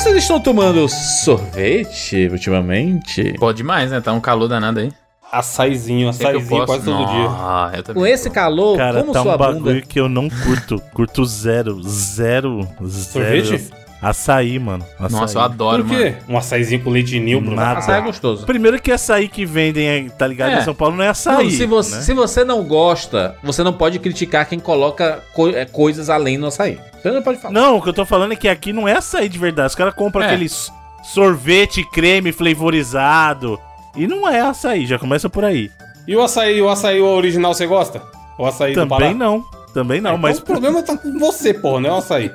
Vocês estão tomando sorvete ultimamente? Pode demais, né? Tá um calor danado aí. Açaizinho, eu açaizinho quase todo dia. Ah, eu também. Com esse calor, Cara, como tá sua um bagulho bunda... que eu não curto. Curto zero. Zero. Zero. Sorvete? Açaí, mano. Açaí. Nossa, eu adoro, Por quê? Um açaizinho com leite ninho, Bruno. Nada. Açaí é gostoso. Primeiro que açaí que vendem, tá ligado? É. Em São Paulo não é Não, açaí. se, você, né? se você não gosta, você não pode criticar quem coloca co- é, coisas além no açaí. Você não pode falar. Não, o que eu tô falando é que aqui não é açaí de verdade. Os caras compram É. aquele s- sorvete creme flavorizado. E não é açaí, já começa por aí. E o açaí, o açaí original você gosta? O açaí do Pará? Também não. Também não, Então mas. o problema tá com você, porra, não é o açaí.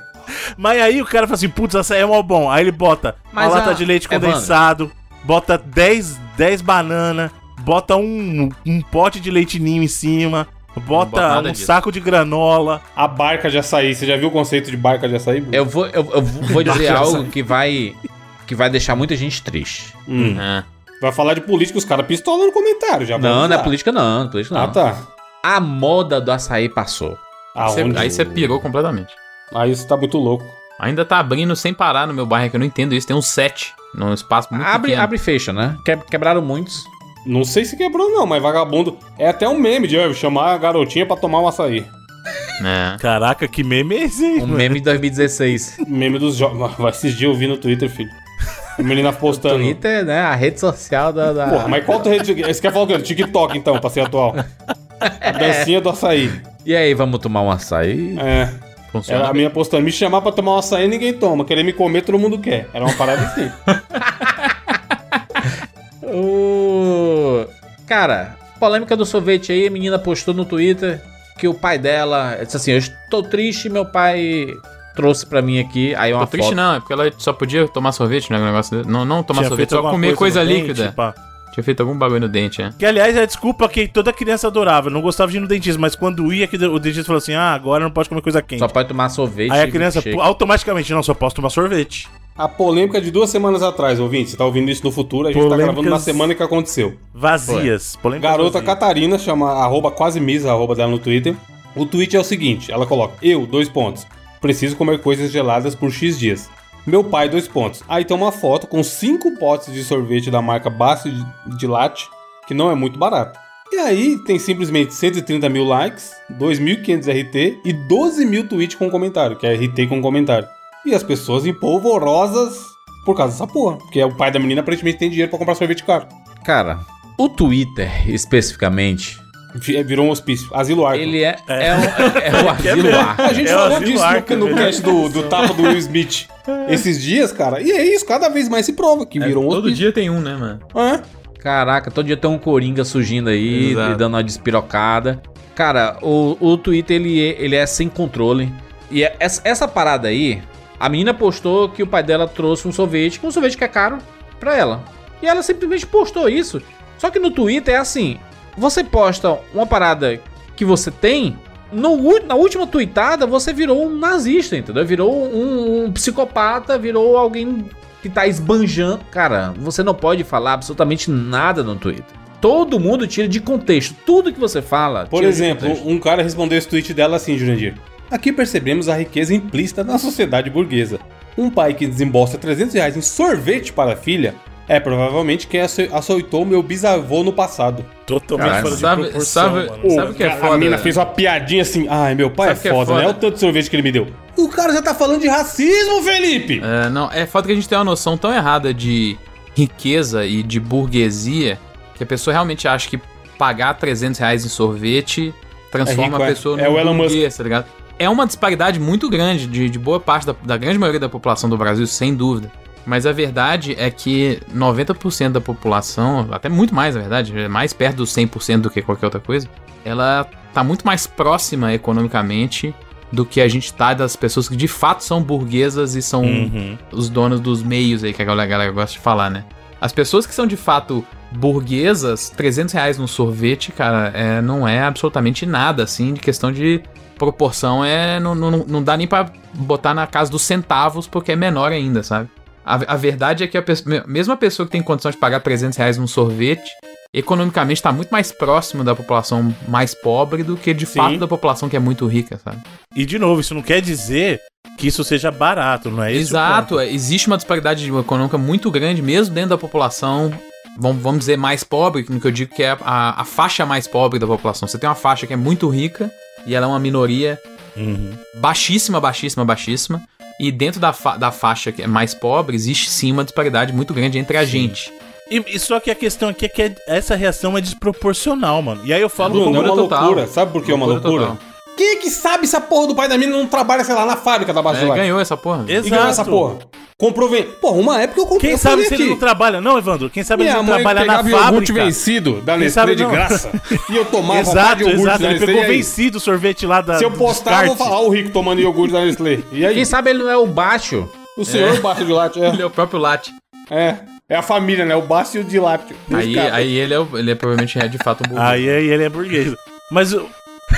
Mas aí o cara fala assim, putz, açaí é mó bom. Aí ele bota Mas uma lata a- de leite condensado, bota 10, 10 bananas, bota um, um pote de leite ninho em cima, bota um disso. saco de granola. A barca de açaí, você já viu o conceito de barca de açaí? Eu vou, eu, eu vou dizer algo que vai, que vai deixar muita gente triste. Hum. É. Vai falar de política, os caras pistolam no comentário, já Não, não é política não, não é política não. Ah, tá. A moda do açaí passou. Aonde? aí você pirou completamente. Aí você tá muito louco. Ainda tá abrindo sem parar no meu bairro, que eu não entendo isso. Tem uns sete num espaço muito Abre, pequeno. abre e fecha, né? Que- Quebraram muitos. Não sei se quebrou não, mas vagabundo... É até um meme de chamar a garotinha pra tomar um açaí. É. Caraca, que meme é esse aí, Um mano? meme de 2016. Meme dos jovens. Vai esses dias eu vi no Twitter, filho. A menina postando. Twitter, né? A rede social da. da- Porra, mas qual tua rede... Você quer falar o quê? TikTok, então, pra ser atual. A dancinha do açaí. E aí, vamos tomar um açaí? É. Funciona. Era a minha postando, me chamar pra tomar um açaí, ninguém toma. Querer me comer, todo mundo quer. Era uma parada assim. O... Cara, polêmica do sorvete aí, a menina postou no Twitter que o pai dela disse assim: Eu estou triste, meu pai trouxe pra mim aqui. Aí uma Tô triste foto. não, é porque ela só podia tomar sorvete, né? o negócio. Não, não tomar Tinha sorvete, só comer coisa, dente, líquida. pá. Tinha feito algum bagulho no dente, é. Que, aliás, é a desculpa que toda criança adorava. Eu não gostava de ir no dentista, mas quando ia, que o dentista falou assim: ah, agora não pode comer coisa quente. Só pode tomar sorvete. Aí a criança automaticamente, não, só posso tomar sorvete. A polêmica de duas semanas atrás, ouvinte. Você tá ouvindo isso no futuro, a gente tá Polêmicas- gravando na semana que aconteceu. Vazias. Polêmicas Garota vazias. Catarina, chama arroba quase misa, arroba dela no Twitter. O tweet é o seguinte, ela coloca, eu, dois pontos, preciso comer coisas geladas por X dias. Meu pai, dois pontos. Aí tem uma foto com cinco potes de sorvete da marca Basso de, Latte, que não é muito barato. E aí tem simplesmente 130 mil likes, 2.500 RT e 12 mil tweets com comentário, que é RT com comentário. E as pessoas empolvorosas por causa dessa porra. Porque o pai da menina aparentemente tem dinheiro pra comprar sorvete caro. Cara, o Twitter, especificamente, Virou um hospício. Asilo Arco. ele é, é, um- é o asilo mesmo. ar. A gente É falou disso Arca, no, no velho. cast do, do tapa do Will Smith esses dias, cara. E é isso, cada vez mais se prova que virou um Todo hospício. dia tem um, né, mano? É. Caraca, todo dia tem um coringa surgindo aí, Exato. e dando uma despirocada. Cara, o, o Twitter ele é, ele é sem controle. E é- essa, essa parada aí, a menina postou que o pai dela trouxe um sorvete, que é um sorvete que é caro, pra ela. E ela simplesmente postou isso. Só que no Twitter é assim: você posta uma parada que você tem, no na última tweetada você virou um nazista, entendeu? Virou um, um psicopata, virou alguém que tá esbanjando. Cara, você não pode falar absolutamente nada no Twitter. Todo mundo tira de contexto. Tudo que você fala. Por exemplo, um cara respondeu esse tweet dela assim, Jurandir. Aqui percebemos a riqueza implícita na sociedade burguesa. Um pai que desembolsa 300 reais em sorvete para a filha é provavelmente quem aço- açoitou meu bisavô no passado. Totalmente Caralho, fora de sabe- proporção, sabe- mano. Sabe o que é cara, foda? A mina fez uma piadinha assim, ai, meu pai Sabe o é é foda, né? foda? Olha o tanto de sorvete que ele me deu. O cara já tá falando de racismo, Felipe! É, não, é foda que a gente tem uma noção tão errada de riqueza e de burguesia que a pessoa realmente acha que pagar 300 reais em sorvete transforma rico, a é. pessoa É o Elon Musk. burguês, tá ligado? É uma disparidade muito grande de, de boa parte da, da grande maioria da população do Brasil, sem dúvida. Mas a verdade é que 90% da população, até muito mais na verdade, é mais perto dos 100% do que qualquer outra coisa, ela tá muito mais próxima economicamente do que a gente tá das pessoas que de fato são burguesas e são Uhum. os donos dos meios aí que a galera, gosta de falar, né? As pessoas que são de fato burguesas, 300 reais num sorvete, cara, é, não é absolutamente nada, assim, de questão de proporção, é não, não, não dá nem pra botar na casa dos centavos, porque é menor ainda, sabe? A, a verdade é que a pessoa, mesmo a pessoa que tem condição de pagar 300 reais num sorvete, economicamente tá muito mais próximo da população mais pobre do que de Sim. fato da população que é muito rica, sabe? E de novo, isso não quer dizer que isso seja barato, não é isso? Exato, é, existe uma disparidade econômica muito grande, mesmo dentro da população. Vamos, vamos dizer mais pobre, no que eu digo que é a, a faixa mais pobre da população. Você tem uma faixa que é muito rica e ela é uma minoria Uhum. baixíssima, baixíssima, baixíssima. E dentro da, fa- da faixa que é mais pobre, existe sim uma disparidade muito grande entre a gente. E, e só que a questão aqui é que é- essa reação é desproporcional, mano. E aí eu falo, Bruno, é uma Loucura total. loucura. Sabe por que é uma Loucura loucura? Quem é que sabe se a porra do pai da mina não trabalha, sei lá, na fábrica da É, Baixo ganhou essa porra. E ganhou essa porra. Comprou vem. Pô, uma época eu comprei Quem eu sabe se ele aqui. não trabalha? Não, Evandro, quem sabe Minha ele não trabalha na fábrica. vencido da Nestlé sabe de graça. E eu tomava Exato, iogurte exato. da Ele Nestlé. pegou e aí? vencido o sorvete lá da. Se eu postar, eu vou falar, o Rico tomando iogurte da Nestlé. E aí? Quem sabe ele não é o baixo. O senhor bate de lácteo. Ele é É. o próprio Late. é. É a família, né? O baço e o de lácteo. Aí, aí ele, é, ele é provavelmente é de fato um burguês. Aí, aí ele é burguês. Mas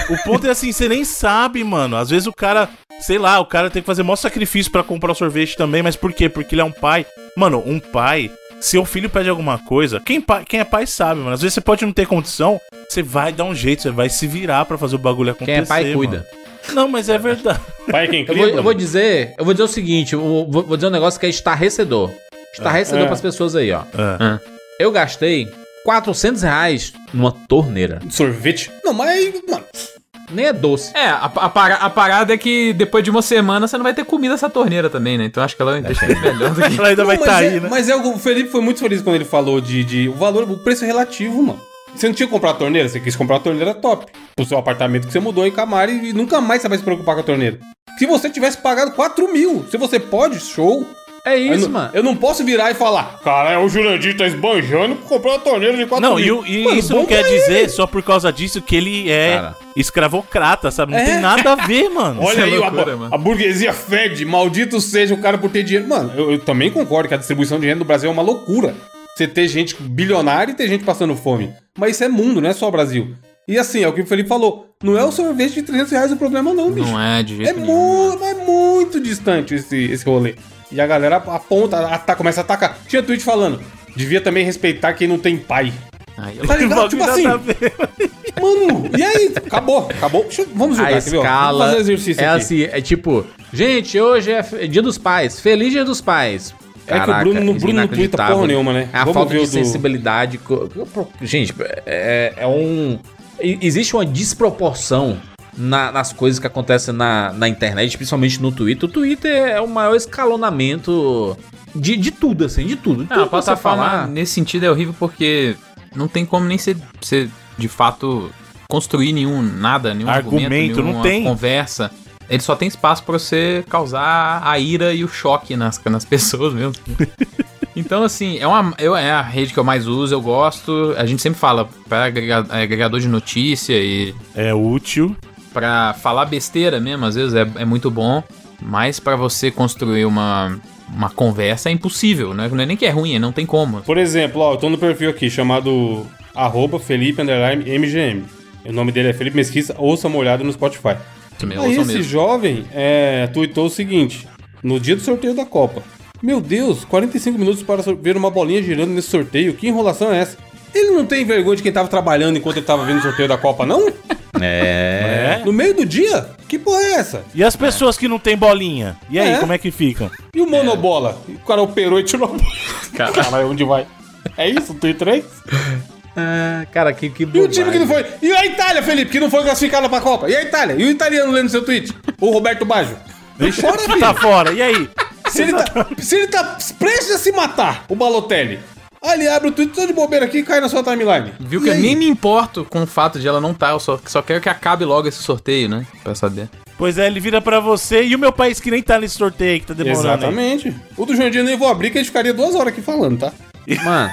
o, ponto é assim, você nem sabe, mano. Às vezes o cara, sei lá, o cara tem que fazer maior sacrifício pra comprar o sorvete também, mas por quê? Porque ele é um pai. Mano, um pai, se o filho pede alguma coisa, quem, pai, quem é pai sabe, mano. Às vezes você pode não ter condição, você vai dar um jeito, você vai se virar pra fazer o bagulho acontecer. Quem é pai mano. cuida. Não, mas é verdade. Pai é quem Eu cria, vou, eu vou dizer, eu vou dizer o seguinte, eu vou, vou dizer um negócio que é estarrecedor. Estarrecedor É. pras pessoas aí, ó. É. Eu gastei 400 reais numa torneira. Sorvete? Não, mas aí, mano... Nem é doce. É, a, a, para- a parada é que depois de uma semana você não vai ter comida essa torneira também, né? Então acho que ela é investimento melhor do que. Ela ainda vai Não, estar mas aí, é, né? Mas é, o Felipe foi muito feliz quando ele falou de, de... O valor, o preço é relativo, mano. Você não tinha que comprar a torneira, você quis comprar a torneira top. Pro seu apartamento que você mudou em Camari e nunca mais você vai se preocupar com a torneira. Se você tivesse pagado 4 mil, se você pode, show. É Eu isso, não- mano. Eu não posso virar e falar, cara, o Jurandir tá esbanjando pra comprar uma torneira de 4 Não, e, mil. o- e Mano, isso não quer dizer ele. só por causa disso que ele é Cara. escravocrata, sabe? Não É. tem nada a ver, mano. Olha Isso é aí, loucura, a, mano. a burguesia fede, maldito seja o cara por ter dinheiro. Mano, eu, eu também concordo que a distribuição de renda no Brasil é uma loucura. Você ter gente bilionária e ter gente passando fome. Mas isso é mundo, não é só o Brasil. E assim, é o que o Felipe falou. Não é o sorvete de 300 reais o problema não, bicho. Não é, de jeito É, nenhum. mu é muito distante esse, esse rolê. E a galera aponta, ata- começa a atacar. Tinha tweet falando, devia também respeitar quem não tem pai. Aí Tá ligado? Tipo assim, mano, e aí? Acabou, acabou. Eu- vamos jogar, A ó? Vamos escala fazer um exercício é aqui. assim, é tipo, gente, hoje é dia dos pais, feliz dia dos pais. É que o Bruno- é Bruno não twitta inacreditável. porra nenhuma, né? É a Vamos falta de do- sensibilidade. Gente, é, é um... e- Existe uma desproporção na- nas coisas que acontecem na, na internet, principalmente no Twitter. O Twitter é o maior escalonamento de, de tudo, assim, de tudo. De tudo a que você plataforma falar. nesse sentido é horrível porque não tem como nem ser, ser de fato construir nenhum nada, nenhum Argumento, argumento, não nenhuma tem. conversa. Ele só tem espaço pra você causar a ira e o choque nas, nas pessoas mesmo. então, assim, é, uma, eu, é a rede que eu mais uso, eu gosto. A gente sempre fala para agregador de notícia e É útil. Pra falar besteira mesmo, às vezes é, é muito bom, mas pra você construir uma, uma conversa é impossível, né? Não é nem que é ruim, é não tem como. Por exemplo, ó, eu tô no perfil aqui chamado arroba Felipe MGM. O nome dele é Felipe Mesquita, ouça uma olhada no Spotify. Mesmo, Aí esse mesmo. jovem é, tweetou o seguinte: no dia do sorteio da Copa. Meu Deus, 45 minutos para ver uma bolinha girando nesse sorteio. Que enrolação é essa? Ele não tem vergonha de quem tava trabalhando enquanto ele tava vendo o sorteio da Copa, não? É. É. No meio do dia? Que porra é essa? E as pessoas que não tem bolinha? E aí, É. como é que ficam? E o monobola? O cara operou e tirou a bola. Caralho, onde vai? É isso? É isso? Ah, cara, que, que E o time que não foi? E a Itália, Felipe, que não foi classificada pra Copa? E a Itália? E o italiano lendo seu tweet? O Roberto Baggio? Ele chora, filho. Tá fora, e aí? Se ele tá, se ele tá prestes a se matar, o Balotelli. Aí ele abre o tweet todo de bobeira aqui e cai na sua timeline. Viu E que eu aí? nem me importo com o fato de ela não estar, eu só, só quero que acabe logo esse sorteio, né? Pra saber. Pois é, ele vira pra você e o meu país que nem tá nesse sorteio aí que tá demorando. aí. Exatamente. O do Jandir eu nem vou abrir, que a gente ficaria duas horas aqui falando, tá? Mano.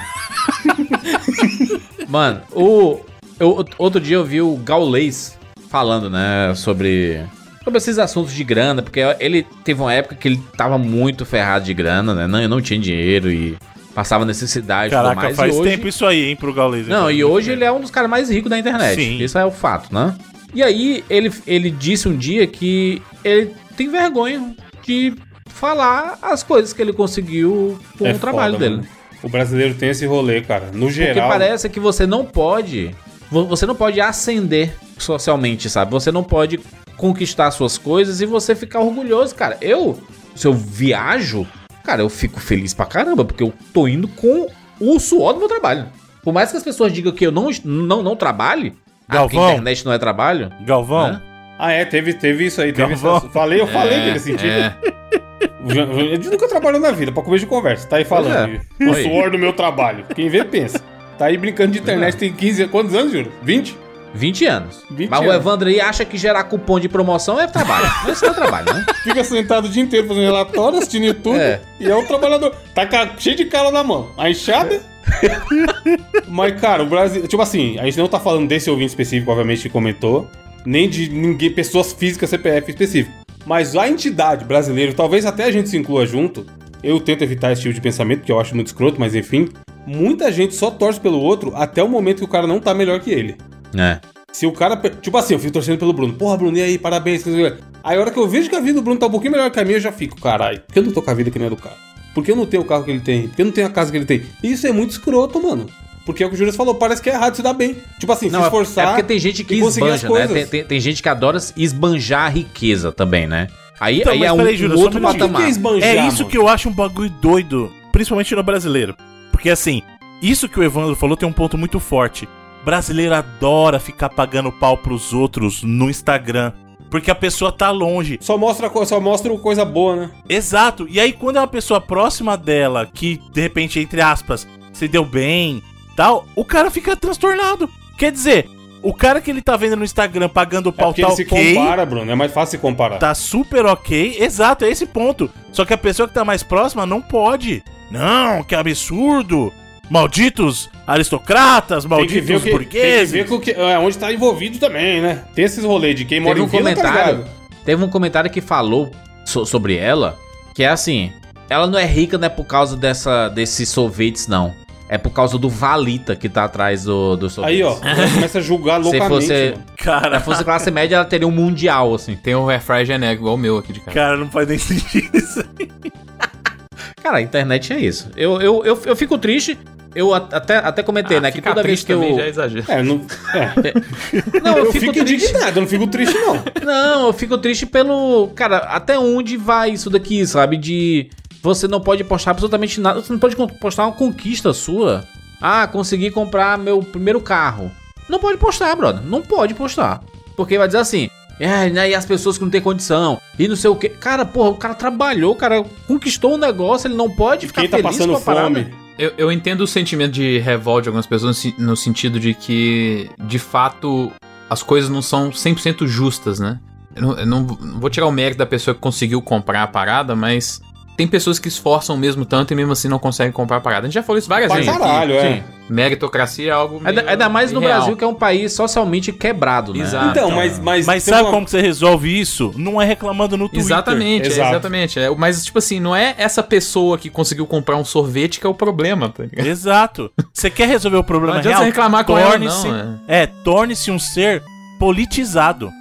Mano, o. eu- outro dia eu vi o Gaulês falando, né, sobre. Sobre esses assuntos de grana, porque ele teve uma época que ele tava muito ferrado de grana, né? Não, não tinha dinheiro e passava necessidade e tudo Caraca, mais. faz e hoje, tempo isso aí, hein, pro Gaules. Não, e hoje ele é um dos caras mais ricos da internet. Sim. Isso é o fato, né? E aí ele, ele disse um dia que ele tem vergonha de falar as coisas que ele conseguiu com É o trabalho foda, dele. mano. O brasileiro tem esse rolê, cara. No Porque geral. parece que você não pode. vo- Você não pode ascender socialmente, sabe? Você não pode conquistar suas coisas e você ficar orgulhoso, cara. Eu, se eu viajo, cara, eu fico feliz pra caramba, porque eu tô indo com o suor do meu trabalho. Por mais que as pessoas digam que eu não, não, não trabalhe, ah, porque Galvão. a internet não é trabalho, Galvão, né? Ah, é, teve, teve isso aí. Teve Galvão. essa- falei, eu falei É, nele sentido. é. Eu nunca trabalhou na vida, pra comer de conversa. Tá aí falando. Pois O é. suor do meu trabalho. Quem vê, pensa. Tá aí brincando de internet, tem 15 anos. Quantos anos, Júlio? 20? 20 anos. 20 Mas o anos. Evandro aí acha que gerar cupom de promoção é trabalho. Mas isso não é trabalho, né? Fica sentado o dia inteiro fazendo relatório, assistindo YouTube. É. E é um trabalhador. Tá cheio de cala na mão. A enxada. Mas, cara, o Brasil. Tipo assim, a gente não tá falando desse ouvinte específico, obviamente, que comentou. Nem de ninguém, pessoas físicas CPF específico. Mas a entidade brasileira, talvez até a gente se inclua junto. Eu tento evitar esse tipo de pensamento, que eu acho muito escroto, mas enfim. Muita gente só torce pelo outro até o momento que o cara não tá melhor que ele. É. Se o cara. Tipo assim, eu fico torcendo pelo Bruno. Porra, Bruno, e aí, parabéns. Aí a hora que eu vejo que a vida do Bruno tá um pouquinho melhor que a minha, eu já fico, caralho. Por que eu não tô com a vida que nem a do cara? Por que eu não tenho o carro que ele tem? Por que eu não tenho a casa que ele tem? Isso é muito escroto, mano. Porque é o que o Júlio falou, parece que é errado se dar bem. Tipo assim, Não, se é- esforçar. é porque tem gente que esbanja, né? coisas. Tem, tem- tem gente que adora esbanjar a riqueza também, né? Aí, Então, aí mas é um, peraí, Júlio, um um outro patamar. é esbanjar, É isso mano? que eu acho um bagulho doido, principalmente no brasileiro. Porque assim, isso que o Evandro falou tem um ponto muito forte. Brasileiro adora ficar pagando pau pros outros no Instagram. Porque a pessoa tá longe. Só mostra, só mostra coisa boa, né? Exato. E aí, quando é uma pessoa próxima dela, que de repente, entre aspas, se deu bem, tal, o cara fica transtornado. Quer dizer, o cara que ele tá vendo no Instagram pagando É pau porque tá ele se ok. compara, Bruno. É mais fácil se comparar. Tá super ok. Exato, é esse ponto. Só que a pessoa que tá mais próxima não pode. Não, que absurdo. Malditos aristocratas, Tem que ver malditos o que, tem que burgueses. ver com o que, é, onde tá envolvido também, né? Tem esses rolês de quem mora Teve em um vila, tá comentário. ligado? Teve um comentário que falou so- sobre ela, que é assim: ela não é rica, não é por causa dessa, desses sorvetes, não. É por causa do Valita que tá atrás do, do sorvete. Aí, ó, começa a julgar Se loucamente. fosse- mano. Se Cara, fosse classe média, ela teria um mundial, assim. Tem um airfryer genérico, igual o meu aqui de casa. cara, não faz nem sentido isso. Cara, a internet é isso. Eu, eu, eu, eu fico triste. Eu até, até comentei, Ah, né? Que toda vez que eu. também já é exagero. É, não. É. Não, Eu, fico triste. indignado, eu não fico triste, não. Não, eu fico triste pelo. Cara, até onde vai isso daqui, sabe? De. Você não pode postar absolutamente nada. Você não pode postar uma conquista sua. Ah, consegui comprar meu primeiro carro. Não pode postar, brother. Não pode postar. Porque vai dizer assim. É, né, e as pessoas que não têm condição. E não sei o que. Cara, porra, o cara trabalhou, o cara conquistou um negócio, ele não pode ficar Quem tá feliz passando com a parada. Eu, eu entendo o sentimento de revolta de algumas pessoas no se- no sentido de que, de fato, as coisas não são 100% justas, né? Eu não, eu não não vou tirar o mérito da pessoa que conseguiu comprar a parada, mas tem pessoas que esforçam mesmo tanto e mesmo assim não conseguem comprar a parada. A gente já falou isso várias vezes. aqui. caralho, é. Sim. Meritocracia é algo Ainda, meio ainda mais no irreal. Brasil, que é um país socialmente quebrado, né? Exato. Então, mas. Mas, Mas sabe uma- como que você resolve isso? Não é reclamando no Twitter. Exatamente, é, exatamente. É, mas, tipo assim, não é essa pessoa que conseguiu comprar um sorvete que é o problema, tá ligado? Exato. Você quer resolver o problema Não real? você reclamar com ela, não. É, torne-se um ser politizado.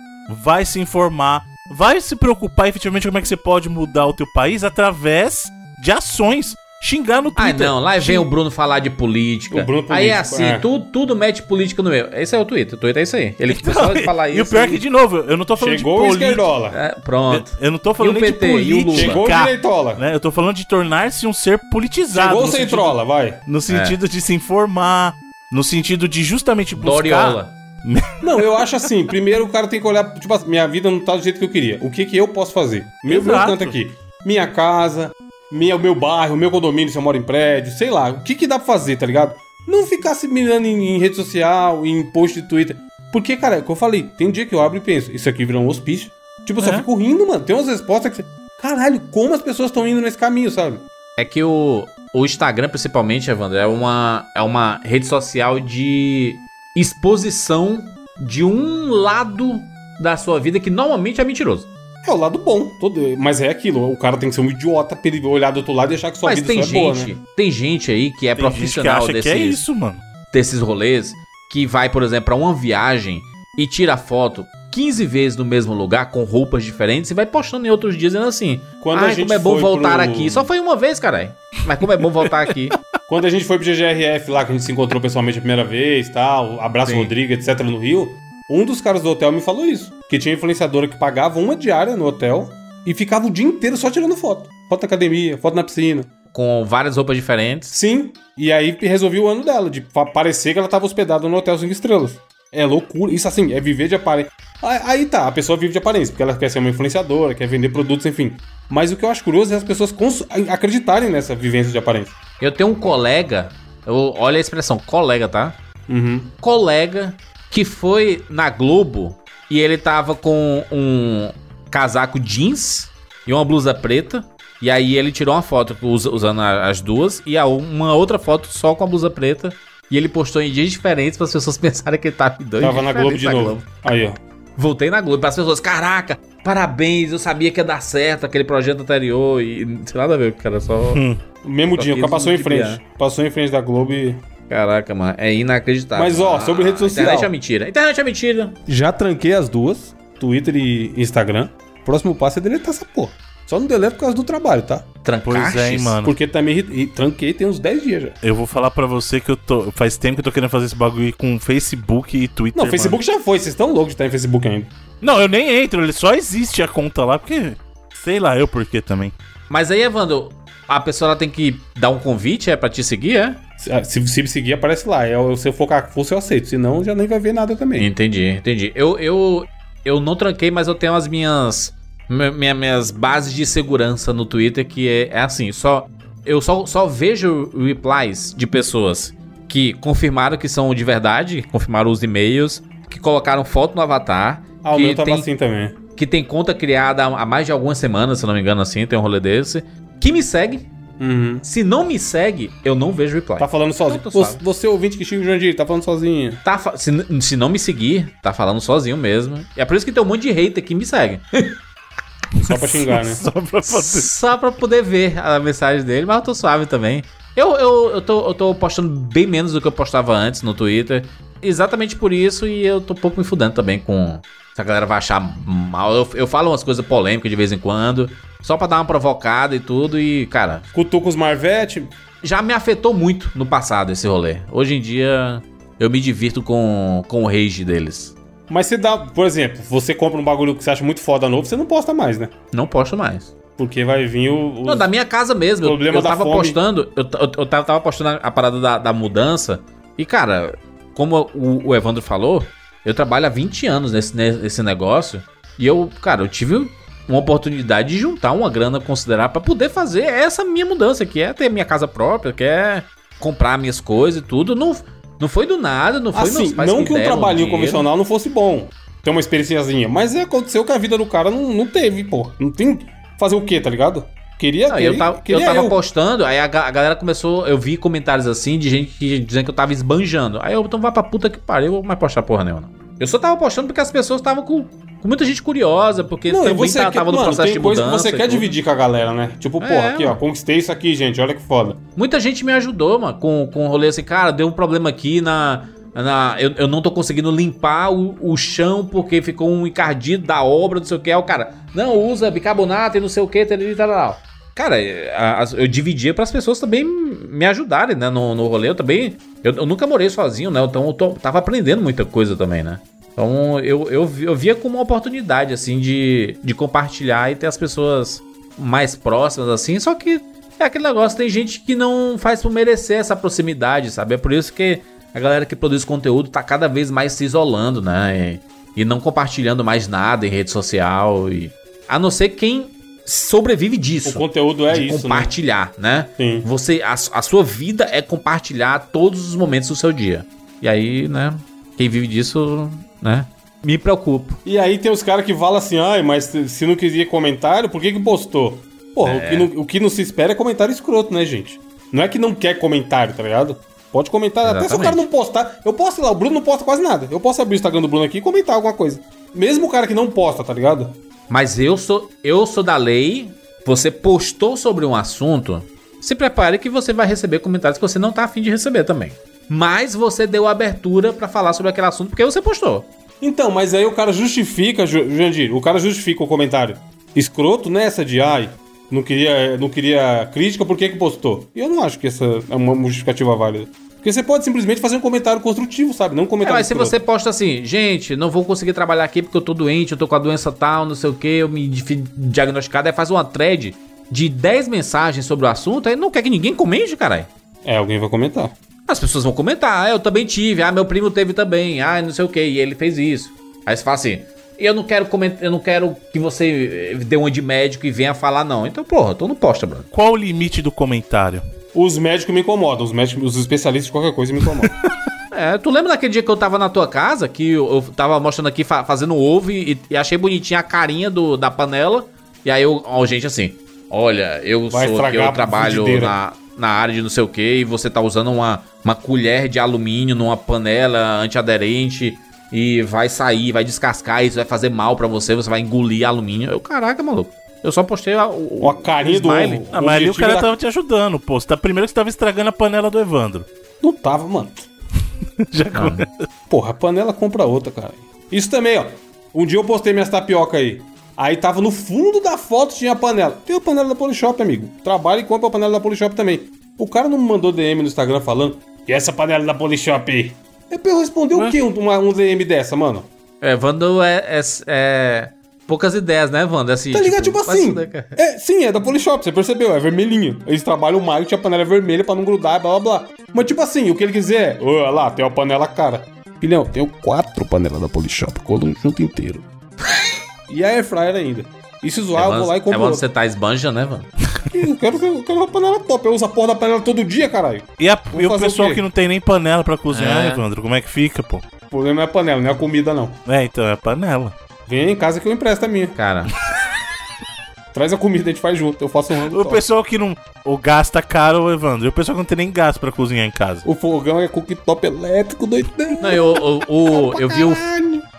Vai se informar, vai se preocupar efetivamente como é que você pode mudar o teu país através de ações. Xingar no Twitter. não, lá vem o Bruno falar de política. O Bruno Aí é político, assim, é. tu- tudo mete política no meu. Esse é o Twitter, o Twitter é isso aí. Ele Então, começou a falar e isso. o pior é que, de novo, eu não tô falando Chegou de o política. esquerdola. É, pronto. Eu não tô falando E o nem PT, de e o Lula? política. Chegou o direitola. né? Eu tô falando de tornar-se um ser politizado. Chegou o sentido- centrola, vai. No sentido de se informar, no sentido de justamente buscar... Doriola. Não, eu acho assim, primeiro o cara tem que olhar, tipo assim, minha vida não tá do jeito que eu queria. O que que eu posso fazer? Meu, meu canto aqui. Minha casa, minha, meu bairro, meu condomínio, se eu moro em prédio, sei lá. O que que dá pra fazer, tá ligado? Não ficar se mirando em, em rede social, em post de Twitter. Porque, cara, é o que eu falei, tem um dia que eu abro e penso, isso aqui virou um hospício. Tipo, eu só É. fico rindo, mano. Tem umas respostas que você... Caralho, como as pessoas estão indo nesse caminho, sabe? É que o, o Instagram, principalmente, Evandro, é uma, é uma rede social de exposição de um lado da sua vida que normalmente é mentiroso. É o lado bom, todo, mas é aquilo. O cara tem que ser um idiota pra ele olhar do outro lado e achar que sua Mas vida tem só é boa, gente, né? tem gente aí que é Tem gente que profissional acha desses, que é isso, mano. desses rolês, que vai, por exemplo, pra uma viagem e tira foto 15 vezes no mesmo lugar com roupas diferentes e vai postando em outros dias dizendo assim: Quando a Ai, gente como é bom voltar pro- aqui. Só foi uma vez, caralho. Mas como é bom voltar aqui. Quando a gente foi pro GGRF lá, que a gente se encontrou pessoalmente a primeira vez tal, abraço Sim. Rodrigo, etc, no Rio, Um dos caras do hotel me falou isso. Que tinha influenciadora que pagava uma diária no hotel e ficava o dia inteiro só tirando foto. Foto na academia, foto na piscina. Com várias roupas diferentes. Sim. E aí resolvi o ano dela, de parecer que ela tava hospedada no Hotel 5 Estrelas. É loucura. Isso assim, é viver de aparência. Aí, tá, a pessoa vive de aparência, porque ela quer ser uma influenciadora, quer vender produtos, enfim. Mas o que eu acho curioso é as pessoas acreditarem nessa vivência de aparência. Eu tenho um colega, eu, olha a expressão, colega, tá? Uhum. Colega que foi na Globo e ele tava com um casaco jeans e uma blusa preta. E aí ele tirou uma foto us- usando as duas e uma outra foto só com a blusa preta. E ele postou em dias diferentes para as pessoas pensarem que ele tava em dois Tava na Globo de novo. Aí, ó. Voltei na Globo para as pessoas, caraca, parabéns, eu sabia que ia dar certo aquele projeto anterior e não tem nada a ver, cara, só O mesmo Só dia, o cara passou em frente. Passou em frente da Globo e. Caraca, mano, é inacreditável. Mas, ó, sobre rede social. Internet é mentira. Internet é mentira. Já tranquei as duas, Twitter e Instagram. Próximo passo é deletar essa porra. Só não deleto por causa do trabalho, tá? Trancaches? Pois é, hein, mano. Porque também e tranquei tem uns 10 dias já. Eu vou falar pra você que eu tô. Faz tempo que eu tô querendo fazer esse bagulho com Facebook e Twitter. Não, mano. Facebook já foi, vocês estão loucos de estar em Facebook ainda. Não, eu nem entro, ele só existe a conta lá, porque. Sei lá eu por quê também. Mas aí, Evandro, a pessoa ela tem que dar um convite, é pra te seguir, é? Se, ah, se, se me seguir, aparece lá. É, o- se eu focar fosse, eu aceito. Senão, já nem vai ver nada também. Entendi, entendi. Eu, eu, eu não tranquei, mas eu tenho as minhas, mi- minha- minhas bases de segurança no Twitter, que é, é assim, só eu só, só vejo replies de pessoas que confirmaram que são de verdade, confirmaram os e-mails, que colocaram foto no avatar, Ah, o meu tava tem, assim também. que tem conta criada há mais de algumas semanas, se não me engano, assim, tem um rolê desse, que me segue. Uhum. Se não me segue, eu não vejo reply. Tá falando sozinho. Você, você ouvinte que xinga o Jandir, tá falando sozinho. Tá fa- se, se não me seguir, tá falando sozinho mesmo. E é por isso que tem um monte de hater que me segue. Só pra xingar, né? Só pra fazer. Só pra poder ver a mensagem dele, mas eu tô suave também. Eu, eu, eu, tô, eu tô postando bem menos do que eu postava antes no Twitter. Exatamente por isso, e eu tô um pouco me fudendo também com. Se a galera vai achar mal. Eu, eu falo umas coisas polêmicas de vez em quando. Só pra dar uma provocada e tudo. E, cara, Cutuca os Marvete. já me afetou muito no passado esse rolê. Hoje em dia, eu me divirto com, com o rage deles. Mas você dá, por exemplo, você compra um bagulho que você acha muito foda novo, você não posta mais, né? Não posto mais. Porque vai vir o. os- Não, da minha casa mesmo. Eu, Problema eu da tava fome. postando. Eu, eu, eu tava, tava postando a parada da, da mudança. E, cara, como o, o Evandro falou, eu trabalho há 20 anos nesse, nesse negócio. E eu, cara, eu tive uma oportunidade de juntar uma grana considerável pra poder fazer essa minha mudança, que é ter minha casa própria, que é comprar minhas coisas e tudo. Não, não foi do nada, não foi Assim, não que um trabalhinho convencional não fosse bom. Ter uma experiênciazinha. Mas é, aconteceu que a vida do cara não, não teve, pô. Não tem. Fazer o quê, tá ligado? Queria. Não, queria eu tava, eu queria tava postando, aí a, a galera começou. Eu vi comentários assim de gente que- dizendo que eu tava esbanjando. Aí eu, então vai pra puta que pariu, eu vou mais postar porra nenhuma. não. Eu só tava postando porque as pessoas estavam com, com muita gente curiosa, porque Não, também você tá- quer, tava no mano, processo tem de coisa mudança. que você quer tudo. dividir com a galera, né? Tipo, É, porra, aqui, ó, conquistei isso aqui, gente, olha que foda. Muita gente me ajudou, mano, com, com o rolê assim, cara, deu um problema aqui na. na eu, eu não tô conseguindo limpar o, o chão porque ficou um encardido da obra, não sei o que. Aí o cara, não, usa bicarbonato e não sei o que, tal, tal, tal. Cara, eu dividia para as pessoas também me ajudarem, né? No, no rolê. Eu também. Eu, eu nunca morei sozinho, né? Então eu tô- tava aprendendo muita coisa também, né? Então eu, eu, eu via como uma oportunidade, assim, de, de compartilhar e ter as pessoas mais próximas, assim. Só que é aquele negócio, tem gente que não faz por merecer essa proximidade, sabe? É por isso que a galera que produz conteúdo tá cada vez mais se isolando, né? E, e não compartilhando mais nada em rede social. E, a não ser quem sobrevive disso. O conteúdo é isso, né? compartilhar, né? Sim. Você, a, a sua vida é compartilhar todos os momentos do seu dia. E aí, né? Quem vive disso, né? Me preocupo. E aí tem os caras que falam assim, ai, mas se não queria comentário, por que que postou? Porra, o, que não, o que não se espera é comentário escroto, né, gente? Não é que não quer comentário, tá ligado? Pode comentar, até se o Exatamente. cara não postar. Eu posso, sei lá, o Bruno não posta quase nada. Eu posso abrir o Instagram do Bruno aqui e comentar alguma coisa. Mesmo o cara que não posta, tá ligado? Mas eu sou, eu sou da lei. Você postou sobre um assunto, se prepare que você vai receber comentários que você não tá afim de receber também. Mas você deu abertura pra falar sobre aquele assunto porque você postou. Então, mas aí o cara justifica, Ju- Jandir, o cara justifica o comentário. Escroto nessa de, ai, não queria, não queria crítica, por que que postou? E eu não acho que essa é uma justificativa válida. Porque você pode simplesmente fazer um comentário construtivo, sabe? Não um É, comentário mas se você posta assim, gente, não vou conseguir trabalhar aqui porque eu tô doente, eu tô com a doença tal, não sei o que, eu me diagnosticado, aí faz uma thread de 10 mensagens sobre o assunto, aí não quer que ninguém comente, caralho. É, alguém vai comentar. As pessoas vão comentar, ah, eu também tive, ah, meu primo teve também, ah, não sei o que, e ele fez isso. Aí você fala assim, eu não quero comentar, eu não quero que você eh, dê uma de médico e venha falar, não. Então, porra, então não posta, brother. Qual o limite do comentário? Os médicos me incomodam, os médicos, os especialistas de qualquer coisa me incomodam. É, tu lembra daquele dia que eu tava na tua casa, que eu, eu tava mostrando aqui, fa- fazendo ovo e, e achei bonitinha a carinha do, da panela, e aí eu, ó, gente, assim, olha, eu Vai sou eu trabalho na, na área de não sei o que, e você tá usando uma, uma colher de alumínio numa panela antiaderente e vai sair, vai descascar, isso vai fazer mal pra você, você vai engolir alumínio. Eu, caraca, maluco. Eu só postei a, o, a carinha do ovo. Ah, mas ali o cara da- tava te ajudando, pô. Você tá, primeiro que você tava estragando a panela do Evandro. Não tava, mano. Já Porra, a panela compra outra, cara. Isso também, ó. Um dia eu postei minhas tapioca aí. Aí tava no fundo da foto, tinha a panela. Tem a panela da Polishop, amigo. Trabalha e compra a panela da Polishop também. O cara não me mandou DM no Instagram falando. E essa panela da Polishop aí? É pra eu responder o quê? Um, uma- um DM dessa, mano? É, Wando é, é, é poucas ideias, né, Wando? Assim, Tá ligado? Tipo, vai assim. É, sim, é da Polishop, você percebeu? É vermelhinho. Eles trabalham o marketing, a panela é vermelha pra não grudar, blá blá blá. Mas tipo assim, o que ele quiser é. Olha lá, tem uma panela cara. Filhão, tenho quatro panelas da Polishop, cola um junto inteiro. E a Air Fryer ainda. E se zoar, eu vou lá e é compro quando outra. você tá esbanja, né, mano? Eu quero, eu quero uma panela top. Eu uso a porra da panela todo dia, caralho. E, a- e o o pessoal quê? que não tem nem panela pra cozinhar, É. Evandro, como é que fica, pô? O problema é a panela, não é a comida, não. É, então, é a panela. Vem em casa que eu empresto a minha. Cara, Traz a comida, a gente faz junto. Eu faço um rango O top. pessoal que não. O gasta caro, Evandro. E o pessoal que não tem nem gás pra cozinhar em casa. O fogão é cooktop elétrico, doidão. não, eu, o, o- eu vi o,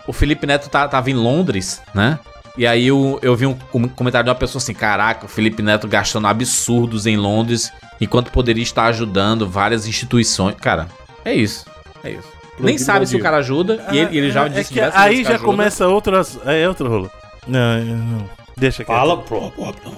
o Felipe Neto tá- tava em Londres, né? E aí eu, eu vi um com- comentário de uma pessoa assim: caraca, o Felipe Neto gastando absurdos em Londres, enquanto poderia estar ajudando várias instituições. Cara, é isso. É isso. Nem sabe se o cara ajuda, e ele, ele já é disse que diversas Aí vezes que já ajuda. começa outras. É outro rolo. Não, não. Deixa aqui. Fala, pô, pô, pô.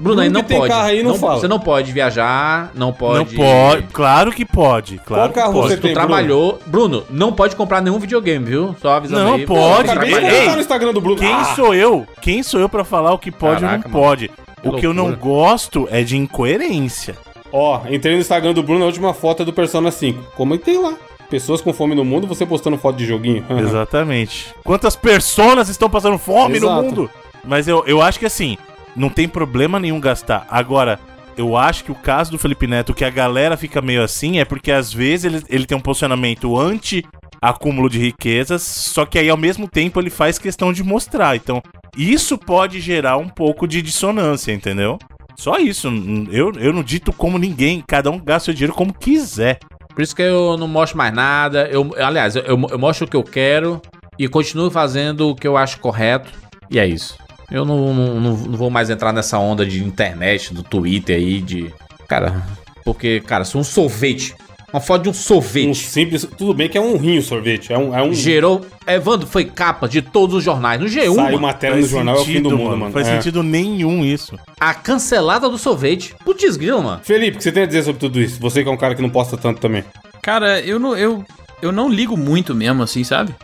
Bruno, aí Bruno não pode. carro aí, não fala. Você não pode viajar, não Não pode. pode. Claro que pode. Claro Qual carro que pode. você Tu tem, Bruno? trabalhou. Bruno, não pode comprar nenhum videogame, viu? Só avisando Não aí. pode, Acabei de Ei, no Instagram do Bruno. Quem Ah, sou eu? Quem sou eu pra falar o que pode ou Caraca, não mano. pode? O que eu não gosto é de incoerência. Ó, entrei no Instagram do Bruno, a última foto é do Persona 5. Comentei lá. Pessoas com fome no mundo, você postando foto de joguinho. Exatamente. Quantas personas estão passando fome no Exato. mundo? Mas eu, eu acho que assim, não tem problema nenhum gastar. Agora, eu acho que o caso do Felipe Neto, que a galera fica meio assim, é porque às vezes ele, ele tem um posicionamento anti acúmulo de riquezas, só que aí ao mesmo tempo ele faz questão de mostrar. Então, isso pode gerar um pouco de dissonância, entendeu? Só isso. Eu, eu não dito como ninguém, cada um gasta o dinheiro como quiser. Por isso que eu não mostro mais nada. Eu, aliás, eu, eu mostro o que eu quero e continuo fazendo o que eu acho correto. E é isso. Eu não, não, não- não vou mais entrar nessa onda de internet, do Twitter aí, de. Cara, porque, cara, se um sorvete, uma foto de um sorvete. Um simples. Tudo bem que é um rinho sorvete. É um. É um Gerou. Evandro foi capa de todos os jornais. No G1, saiu mano, matéria no jornal, é o fim do mundo, mano. Faz É. sentido nenhum isso. a cancelada do sorvete. Putz, grilo, mano. Felipe, o que você tem a dizer sobre tudo isso? Você que é um cara que não posta tanto também. Cara, eu não, eu, eu não ligo muito mesmo, assim, sabe?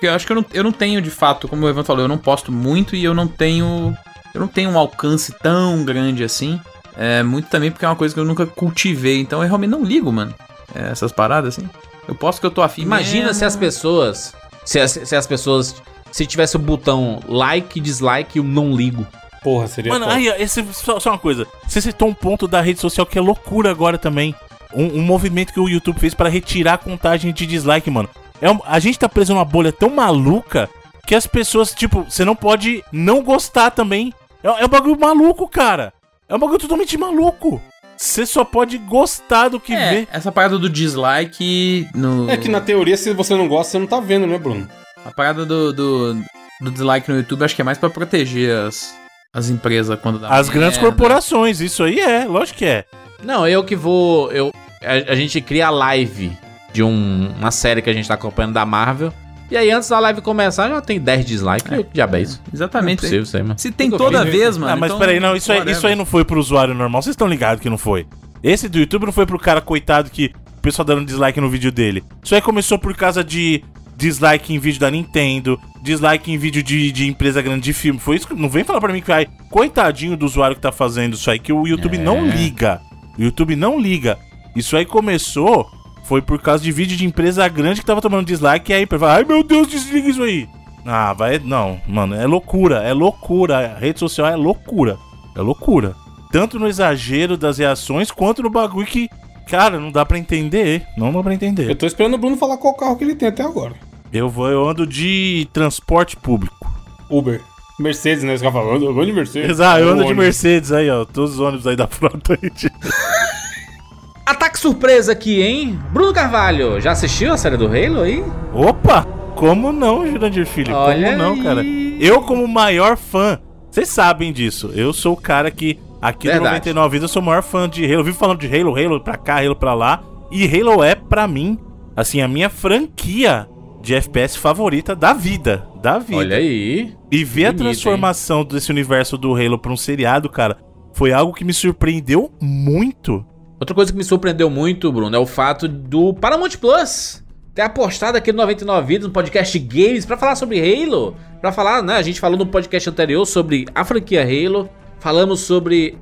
Porque eu acho que eu não, eu não tenho, de fato, como o Evan falou, eu não posto muito e eu não tenho. Eu não tenho um alcance tão grande assim. É muito também porque é uma coisa que eu nunca cultivei. Então eu realmente não ligo, mano. É, essas paradas assim. Eu posto que eu tô afim. Imagina mesmo. se as pessoas. Se as, se as pessoas. Se tivesse o botão like, dislike e o não ligo. Porra, seria. Mano, top. aí, esse, só, só uma coisa. Você citou um ponto da rede social que é loucura agora também. Um, um movimento que o YouTube fez para retirar a contagem de dislike, mano. É um- a gente tá preso numa bolha tão maluca que as pessoas, tipo, você não pode não gostar também. É, é um bagulho maluco, cara. É um bagulho totalmente maluco. Você só pode gostar do que É, vê. essa parada do dislike no. É que na teoria, se você não gosta, você não tá vendo, né, Bruno? A parada do, do, do dislike no YouTube acho que é mais pra proteger as, as empresas quando dá. As grandes merda. corporações, isso aí é, lógico que é. Não, eu que vou. Eu, a, a gente cria a live de um- uma série que a gente tá acompanhando da Marvel. E aí, antes da live começar, já tem 10 dislikes. É. Diabo é isso? Não é Exatamente. possível isso aí, mano. Se tem toda vi. vez, mano. ah, mas então, peraí, não, isso aí, isso aí não foi pro usuário normal. Vocês estão ligados que não foi. Esse do YouTube não foi pro cara coitado que pessoal dando dislike no vídeo dele. Isso aí começou por causa de dislike em vídeo da Nintendo, dislike em vídeo de, de empresa grande de filme. Foi isso que. Não vem falar pra mim que, ai, coitadinho do usuário que tá fazendo isso aí, que o YouTube É. não liga. O YouTube não liga. Isso aí começou. Foi por causa de vídeo de empresa grande que tava tomando dislike e aí, fala, ai meu Deus, desliga isso aí. Ah, vai. Não, mano, é loucura, é loucura. A rede social é loucura. É loucura. Tanto no exagero das reações, quanto no bagulho que, cara, não dá pra entender. Não dá pra Eu entender. tô esperando o Bruno falar qual carro que ele tem até agora. Eu vou, eu ando de transporte público. Uber. Mercedes, né? Os caras falam, eu vou de Mercedes. Exato, eu ando de. Mercedes aí, ó. Todos os ônibus aí da frota aí. Ataque surpresa aqui, hein? Bruno Carvalho, já assistiu a série do Halo aí? Opa! Como não, Jurandir Filho? Olha como não, aí. cara? Eu, como maior fã, vocês sabem disso. Eu sou o cara que, aqui Verdade. 99 Vidas, eu sou o maior fã de Halo. Eu vivo falando de Halo, Halo pra cá, Halo pra lá. E Halo é, pra mim, assim, a minha franquia de FPS favorita da vida. Da vida. Olha aí. E ver a transformação desse universo do Halo pra um seriado, cara, foi algo que me surpreendeu muito. Outra coisa que me surpreendeu muito, Bruno, é o fato do Paramount Plus ter apostado aqui no 99 Vidas, no podcast Games, pra falar sobre Halo. Pra falar, né? A gente falou no podcast anterior sobre a franquia Halo. Falamos sobre.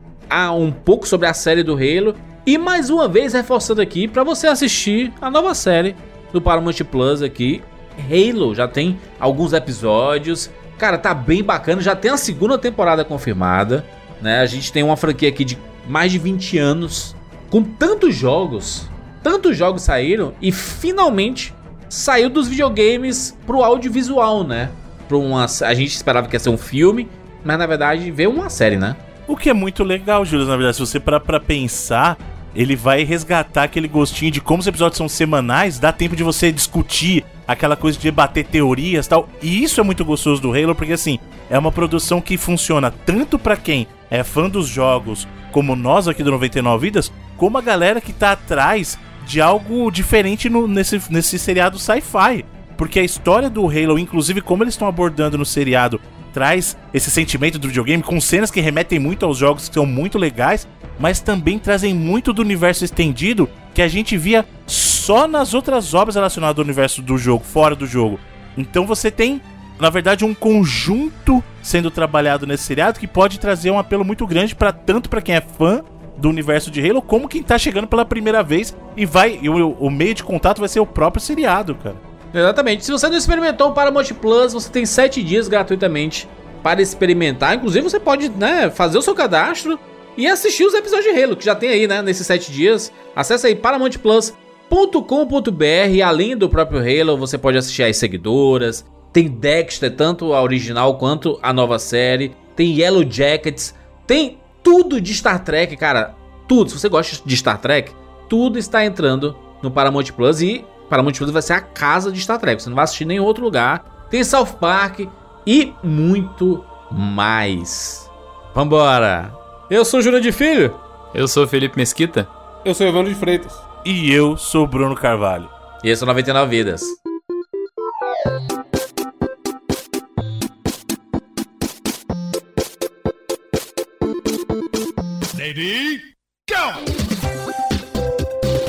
Um pouco sobre a série do Halo. E mais uma vez reforçando aqui pra você assistir a nova série do Paramount Plus aqui. Halo já tem alguns episódios. Cara, tá bem bacana. Já tem a segunda temporada confirmada. Né? A gente tem uma franquia aqui de mais de 20 anos. Com tantos jogos. Tantos jogos saíram. E finalmente saiu dos videogames pro audiovisual, né? Pra uma, a gente esperava que ia ser um filme. Mas na verdade veio uma série, né? O que é muito legal, Júlio, na verdade, se você parar pra pensar, ele vai resgatar aquele gostinho de como os episódios são semanais, dá tempo de você discutir aquela coisa de debater teorias tal. E isso é muito gostoso do Halo, porque assim, é uma produção que funciona tanto pra quem é fã dos jogos, como nós aqui do 99 Vidas, como a galera que tá atrás de algo diferente no- nesse, nesse seriado sci-fi. Porque a história do Halo, inclusive como eles estão abordando no seriado, traz esse sentimento do videogame com cenas que remetem muito aos jogos que são muito legais, mas também trazem muito do universo estendido que a gente via só nas outras obras relacionadas ao universo do jogo, fora do jogo. Então você tem, na verdade, um conjunto sendo trabalhado nesse seriado que pode trazer um apelo muito grande para tanto para quem é fã do universo de Halo, como quem tá chegando pela primeira vez e vai e o, o meio de contato vai ser o próprio seriado, cara. Exatamente. Se você não experimentou o Paramount Plus, você tem 7 dias gratuitamente para experimentar. Inclusive, você pode né, fazer o seu cadastro e assistir os episódios de Halo, que já tem aí, né, nesses 7 dias. Acesse aí paramountplus.com.br além do próprio Halo, você pode assistir as seguidoras. Tem Dexter, tanto a original quanto a nova série. Tem Yellow Jackets. Tem tudo de Star Trek, cara. Tudo. Se você gosta de Star Trek, tudo está entrando no Paramount Plus e Paramount Plus vai ser a casa de Star Trek. Você não vai assistir em nenhum outro lugar. Tem South Park e muito mais. Vambora! Eu sou o Júlio de Filho. Eu sou o Felipe Mesquita. Eu sou Evandro de Freitas. E eu sou o Bruno Carvalho. E esse é o 99 Vidas.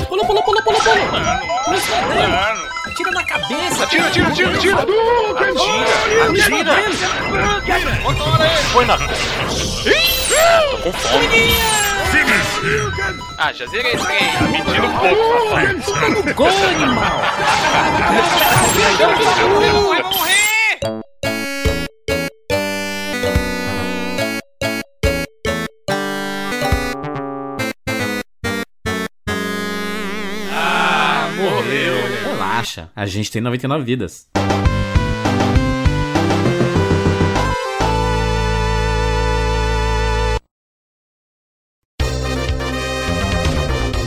Pula, pula, pula, pula, pula. Atira na cabeça. Atira, atira, atira, atira. Atira, atira. Põe na... Tô com fome. Ah, já zerei esse trem. Tá mentindo um pouco, papai. Gol, animal. Vai morrer. Relaxa, a gente tem 99 vidas.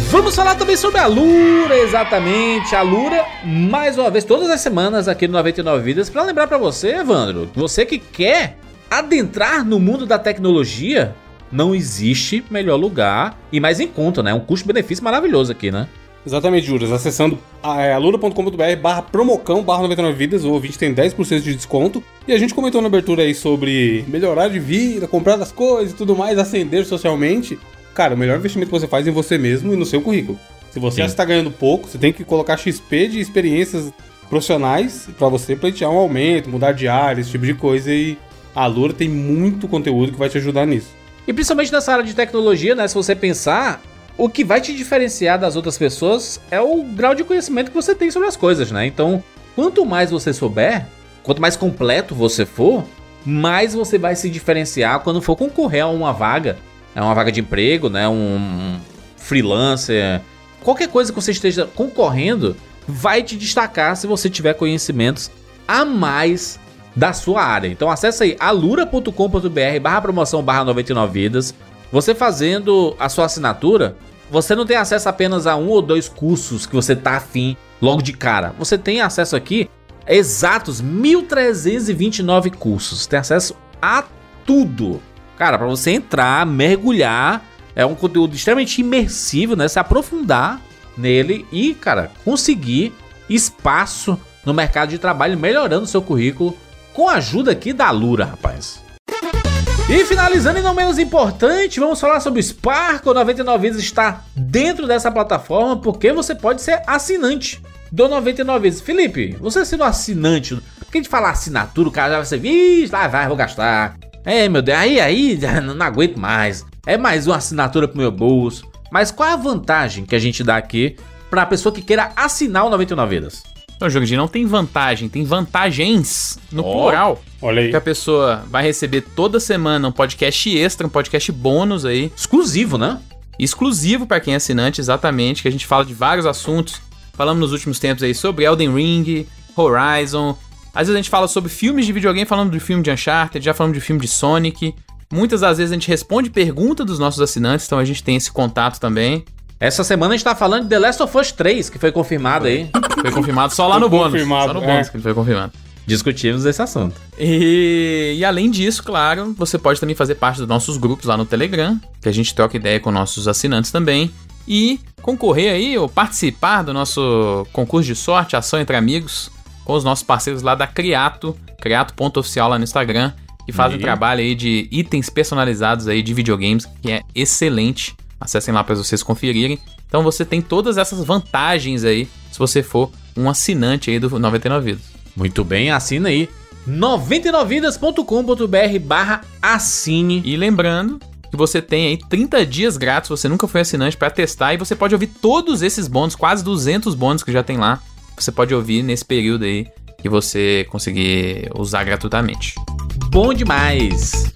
Vamos falar também sobre a Lura, exatamente. A Lura, mais uma vez, todas as semanas aqui no 99 Vidas, para lembrar para você, Evandro, você que quer adentrar no mundo da tecnologia, não existe melhor lugar e mais em conta, né? Um custo-benefício maravilhoso aqui, né? Exatamente, Juras. Acessando é, alura.com.br barra promocão barra 99 vidas, o ouvinte tem 10% de desconto. E a gente comentou na abertura aí sobre melhorar de vida, comprar as coisas e tudo mais, ascender socialmente. Cara, o melhor investimento que você faz é em você mesmo e no seu currículo. Se você Sim. está ganhando pouco, você tem que colocar XP de experiências profissionais pra você pleitear um aumento, mudar de área, esse tipo de coisa. E a Lura tem muito conteúdo que vai te ajudar nisso. E principalmente nessa área de tecnologia, né? Se você pensar, o que vai te diferenciar das outras pessoas é o grau de conhecimento que você tem sobre as coisas, né? Então, quanto mais você souber, quanto mais completo você for, mais você vai se diferenciar quando for concorrer a uma vaga, é uma vaga de emprego, né? Um freelancer, qualquer coisa que você esteja concorrendo, vai te destacar se você tiver conhecimentos a mais da sua área. Então acessa aí alura.com.br barra promoção barra 99 vidas. Você fazendo a sua assinatura, você não tem acesso apenas a um ou dois cursos que você tá afim logo de cara. Você tem acesso aqui a exatos 1329 cursos. Tem acesso a tudo. Cara, para você entrar, mergulhar, é um conteúdo extremamente imersivo, né? Se aprofundar nele e, cara, conseguir espaço no mercado de trabalho, melhorando seu currículo com a ajuda aqui da Lura, rapaz. E finalizando e não menos importante, vamos falar sobre o Sparkle 99 Vidas está dentro dessa plataforma porque você pode ser assinante do 99 Vidas. Felipe, você sendo assinante, porque a gente fala assinatura, o cara já vai ser, vixe, lá vai, vou gastar. É, meu Deus, aí, aí, não, aguento mais. É mais uma assinatura pro meu bolso. Mas qual é a vantagem que a gente dá aqui pra pessoa que queira assinar o 99 Vidas? Então, Jurandir, não tem vantagem, tem vantagens no Ó. plural. Olha aí. Que a pessoa vai receber toda semana um podcast extra, um podcast bônus aí, Exclusivo, né? exclusivo para quem é assinante, exatamente, que a gente fala de vários assuntos. Falamos nos últimos tempos aí sobre Elden Ring, Horizon. Às vezes a gente fala sobre filmes de videogame, falando do filme de Uncharted, já falamos de filme de Sonic. Muitas das vezes a gente responde pergunta dos nossos assinantes, então a gente tem esse contato também. Essa semana a gente tá falando de The Last of Us 3, que foi confirmado aí. Foi confirmado só lá Foi no bônus. confirmado, Só no é. bônus que ele foi confirmado. Discutimos esse assunto. E, e além disso, claro, você pode também fazer parte dos nossos grupos lá no Telegram, que a gente troca ideia com nossos assinantes também. E concorrer aí, ou participar do nosso concurso de sorte, ação entre amigos, com os nossos parceiros lá da Criato, criato.oficial lá no Instagram, que fazem um trabalho aí de itens personalizados aí de videogames, que é excelente. Acessem lá para vocês conferirem. Então você tem todas essas vantagens aí, se você for um assinante aí do 99 Vidas. Muito bem, assina aí 99vidas.com.br barra assine. E lembrando que você tem aí 30 dias grátis, você nunca foi assinante para testar e você pode ouvir todos esses bônus, quase 200 bônus que já tem lá. Você pode ouvir nesse período aí que você conseguir usar gratuitamente. Bom demais.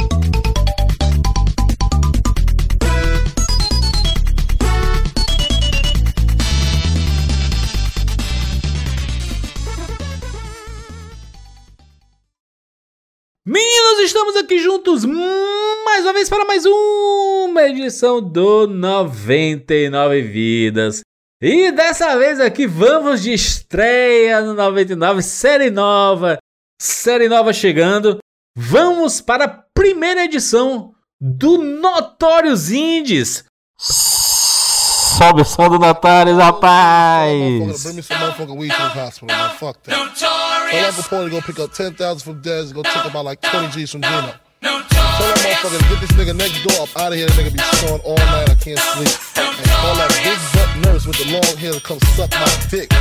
Meninos, estamos aqui juntos mais uma vez para mais uma edição do 99 Vidas. E dessa vez aqui vamos de estreia no 99, série nova, série nova chegando. Vamos para a primeira edição do Notórios Indies. Sobe o som do rapaz! bring me some motherfucking weed to the hospital, man. Fuck that. Tell Uncle Paulie go pick up 10,000 from Dez, go take about like 20 G's from Gino. Tell that motherfucker to get this nigga next door up out of here. That nigga be snoring all night. I can't sleep. And call that big butt nurse with the long hair to come suck my dick.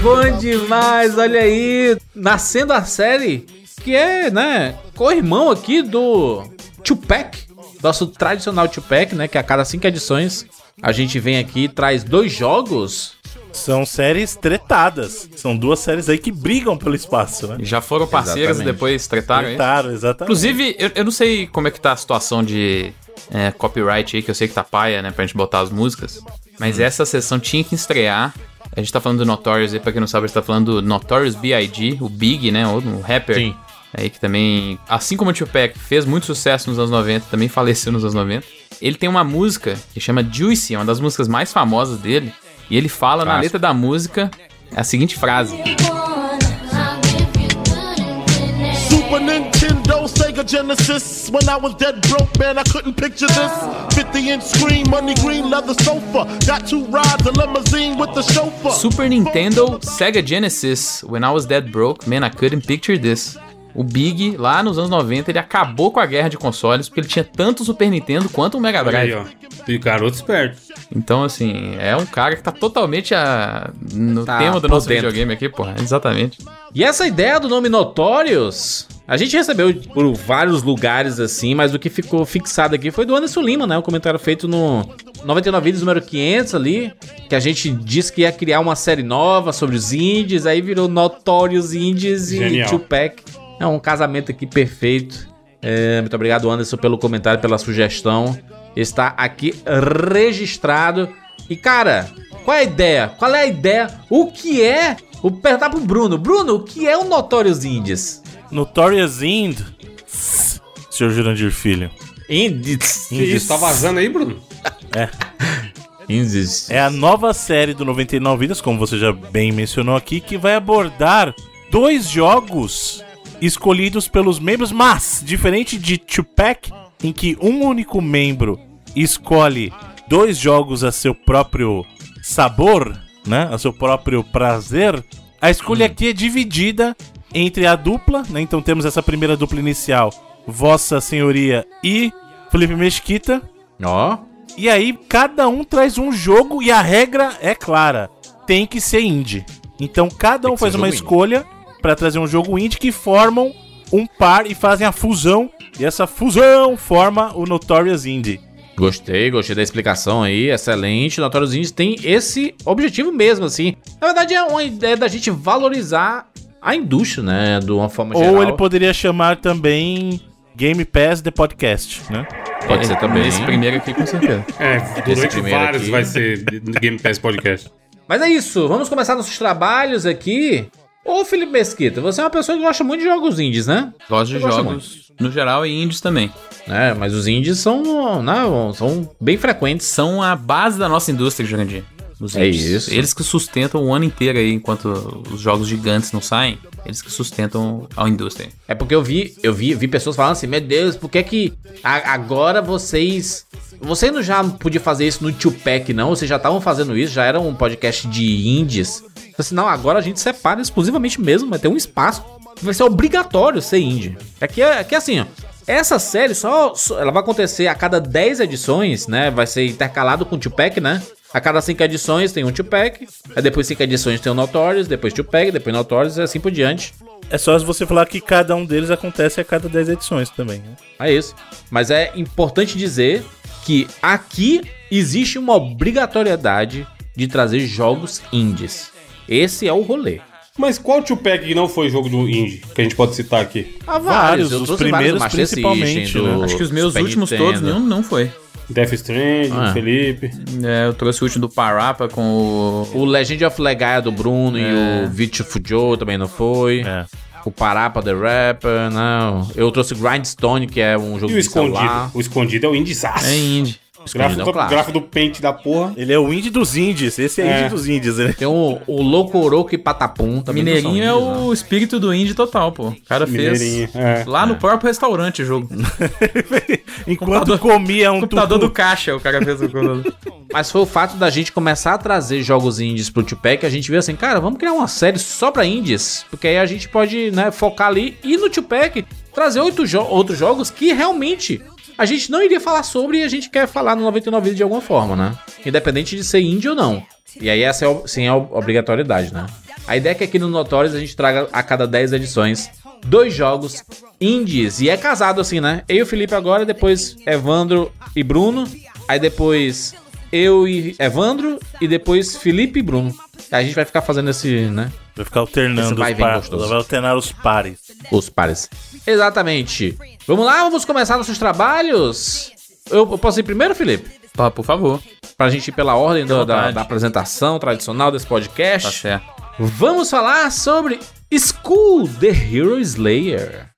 Bom demais, olha aí, nascendo a série que é, né, co-irmão aqui do Tupac, nosso tradicional Tupac, né, que a cada cinco edições a gente vem aqui e traz dois jogos. São séries tretadas. São duas séries aí que brigam pelo espaço, né? Já foram parceiros e depois tretaram. Tretaram, exatamente. Inclusive, eu, eu não sei como é que tá a situação de é, copyright aí, que eu sei que tá paia, né, pra gente botar as músicas. Mas essa sessão tinha que estrear. A gente tá falando do Notorious aí, pra quem não sabe, a gente tá falando do Notorious B.I.G., o Big, né, o, o rapper. Sim. Aí que também, assim como o Tupac fez muito sucesso nos anos 90, também faleceu nos anos 90. Ele tem uma música que chama Juicy, é uma das músicas mais famosas dele. E ele fala na Clássico. letra da música a seguinte frase: Super Nintendo, Sega Genesis. When I was dead broke, man, I couldn't picture this. 50 inch screen, money green leather sofa. Got two rides, a limousine with the chauffeur. Super Nintendo, Sega Genesis. When I was dead broke, man, I couldn't picture this. O Big, lá nos anos 90, ele acabou com a guerra de consoles, porque ele tinha tanto o Super Nintendo quanto o Mega Drive. aí, ó. E garoto esperto. Então, assim, é um cara que tá totalmente a... no Tá tema do nosso dentro. videogame aqui, porra. Exatamente. E essa ideia do nome Notorious, a gente recebeu por vários lugares assim, mas o que ficou fixado aqui foi do Anderson Lima, né? O comentário feito no 99 Vídeos número 500 ali, que a gente disse que ia criar uma série nova sobre os indies, aí virou Notorious Indies e Genial. Tupac. É um casamento aqui perfeito. É, muito obrigado, Anderson, pelo comentário, pela sugestão. Está aqui registrado. E, cara, qual é a ideia? Qual é a ideia? O que é? Vou perguntar pro Bruno. Bruno, o que é o Notorious Indies? Notorious Ind. Senhor Jurandir Filho. Indies. Isso, tá vazando aí, Bruno? Indies. É a nova série do 99 Vidas, como você já bem mencionou aqui, que vai abordar dois jogos escolhidos pelos membros, mas diferente de Tupac, em que um único membro escolhe dois jogos a seu próprio sabor, né, a seu próprio prazer, a escolha aqui é dividida entre a dupla, né? Então temos essa primeira dupla inicial, Vossa Senhoria e Felipe Mesquita, Ó. e aí, cada um traz um jogo e a regra é clara: tem que ser indie. Então, cada um faz uma indie. escolha pra trazer um jogo indie que formam um par e fazem a fusão. E essa fusão forma o Notorious Indie. Gostei, gostei da explicação aí, excelente. Notorious Indies tem esse objetivo mesmo, assim. Na verdade, é uma ideia da gente valorizar a indústria, né? De uma forma geral. Ou ele poderia chamar também Game Pass The Podcast, né? Pode ser também. Esse primeiro aqui, com certeza. É, durante primeiro vários aqui. vai ser Game Pass Podcast. Mas é isso, vamos começar nossos trabalhos aqui. Ô, Felipe Mesquita, você é uma pessoa que gosta muito de jogos indies, né? Gosto de jogos no geral e indies também. É, mas os indies são, não, são bem frequentes. São a base da nossa indústria, Jurandir. Os É indies. isso. Eles que sustentam o ano inteiro aí, enquanto os jogos gigantes não saem, eles que sustentam a indústria. É porque eu vi, eu vi, vi pessoas falando assim, meu Deus, por que que a- agora vocês... Vocês não já podiam fazer isso no Tupac, não? Vocês já estavam fazendo isso, já era um podcast de indies. Assim, não, agora a gente separa exclusivamente mesmo, vai ter um espaço. Vai ser obrigatório ser indie. Aqui é, aqui é assim, ó. Essa série só, só- Ela vai acontecer a cada 10 edições, né? Vai ser intercalado com o Tupac, né? A cada 5 edições tem um Tupac. Aí depois 5 edições tem o Notorious, depois Tupac, depois Notorious e assim por diante. É só você falar que cada um deles acontece a cada 10 edições também. Né? É isso. Mas é importante dizer que aqui existe uma obrigatoriedade de trazer jogos indies. Esse é o rolê. Mas qual Tupac que não foi jogo do indie que a gente pode citar aqui? Há Vários, os trouxe primeiros Master principalmente, do né? Acho que os meus Super últimos Nintendo. todos, nenhum não foi. Death Stranding, Ah. Felipe. É, eu trouxe o último do Parapa com o. O Legend of Legaia do Bruno e o Beautiful Joe também não foi. É. O Parapa The Rapper, não. Eu trouxe Grindstone, que é um jogo E o de escondido? celular. O escondido é o. É indie. Escondido é um Gráfico, clássico. gráfico do pente da porra. Ele é o indie dos indies. Esse é, É. indie dos indies, né? Tem o, o Loucoroco e Patapum também. Mineirinho é o espírito do indie total, pô. O cara Mineirinho, fez é. lá no próprio restaurante o jogo. Enquanto Computador- comia um computador tutu. do caixa, o cara fez o. Mas foi o fato da gente começar a trazer jogos indies pro Tupac que a gente viu assim, cara, vamos criar uma série só pra indies, porque aí a gente pode, né, focar ali e no Tupac trazer oito jo outros jogos que realmente a gente não iria falar sobre e a gente quer falar no 99 Vidas de alguma forma, né? Independente de ser indie ou não. E aí essa é, sim é a obrigatoriedade, né? A ideia é que aqui no Notorious a gente traga a cada 10 edições dois jogos indies. E é casado assim, né? Eu e o Felipe agora, depois Evandro e Bruno. Aí depois eu e Evandro. E depois Felipe e Bruno. A gente vai ficar fazendo esse, né? Vai ficar alternando vai os pares. Vai alternar os pares. Os pares. Exatamente. Vamos lá, vamos começar nossos trabalhos. Eu, eu posso ir primeiro, Felipe? Pá, por favor. Pra gente ir pela ordem do- da, da apresentação tradicional desse podcast. Tá certo. Vamos falar sobre School The Hero Slayer.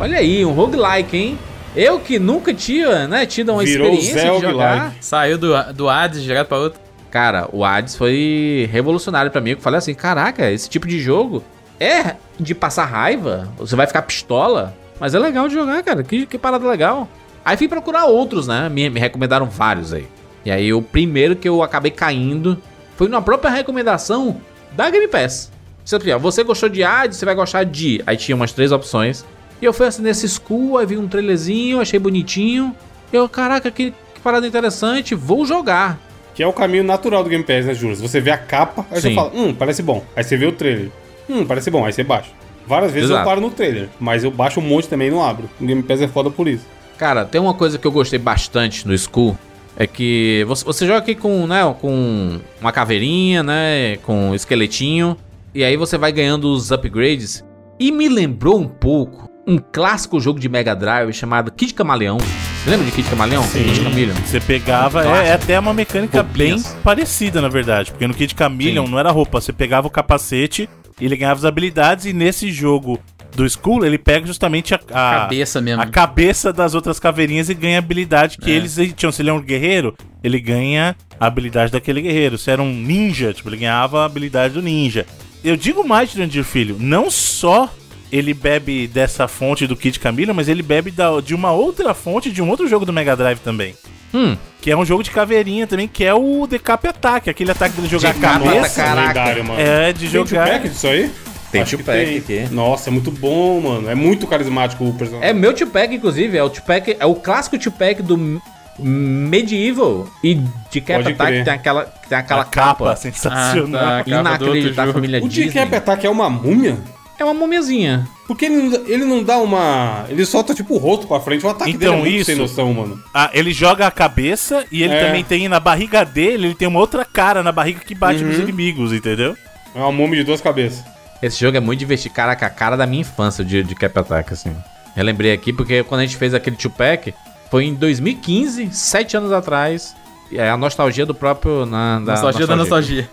Olha aí, um roguelike, hein? Eu que nunca tinha, né, tido uma Virou experiência Zé de jogar. roguelike. Saiu do, do Hades direto pra outro. Cara, o Hades foi revolucionário pra mim. Eu falei assim, caraca, esse tipo de jogo é de passar raiva. Você vai ficar pistola, mas é legal de jogar, cara. Que, que parada legal. Aí fui procurar outros, né? Me, me recomendaram vários aí. E aí o primeiro que eu acabei caindo foi na própria recomendação da Game Pass. Você, assim, ó, você gostou de Hades, você vai gostar de. Aí tinha umas três opções. E eu fui assim nesse school, aí vi um trailerzinho, achei bonitinho. Eu, caraca, que, que parada interessante, vou jogar. Que é o caminho natural do Game Pass, né, Júlio? Você vê a capa, aí Sim. você fala, hum, parece bom. Aí você vê o trailer. Hum, parece bom. Aí você baixa. Várias vezes Exato. eu paro no trailer, mas eu baixo um monte também e não abro. O Game Pass é foda por isso. Cara, tem uma coisa que eu gostei bastante no Skull. É que você, você joga aqui com, né, com uma caveirinha, né? Com um esqueletinho. E aí você vai ganhando os upgrades. E me lembrou um pouco um clássico jogo de Mega Drive chamado Kid Camaleão. Você lembra de Kid Camaleão? Kid Chameleon? Você pegava, Clássico. é, é até uma mecânica Roupinhas. bem parecida, na verdade. Porque no Kid Chameleon Sim. não era roupa, você pegava o capacete e ele ganhava as habilidades. E nesse jogo do Skull, ele pega justamente a, a- Cabeça mesmo. a cabeça das outras caveirinhas e ganha habilidade que É. eles tinham. Se ele é um guerreiro, ele ganha a habilidade daquele guerreiro. Se era um ninja, tipo, ele ganhava a habilidade do ninja. Eu digo mais, Jurandir Filho, não só ele bebe dessa fonte do Kid Camila, mas ele bebe da- de uma outra fonte de um outro jogo do Mega Drive também. Hum, Que é um jogo de caveirinha também, que é o Decap Attack, aquele ataque dele jogar a Decap cabeça. Caraca. Lendário, mano. É, de Tem jogar. two-pack disso aí? Tem tem. aqui. Nossa, é muito bom, mano. É muito carismático o personagem. é meu Tupac, inclusive. É o Tupac, é o clássico Tupac do Medieval e de Cap Pode Attack crer. que tem aquela, que tem aquela a capa, capa. sensacional. Ah, tá. Capa Inacreditável, jogo. família o Disney. Decap Attack é uma múmia? É uma mumiazinha. Porque ele não, dá- ele não dá uma. Ele solta tipo o rosto pra frente. O ataque Então, dele é muito isso. sem noção, mano. Ah, ele joga a cabeça e ele É. também tem na barriga dele, ele tem uma outra cara na barriga que bate Uhum. nos inimigos, entendeu? É uma múmia de duas cabeças. Esse jogo é muito divertido. Caraca, a cara da minha infância de, de Cap Attack, assim. Eu lembrei aqui porque quando a gente fez aquele Tupac, foi em 2015, sete anos atrás. E É a nostalgia do próprio. Na, da nostalgia da nostalgia.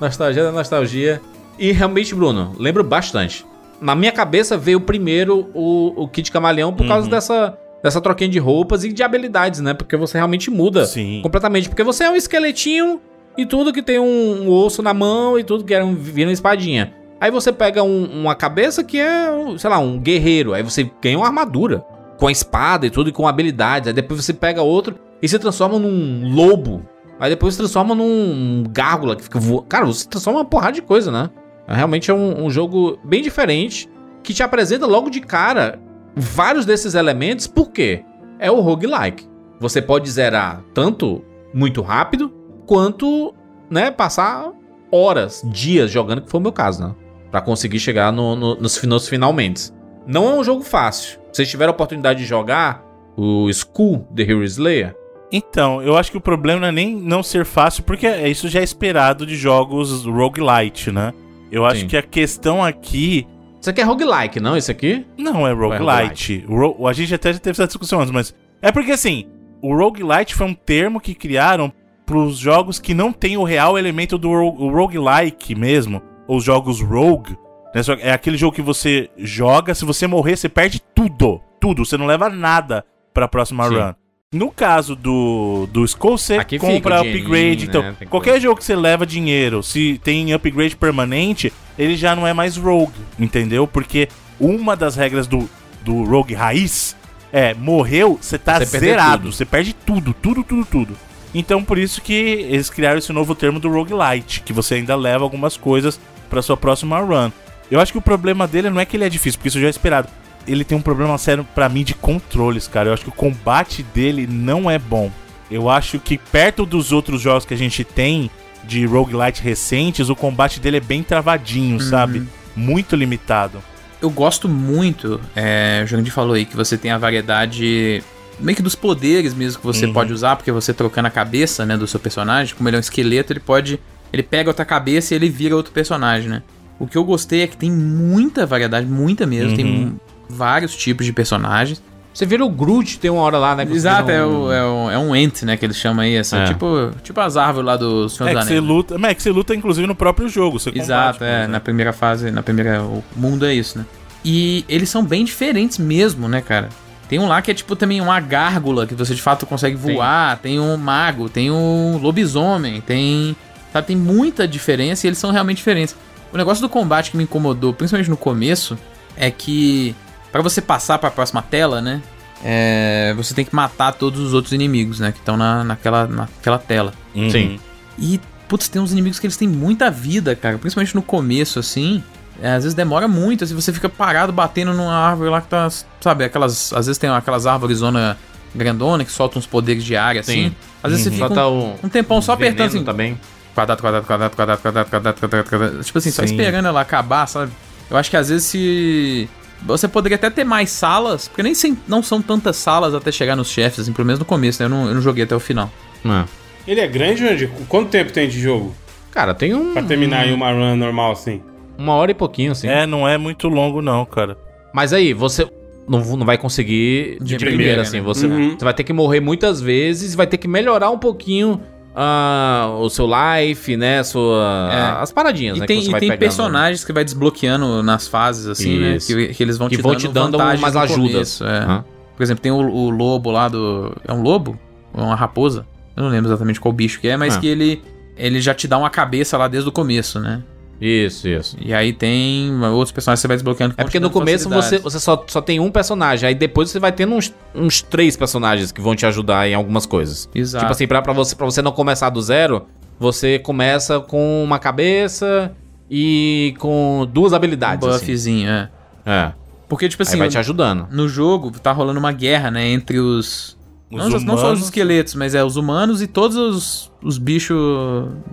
Nostalgia da nostalgia. E realmente, Bruno, lembro bastante. Na minha cabeça veio primeiro o, o Kit Camaleão por Uhum. causa dessa, dessa troquinha de roupas e de habilidades, né? Porque você realmente muda Sim. completamente. Porque você é um esqueletinho e tudo que tem um, um osso na mão e tudo que era um, vira uma espadinha. Aí você pega um- uma cabeça que é, sei lá, um guerreiro. Aí você ganha uma armadura com a espada e tudo e com habilidades. Aí depois você pega outro e se transforma num lobo. Aí depois se transforma num gárgula que fica voando. Cara, você transforma uma porrada de coisa, né? Realmente é um, um jogo bem diferente que te apresenta logo de cara vários desses elementos. Por quê? É o roguelike. Você pode zerar tanto muito rápido quanto, né, passar horas, dias jogando, que foi o meu caso, né? Pra conseguir chegar no, no- nos, nos finalmente. Não é um jogo fácil. Vocês tiverem a oportunidade de jogar o Skull The Hero Slayer, Então, eu acho que o problema não é nem não ser fácil, porque é- isso já é esperado de jogos roguelite, né? Eu acho Sim. que a questão aqui isso aqui é roguelike, não? Isso aqui? não é roguelite. O ro- a gente até já teve essa discussão antes, mas é porque assim, o roguelite foi um termo que criaram pros jogos que não tem o real elemento do ro roguelike mesmo, ou os jogos rogue. né? É aquele jogo que você joga, se você morrer, você perde tudo. Tudo, você não leva nada pra próxima Sim. run. No caso do, do Skull, você Aqui compra upgrade. né? Então, Tem qualquer jogo que você leva dinheiro, se tem upgrade permanente, ele já não é mais rogue, entendeu? Porque uma das regras do, do rogue raiz é, morreu, você tá Você zerado, você perde tudo, tudo, tudo, tudo. Então, por isso que eles criaram esse novo termo do roguelite, que você ainda leva algumas coisas pra sua próxima run. Eu acho que o problema dele não é que ele é difícil, porque isso já é esperado. Ele tem um problema sério pra mim de controles, cara. Eu acho que o combate dele não é bom. Eu acho que perto dos outros jogos que a gente tem de roguelite recentes, o combate dele é bem travadinho, sabe? Muito limitado. Eu gosto muito, é, o Jurandir falou aí que você tem a variedade meio que dos poderes mesmo que você Uhum. pode usar, porque você trocando a cabeça, né, do seu personagem, como ele é um esqueleto, ele pode, ele pega outra cabeça e ele vira outro personagem, né? O que eu gostei é que tem muita variedade, muita mesmo, tem Uhum. mu- vários tipos de personagens. Você vira o Groot, tem uma hora lá, né? Exato, vira é, um- o, é, o, é um ent, né, que eles chamam aí, essa, É. tipo, tipo as árvores lá do Senhor É dos que você né? luta, mas é que você luta inclusive no próprio jogo, você Exato, combate, é, exemplo. na primeira fase, na primeira, o mundo é isso, né? E eles são bem diferentes mesmo, né, cara? Tem um lá que é tipo também uma gárgula, que você de fato consegue voar, tem um mago, tem um lobisomem, tem. Sabe, tem muita diferença e eles são realmente diferentes. O negócio do combate que me incomodou, principalmente no começo, é que para você passar para a próxima tela, né? É, você tem que matar todos os outros inimigos, né? Que estão na, naquela, naquela tela. Uhum. Sim. E, putz, tem uns inimigos que eles têm muita vida, cara. Principalmente no começo, assim. É, às vezes demora muito, assim, você fica parado batendo numa árvore lá que tá. Sabe, aquelas. Às vezes tem aquelas árvores zona grandona que soltam uns poderes de área, assim. Sim. Às vezes você Só fica tá um, o um tempão só veneno apertando assim. também. Quadrado, quadrado, quadrado, quadrado, quadrado, quadrado, quadrado, quadrado. Tipo assim, só Sim. esperando ela acabar, sabe? Eu acho que às vezes se. Você poderia até ter mais salas, porque nem sem- não são tantas salas até chegar nos chefes, assim, pelo menos no começo, né? Eu não, eu não joguei até o final. Ah. Ele é grande, Andy? Quanto tempo tem de jogo? Cara, tem um, Pra terminar aí uma run normal assim? uma hora e pouquinho, assim. É, não é muito longo, não, cara. Mas aí, você não, não vai conseguir de, De primeira, primeira, assim. né? Você, Uhum. você vai ter que morrer muitas vezes, vai ter que melhorar um pouquinho ah, o seu life, né? Sua, É. As paradinhas, E né? tem, e tem pegando. personagens que vai desbloqueando nas fases, assim, né? Isso. Que, que eles vão Que te vão dando te dando umas ajudas. começo, é. Hã? Por exemplo, tem o, o lobo lá do. É um lobo? Ou uma raposa? Eu não lembro exatamente qual bicho que é, mas Ah. que ele. Ele já te dá uma cabeça lá desde o começo, né? Isso, isso. E aí tem outros personagens que você vai desbloqueando. que É porque no começo você, você só, só tem um personagem, aí depois você vai tendo uns, uns três personagens que vão te ajudar em algumas coisas. Exato. Tipo assim, pra, pra, você, pra você não começar do zero, você começa com uma cabeça e com duas um habilidades. assim. buffzinho, é. É. Porque, tipo Aí assim, vai te ajudando. no jogo tá rolando uma guerra, né? Entre os. Os não, não só os humanos- esqueletos, mas é os humanos e todos os, os bichos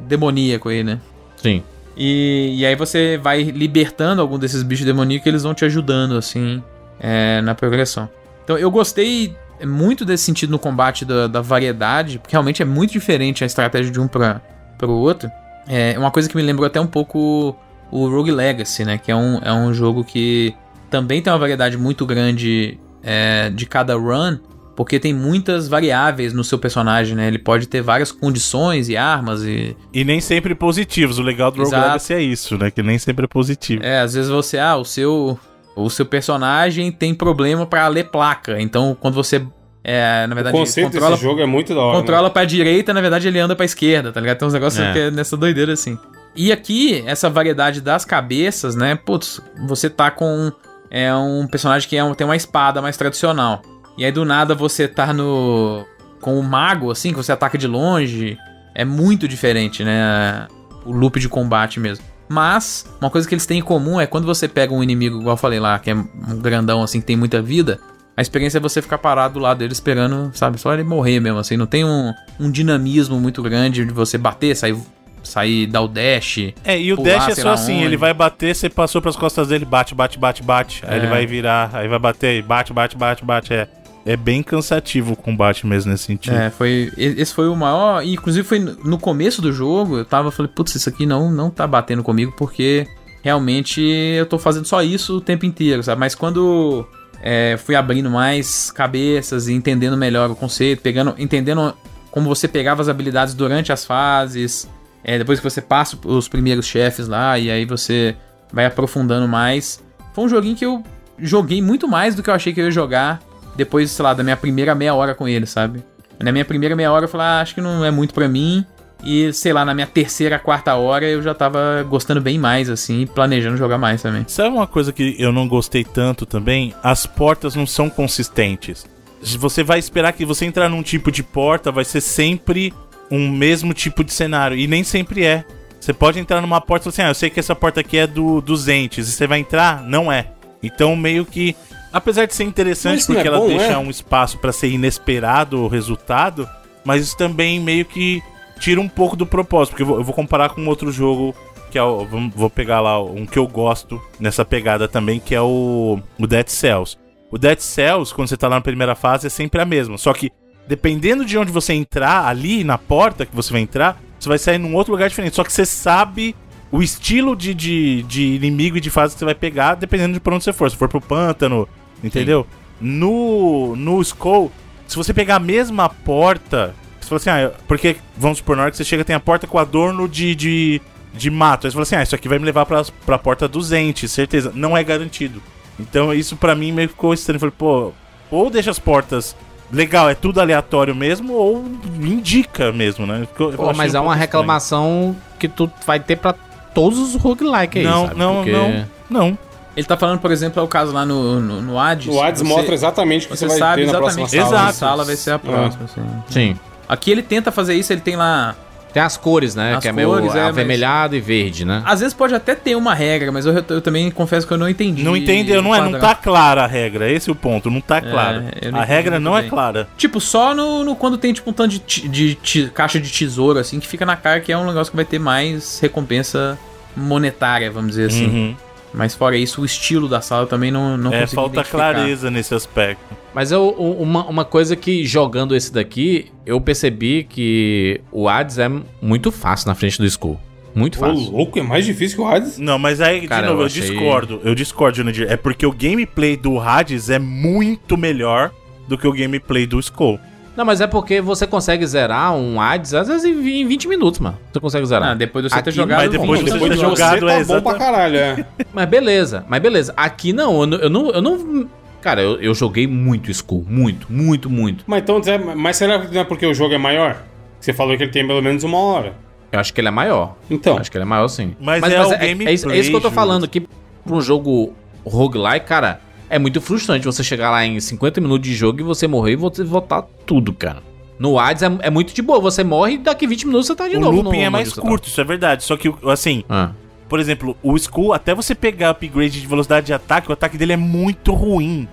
demoníacos aí, né? Sim. E, e aí você vai libertando algum desses bichos demoníacos e eles vão te ajudando, assim, é, na progressão. Então eu gostei muito desse sentido no combate da, da variedade, porque realmente é muito diferente a estratégia de um para o outro. É uma coisa que me lembrou até um pouco o Rogue Legacy, né? Que é um, é um jogo que também tem uma variedade muito grande é, de cada run, porque tem muitas variáveis no seu personagem, né? Ele pode ter várias condições e armas e E nem sempre positivos. O legal do Rogue. Legacy é isso, né? Que nem sempre é positivo. É, às vezes você, ah, o seu o seu personagem tem problema pra ler placa. Então, quando você é, na O verdade, conceito controla desse jogo é muito da hora. controla pra direita, na verdade ele anda pra esquerda, tá ligado? Tem uns negócios É. que é nessa doideira assim. E aqui, essa variedade das cabeças, né? Putz, você tá com é, um personagem que é um- tem uma espada mais tradicional. E aí do nada você tá no. com o mago, assim, que você ataca de longe. É muito diferente, né? O loop de combate mesmo. Mas, uma coisa que eles têm em comum é quando você pega um inimigo, igual eu falei lá, que é um grandão assim, que tem muita vida. A experiência é você ficar parado do lado dele esperando, sabe? Só ele morrer mesmo, assim. Não tem um, um dinamismo muito grande de você bater, sair, sair dar o dash. É, e o pular, dash é só assim, onde. ele vai bater, você passou pras costas dele, bate, bate, bate, bate. Aí É. ele vai virar, aí vai bater, aí bate, bate, bate, bate. É, é bem cansativo o combate mesmo nesse sentido. É, foi. Esse foi o maior. Inclusive foi no no começo do jogo, eu tava, falei, putz, isso aqui não, não tá batendo comigo, porque realmente eu tô fazendo só isso o tempo inteiro, sabe? Mas quando é, fui abrindo mais cabeças e entendendo melhor o conceito, pegando, entendendo como você pegava as habilidades durante as fases, é, depois que você passa os primeiros chefes lá, e aí você vai aprofundando mais. Foi um joguinho que eu joguei muito mais do que eu achei que eu ia jogar depois, sei lá, da minha primeira meia hora com ele, sabe? Na minha primeira meia hora eu falei, ah, acho que não é muito pra mim. E, sei lá, na minha terceira, quarta hora eu já tava gostando bem mais, assim, planejando jogar mais também. Sabe uma coisa que eu não gostei tanto também? As portas não são consistentes. Você vai esperar que você entrar num tipo de porta, vai ser sempre um mesmo tipo de cenário. E nem sempre é. Você pode entrar numa porta e assim: ah, eu sei que essa porta aqui é do, dos entes. E você vai entrar? Não é. Então, meio que. Apesar de ser interessante, porque é ela bom, deixa é? um espaço pra ser inesperado o resultado, mas isso também meio que tira um pouco do propósito. Porque eu vou, eu vou comparar com outro jogo que é o, vou pegar lá um que eu gosto nessa pegada também, que é o, o Dead Cells. O Dead Cells, quando você tá lá na primeira fase, é sempre a mesma. Só que, dependendo de onde você entrar, ali na porta que você vai entrar, você vai sair num outro lugar diferente. Só que você sabe o estilo de, de, de inimigo e de fase que você vai pegar, dependendo de por onde você for. Se for pro pântano, entendeu? No, no Skull, se você pegar a mesma porta, você fala assim, ah, eu- porque, vamos supor, na hora que você chega tem a porta com adorno de, de, de mato. Aí você fala assim, ah, isso aqui vai me levar pra, pra porta dos entes, certeza. Não é garantido. Então isso pra mim meio que ficou estranho. Falei, pô, ou deixa as portas legal, é tudo aleatório mesmo, ou indica mesmo, né? Eu Pô, mas um é uma reclamação que tu vai ter pra todos os roguelike aí, Não, sabe? não, Porque- não. Não. Ele tá falando, por exemplo, é o caso lá no, no, no Hades. O Ads Você- mostra exatamente o que Você você, vai sabe ter na próxima exatamente sala. Exato. sala vai ser a próxima. assim. Sim. Aqui ele tenta fazer isso, ele tem lá. Tem as cores, né? As que é cores, meio é, mas- avermelhado e verde, né? Às vezes pode até ter uma regra, mas eu, eu também confesso que eu não entendi. Não entendeu, não é, não tá clara a regra, esse é o ponto, não tá clara. eu não a regra não é clara. Tipo, só no, no- quando tem tipo um tanto de, ti- de ti- caixa de tesouro, assim, que fica na cara que é um negócio que vai ter mais recompensa monetária, vamos dizer assim. Uhum. Mas fora isso, o estilo da sala também não, não É, consegui falta clareza nesse aspecto. Mas eu, uma, uma coisa que jogando esse daqui, eu percebi que o Hades é muito fácil na frente do Skull. Muito Ô, fácil. louco, é mais difícil que o Hades? Não, mas aí, Cara, de novo, eu eu, achei- discordo. Eu discordo, Junadir. É porque o gameplay do Hades é muito melhor do que o gameplay do Skull. Não, mas é porque você consegue zerar um Hades às vezes em vi- em 20 minutos, mano. Você consegue zerar. Ah, depois de você ter Aqui- jogado. mas depois de bom, você Depois ter jogado, você é tá bom exata- pra caralho, é. Mas beleza, mas beleza. Aqui não, eu não. Eu não, eu não- cara, eu, eu joguei muito Skull. Muito, muito, muito. Mas então, mas será que não é porque o jogo é maior? Você falou que ele tem pelo menos uma hora. Eu acho que ele é maior. Então, Acho que ele é maior sim. Mas é o gameplay, é, isso, é isso que eu tô falando aqui. Pra um jogo roguelike, cara, é muito frustrante você chegar lá em 50 minutos de jogo e você morrer e você voltar tudo, cara. No Hades é, é muito de boa. Você morre e daqui 20 minutos você tá de o novo. looping no- é mais você curto, isso é verdade. Só que, assim, tá. Ah. por exemplo, o Skull, até você pegar upgrade de velocidade de ataque, o ataque dele é muito ruim.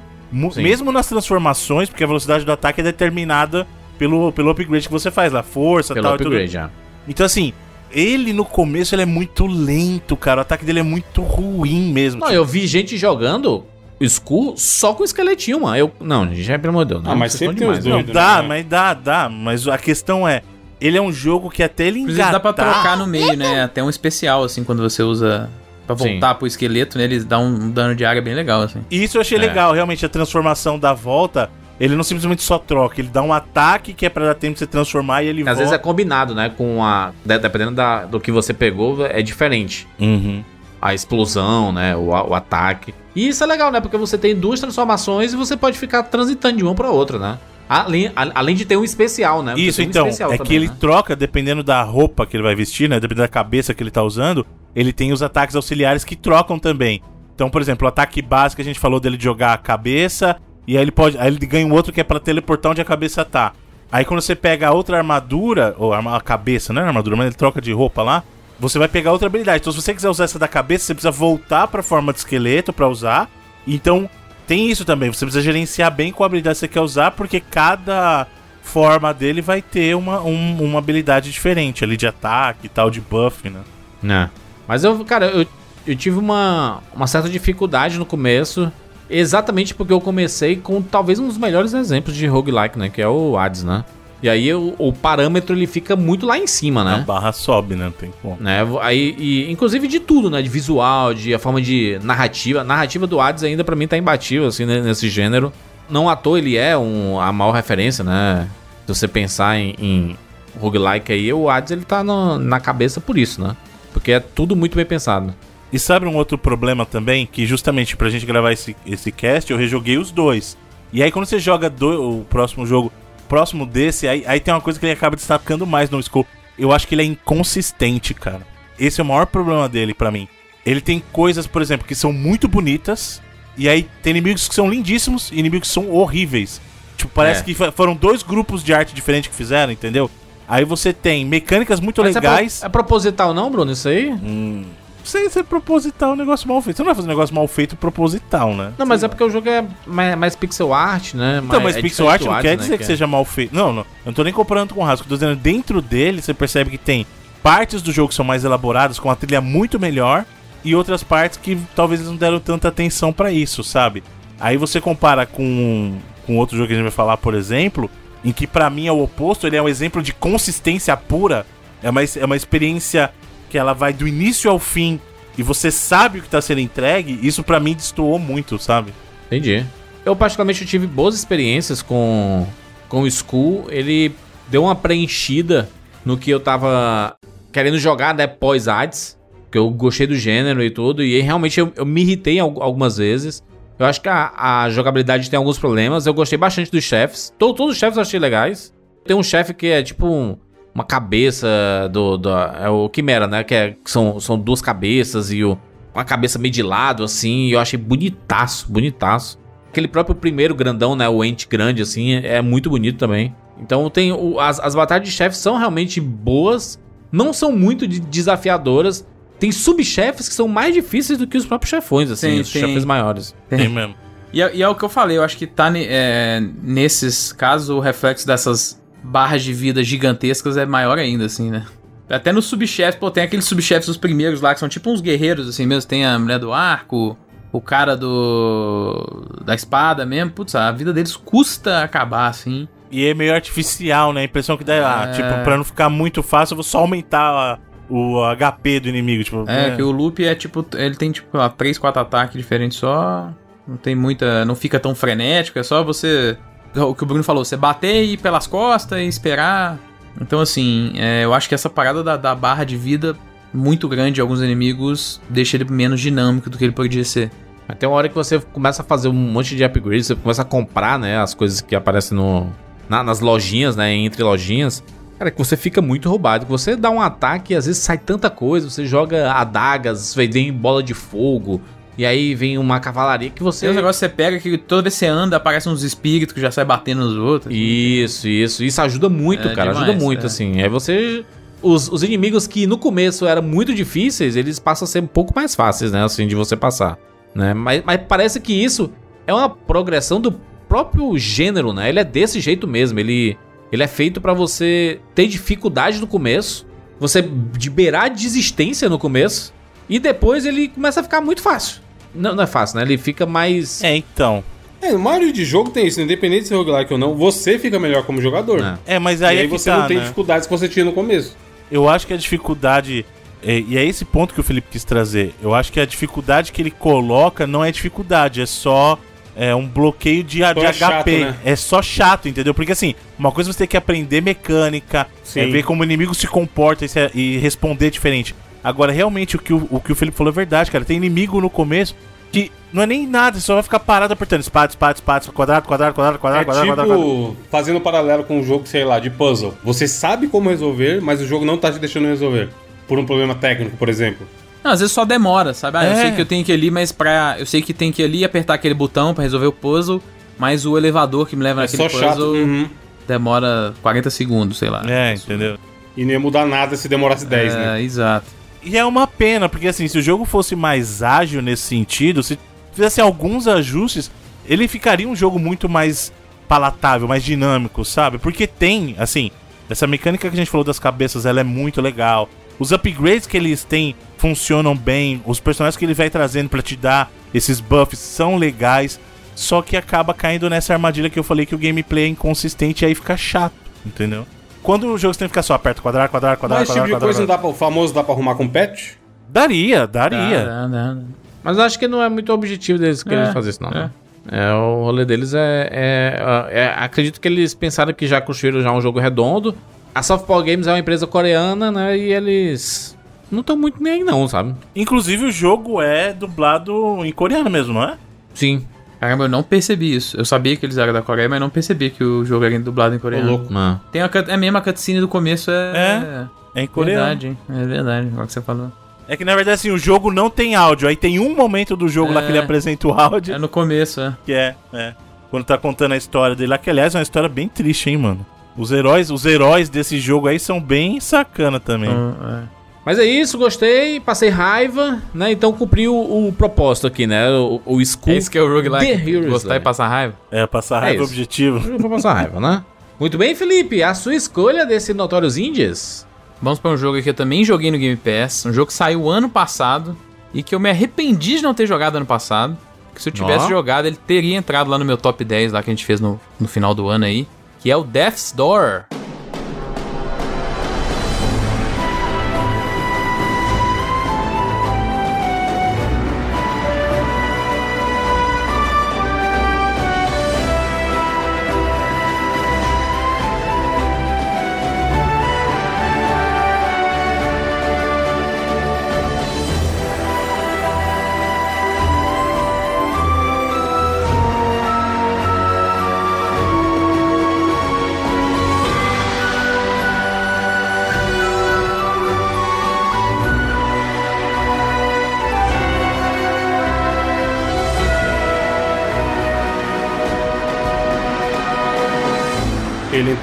Sim. Mesmo nas transformações, porque a velocidade do ataque é determinada pelo, pelo upgrade que você faz lá, força Pelo tal e tudo. upgrade, já. Então, assim, ele no começo ele é muito lento, cara. O ataque dele é muito ruim mesmo. Não, eu vi gente jogando Skull só com esqueletinho, mano. Eu, não, gente, já pelo amor de Deus. Ah, não, mas vocês sempre tem os demais, dois. Não, doido, dá, né? mas dá, dá. Mas a questão é, ele é um jogo que até ele engatar... dá pra trocar no meio, né? Até um especial, assim, quando você usa. Pra Sim. voltar pro esqueleto, né? Eles dão um dano de área bem legal, assim. E isso eu achei É. legal, realmente, a transformação da volta, ele não simplesmente só troca, ele dá um ataque que é pra dar tempo de você transformar e ele Às volta. vezes é combinado, né? Com a. de- Dependendo da, do que você pegou, é diferente. Uhum. A explosão, né? O, o ataque. E isso é legal, né? Porque você tem duas transformações e você pode ficar transitando de uma pra outra, né? Além, além de ter um especial, né? Você Isso, um então, especial é que também, ele né? troca, dependendo da roupa que ele vai vestir, né? Dependendo da cabeça que ele tá usando, ele tem os ataques auxiliares que trocam também. Então, por exemplo, o ataque básico a gente falou dele de jogar a cabeça, e aí ele pode. Aí ele ganha um outro que é pra teleportar onde a cabeça tá. Aí quando você pega a outra armadura, ou a cabeça, não é armadura, mas ele troca de roupa lá, você vai pegar outra habilidade. Então, se você quiser usar essa da cabeça, você precisa voltar pra forma de esqueleto pra usar. Então, tem isso também. Você precisa gerenciar bem qual habilidade você quer usar, porque cada forma dele vai ter uma, um- uma habilidade diferente ali de ataque e tal, de buff, né? É. Mas eu, cara, eu, eu tive uma, uma certa dificuldade no começo. Exatamente porque eu comecei com talvez um dos melhores exemplos de roguelike, né? Que é o Hades, né? E aí o, o parâmetro ele fica muito lá em cima, A né? barra sobe, né? Tem como. né? Aí, e, inclusive de tudo, né? De visual, de a forma de narrativa. A narrativa do Hades ainda pra mim tá imbatível, assim, né? nesse gênero. Não à toa ele é um, a maior referência, né? Se você pensar em, em roguelike aí, o Hades ele tá no- na cabeça por isso, né? Porque é tudo muito bem pensado. E sabe um outro problema também? Que justamente pra gente gravar esse, esse cast, eu rejoguei os dois. E aí quando você joga do- o próximo jogo próximo desse, aí, aí tem uma coisa que ele acaba destacando mais no Skull. Eu acho que ele é inconsistente, cara. Esse é o maior problema dele pra mim. Ele tem coisas, por exemplo, que são muito bonitas, e aí tem inimigos que são lindíssimos e inimigos que são horríveis. Tipo, parece É. que foram dois grupos de arte diferentes que fizeram, entendeu? Aí você tem mecânicas muito Mas é pro- legais. É, proposital não, Bruno, isso aí? Hum, sem ser proposital, um negócio mal feito. Você não vai fazer um negócio mal feito proposital, né? Não, mas é porque o jogo é mais, mais pixel art, né? Então, mas é pixel art não quer né, dizer que, seja mal feito. Não, não. Eu não tô nem comparando com o Rasco. Tô dizendo, dentro dele, você percebe que tem partes do jogo que são mais elaboradas, com a trilha muito melhor, e outras partes que talvez eles não deram tanta atenção pra isso, sabe? Aí você compara com, com outro jogo que a gente vai falar, por exemplo, em que pra mim é o oposto, ele é um exemplo de consistência pura. É uma, é uma experiência que ela vai do início ao fim e você sabe o que tá sendo entregue. Isso pra mim destoou muito, sabe? Entendi. Eu, particularmente, tive boas experiências com, com o Skull. Ele deu uma preenchida no que eu tava querendo jogar, né, pós-Hades. Que eu gostei do gênero e tudo. E realmente, eu, eu me irritei al- algumas vezes. Eu acho que a, a jogabilidade tem alguns problemas. Eu gostei bastante dos chefes. To- Todos os chefes eu achei legais. Tem um chefe que é tipo um- uma cabeça do, do. É o Quimera, né? Que, é, que são, são duas cabeças e o, uma cabeça meio de lado, assim. E eu achei bonitaço, bonitaço. Aquele próprio primeiro grandão, né? O ente grande, assim, é muito bonito também. Então tem. o- as, as batalhas de chefes são realmente boas. Não são muito de- desafiadoras. Tem subchefes que são mais difíceis do que os próprios chefões, assim, Tem, os tem. chefes maiores. Tem mesmo. E é, e é o que eu falei, eu acho que tá é, nesses casos o reflexo dessas barras de vida gigantescas é maior ainda, assim, né? Até nos subchefes, pô, tem aqueles subchefes os primeiros lá, que são tipo uns guerreiros, assim mesmo. Tem a mulher do arco, o cara do. da espada mesmo. Putz, a vida deles custa acabar, assim. E é meio artificial, né? A impressão que dá, ah, É. tipo, pra não ficar muito fácil, eu vou só aumentar o HP do inimigo, tipo... É, que o loop é tipo. Ele tem tipo lá, 3, 4 ataques diferentes só. Não tem muita. Não fica tão frenético, é só você. O que o Bruno falou, você bater e ir pelas costas e esperar. Então, assim, é, eu acho que essa parada da, da barra de vida muito grande de alguns inimigos deixa ele menos dinâmico do que ele podia ser. Tem uma hora que você começa a fazer um monte de upgrades, você começa a comprar, né, as coisas que aparecem no, na- nas lojinhas, né, entre lojinhas. Cara, que você fica muito roubado. Que você dá um ataque e às vezes sai tanta coisa. Você joga adagas, vem bola de fogo. E aí vem uma cavalaria que você. Tem um negócio que você pega que toda vez que você anda, aparecem uns espíritos que já saem batendo nos outros. Isso, isso. Isso ajuda muito, É cara. demais, ajuda muito, é. assim. Aí você. Os, os inimigos que no começo eram muito difíceis, eles passam a ser um pouco mais fáceis, né? Assim, de você passar. Né? Mas, mas parece que isso é uma progressão do próprio gênero, né? Ele é desse jeito mesmo. Ele, ele é feito pra você ter dificuldade no começo, você de beirar a desistência no começo, e depois ele começa a ficar muito fácil. Não, não é fácil, né? Ele fica mais. É, então... É, no Mario de jogo tem isso, independente se é roguelike ou não, você fica melhor como jogador. né? É, mas E aí, aí, é você tá, não tem né? dificuldades que você tinha no começo. Eu acho que a dificuldade. é- e é esse ponto que o Felipe quis trazer. Eu acho que a dificuldade que ele coloca não é dificuldade, é só é, um bloqueio de, de é HP. chato, né? É só chato, entendeu? Porque assim, uma coisa é você tem que aprender mecânica, é ver como o inimigo se comporta e, se- e responder diferente. Agora, realmente, o que o, o que o Felipe falou é verdade, cara. Tem inimigo no começo que não é nem nada, você só vai ficar parado apertando espada, espada, espada, quadrado, quadrado, quadrado, quadrado, É quadrado, tipo, quadrado, quadrado. fazendo um paralelo com um jogo, sei lá, de puzzle. Você sabe como resolver, mas o jogo não tá te deixando resolver. Por um problema técnico, por exemplo. Não, às vezes só demora, sabe? Ah, eu É. sei que eu tenho que ir ali, mas pra. Eu sei que tem que ir ali e apertar aquele botão pra resolver o puzzle, mas o elevador que me leva É naquele só chato. puzzle Uhum. demora 40 segundos, sei lá. É, entendeu? E não ia mudar nada se demorasse 10, é, né? exato. E é uma pena, porque assim, se o jogo fosse mais ágil nesse sentido, se fizesse alguns ajustes, ele ficaria um jogo muito mais palatável, mais dinâmico, sabe? Porque tem, assim, essa mecânica que a gente falou das cabeças, ela é muito legal. Os upgrades que eles têm funcionam bem, os personagens que ele vai trazendo pra te dar esses buffs são legais, só que acaba caindo nessa armadilha que eu falei que o gameplay é inconsistente e aí fica chato, entendeu? Quando o jogo você tem que ficar só aperta quadrado, quadrado, quadrado, Mas esse tipo quadrado, de coisa não quadrado. dá pra, o famoso dá pra arrumar com patch? Daria, daria. Dá, dá, dá. Mas acho que não é muito o objetivo deles querer É, fazer isso, não. é. né? É, o rolê deles é, é- é- Acredito que eles pensaram que já construíram já um jogo redondo. A Softball Games é uma empresa coreana, né? E eles não estão muito nem aí, não, sabe? Inclusive o jogo é dublado em coreano mesmo, não é? Sim. Caramba, eu não percebi isso. Eu sabia que eles eram da Coreia, mas não percebi que o jogo era dublado em Ô, coreano. louco. Não. Tem a, é mesmo a cutscene do começo, é. É, em coreano. Verdade, hein? É verdade, agora que você falou. É que na verdade assim, o jogo não tem áudio. Aí tem um momento do jogo lá É. que ele apresenta o áudio, É no começo, é. que é, é, quando tá contando a história dele lá, que aliás é uma história bem triste, hein, mano. Os heróis, os heróis desse jogo aí são bem sacana também. Então, é. Mas é isso, gostei, passei raiva, né? Então cumpri o, o propósito aqui, né? O, o School. É isso que é o roguelike. Gostar e passar raiva. É, passar É raiva isso. objetivo. Pra passar raiva, né? Muito bem, Felipe. A sua escolha desse Notorious Indies? Vamos pra um jogo que eu também joguei no Game Pass. Um jogo que saiu ano passado e que eu me arrependi de não ter jogado ano passado. Que se eu tivesse Ó. jogado, ele teria entrado lá no meu top 10 lá que a gente fez no, no final do ano aí. Que é o Death's Door.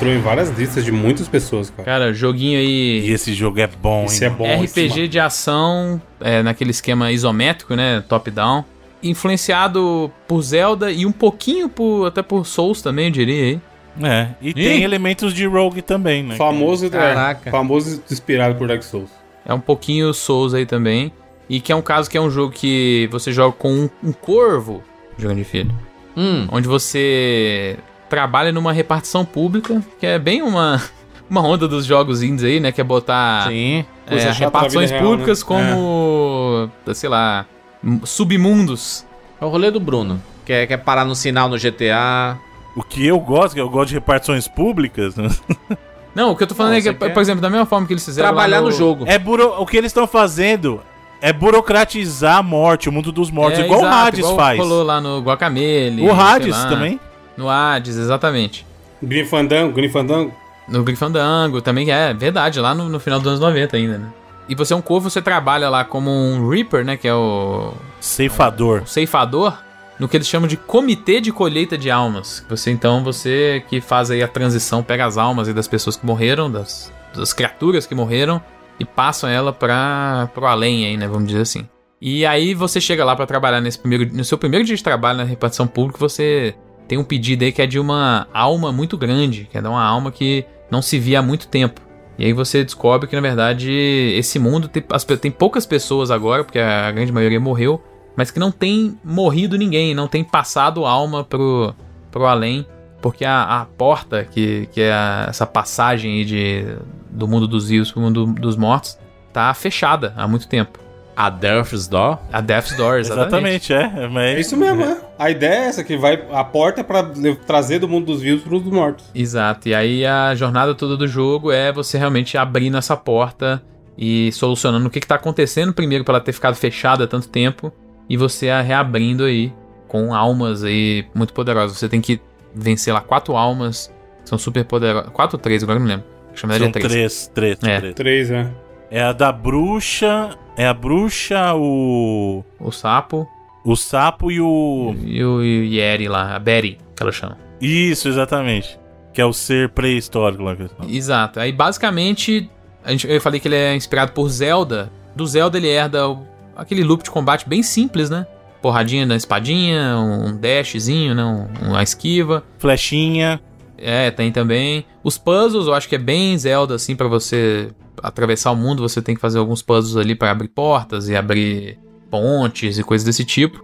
Entrou em várias listas de muitas pessoas, cara. Cara, joguinho E aí. esse jogo é bom, Esse hein? é bom. RPG de ação, é, naquele esquema isométrico, né? Top-down. Influenciado por Zelda e um pouquinho por, até por Souls também, eu diria aí. É, e tem elementos de Rogue também, né? Famoso, Caraca. é, famoso inspirado por Dark Souls. É um pouquinho Souls aí também. E que é um caso que é um jogo que você joga com um, um corvo, jogando de filho. Hum, Onde você trabalha numa repartição pública, que é bem uma, uma onda dos jogos indies aí, né? Que é botar sim. é, repartições real, públicas né? como, sei lá, submundos. É o rolê do Bruno. Quer, quer parar no sinal no GTA. O que eu gosto, que eu gosto de repartições públicas, né? Não, o que eu tô falando Não, é que, por exemplo, da mesma forma que eles fizeram lá Trabalhar no jogo. é buro... O que eles estão fazendo é burocratizar a morte, o mundo dos mortos, É, igual exato, o Hades igual faz. rolou lá no Guacamele. O Hades também. No Hades, exatamente. Grim Fandango, Grim Fandango. No Grifandango também, é verdade, lá no, no final dos anos 90 ainda, né? E você é um corvo, você trabalha lá como um Reaper, né? Que é o, Ceifador. o ceifador, no que eles chamam de comitê de colheita de almas. Você então, você que faz aí a transição, pega as almas aí das pessoas que morreram, das, das criaturas que morreram, e passam ela para pro além aí, né? Vamos dizer assim. E aí você chega lá pra trabalhar nesse primeiro, no seu primeiro dia de trabalho na repartição pública, você tem um pedido aí que é de uma alma muito grande, que é de uma alma que não se via há muito tempo. E aí você descobre que, na verdade, esse mundo tem, as tem poucas pessoas agora, porque a grande maioria morreu, mas que não tem morrido ninguém, não tem passado alma pro, pro além, porque a, a porta, que, que é a- essa passagem de, do mundo dos vivos pro mundo dos mortos, tá fechada há muito tempo. A Death's Door. A Death's Door, exatamente. Exatamente, é. Mas... É isso mesmo, né? A ideia é essa, que vai a porta é pra le- trazer do mundo dos vivos pro dos mortos. Exato, e aí a jornada toda do jogo é você realmente abrindo essa porta e solucionando o que, que tá acontecendo primeiro pra ela ter ficado fechada há tanto tempo e você a reabrindo aí com almas aí muito poderosas. Você tem que vencer lá quatro almas, são super poderosas. Quatro ou três, agora eu não lembro. Que na verdade São é três. três, três, É. três. Três, né? É a da bruxa, é a bruxa, o O sapo o sapo e o e o Yeri lá, a Betty, que ela chama. Isso, exatamente. Que é o ser pré-histórico lá. Exato. Aí basicamente, a gente, eu falei que ele é inspirado por Zelda. Do Zelda ele herda aquele loop de combate bem simples, né? Porradinha na espadinha, um dashzinho, né? Um, uma esquiva. Flechinha. É, tem também. Os puzzles eu acho que é bem Zelda, assim, pra você atravessar o mundo. Você tem que fazer alguns puzzles ali pra abrir portas e abrir pontes e coisas desse tipo.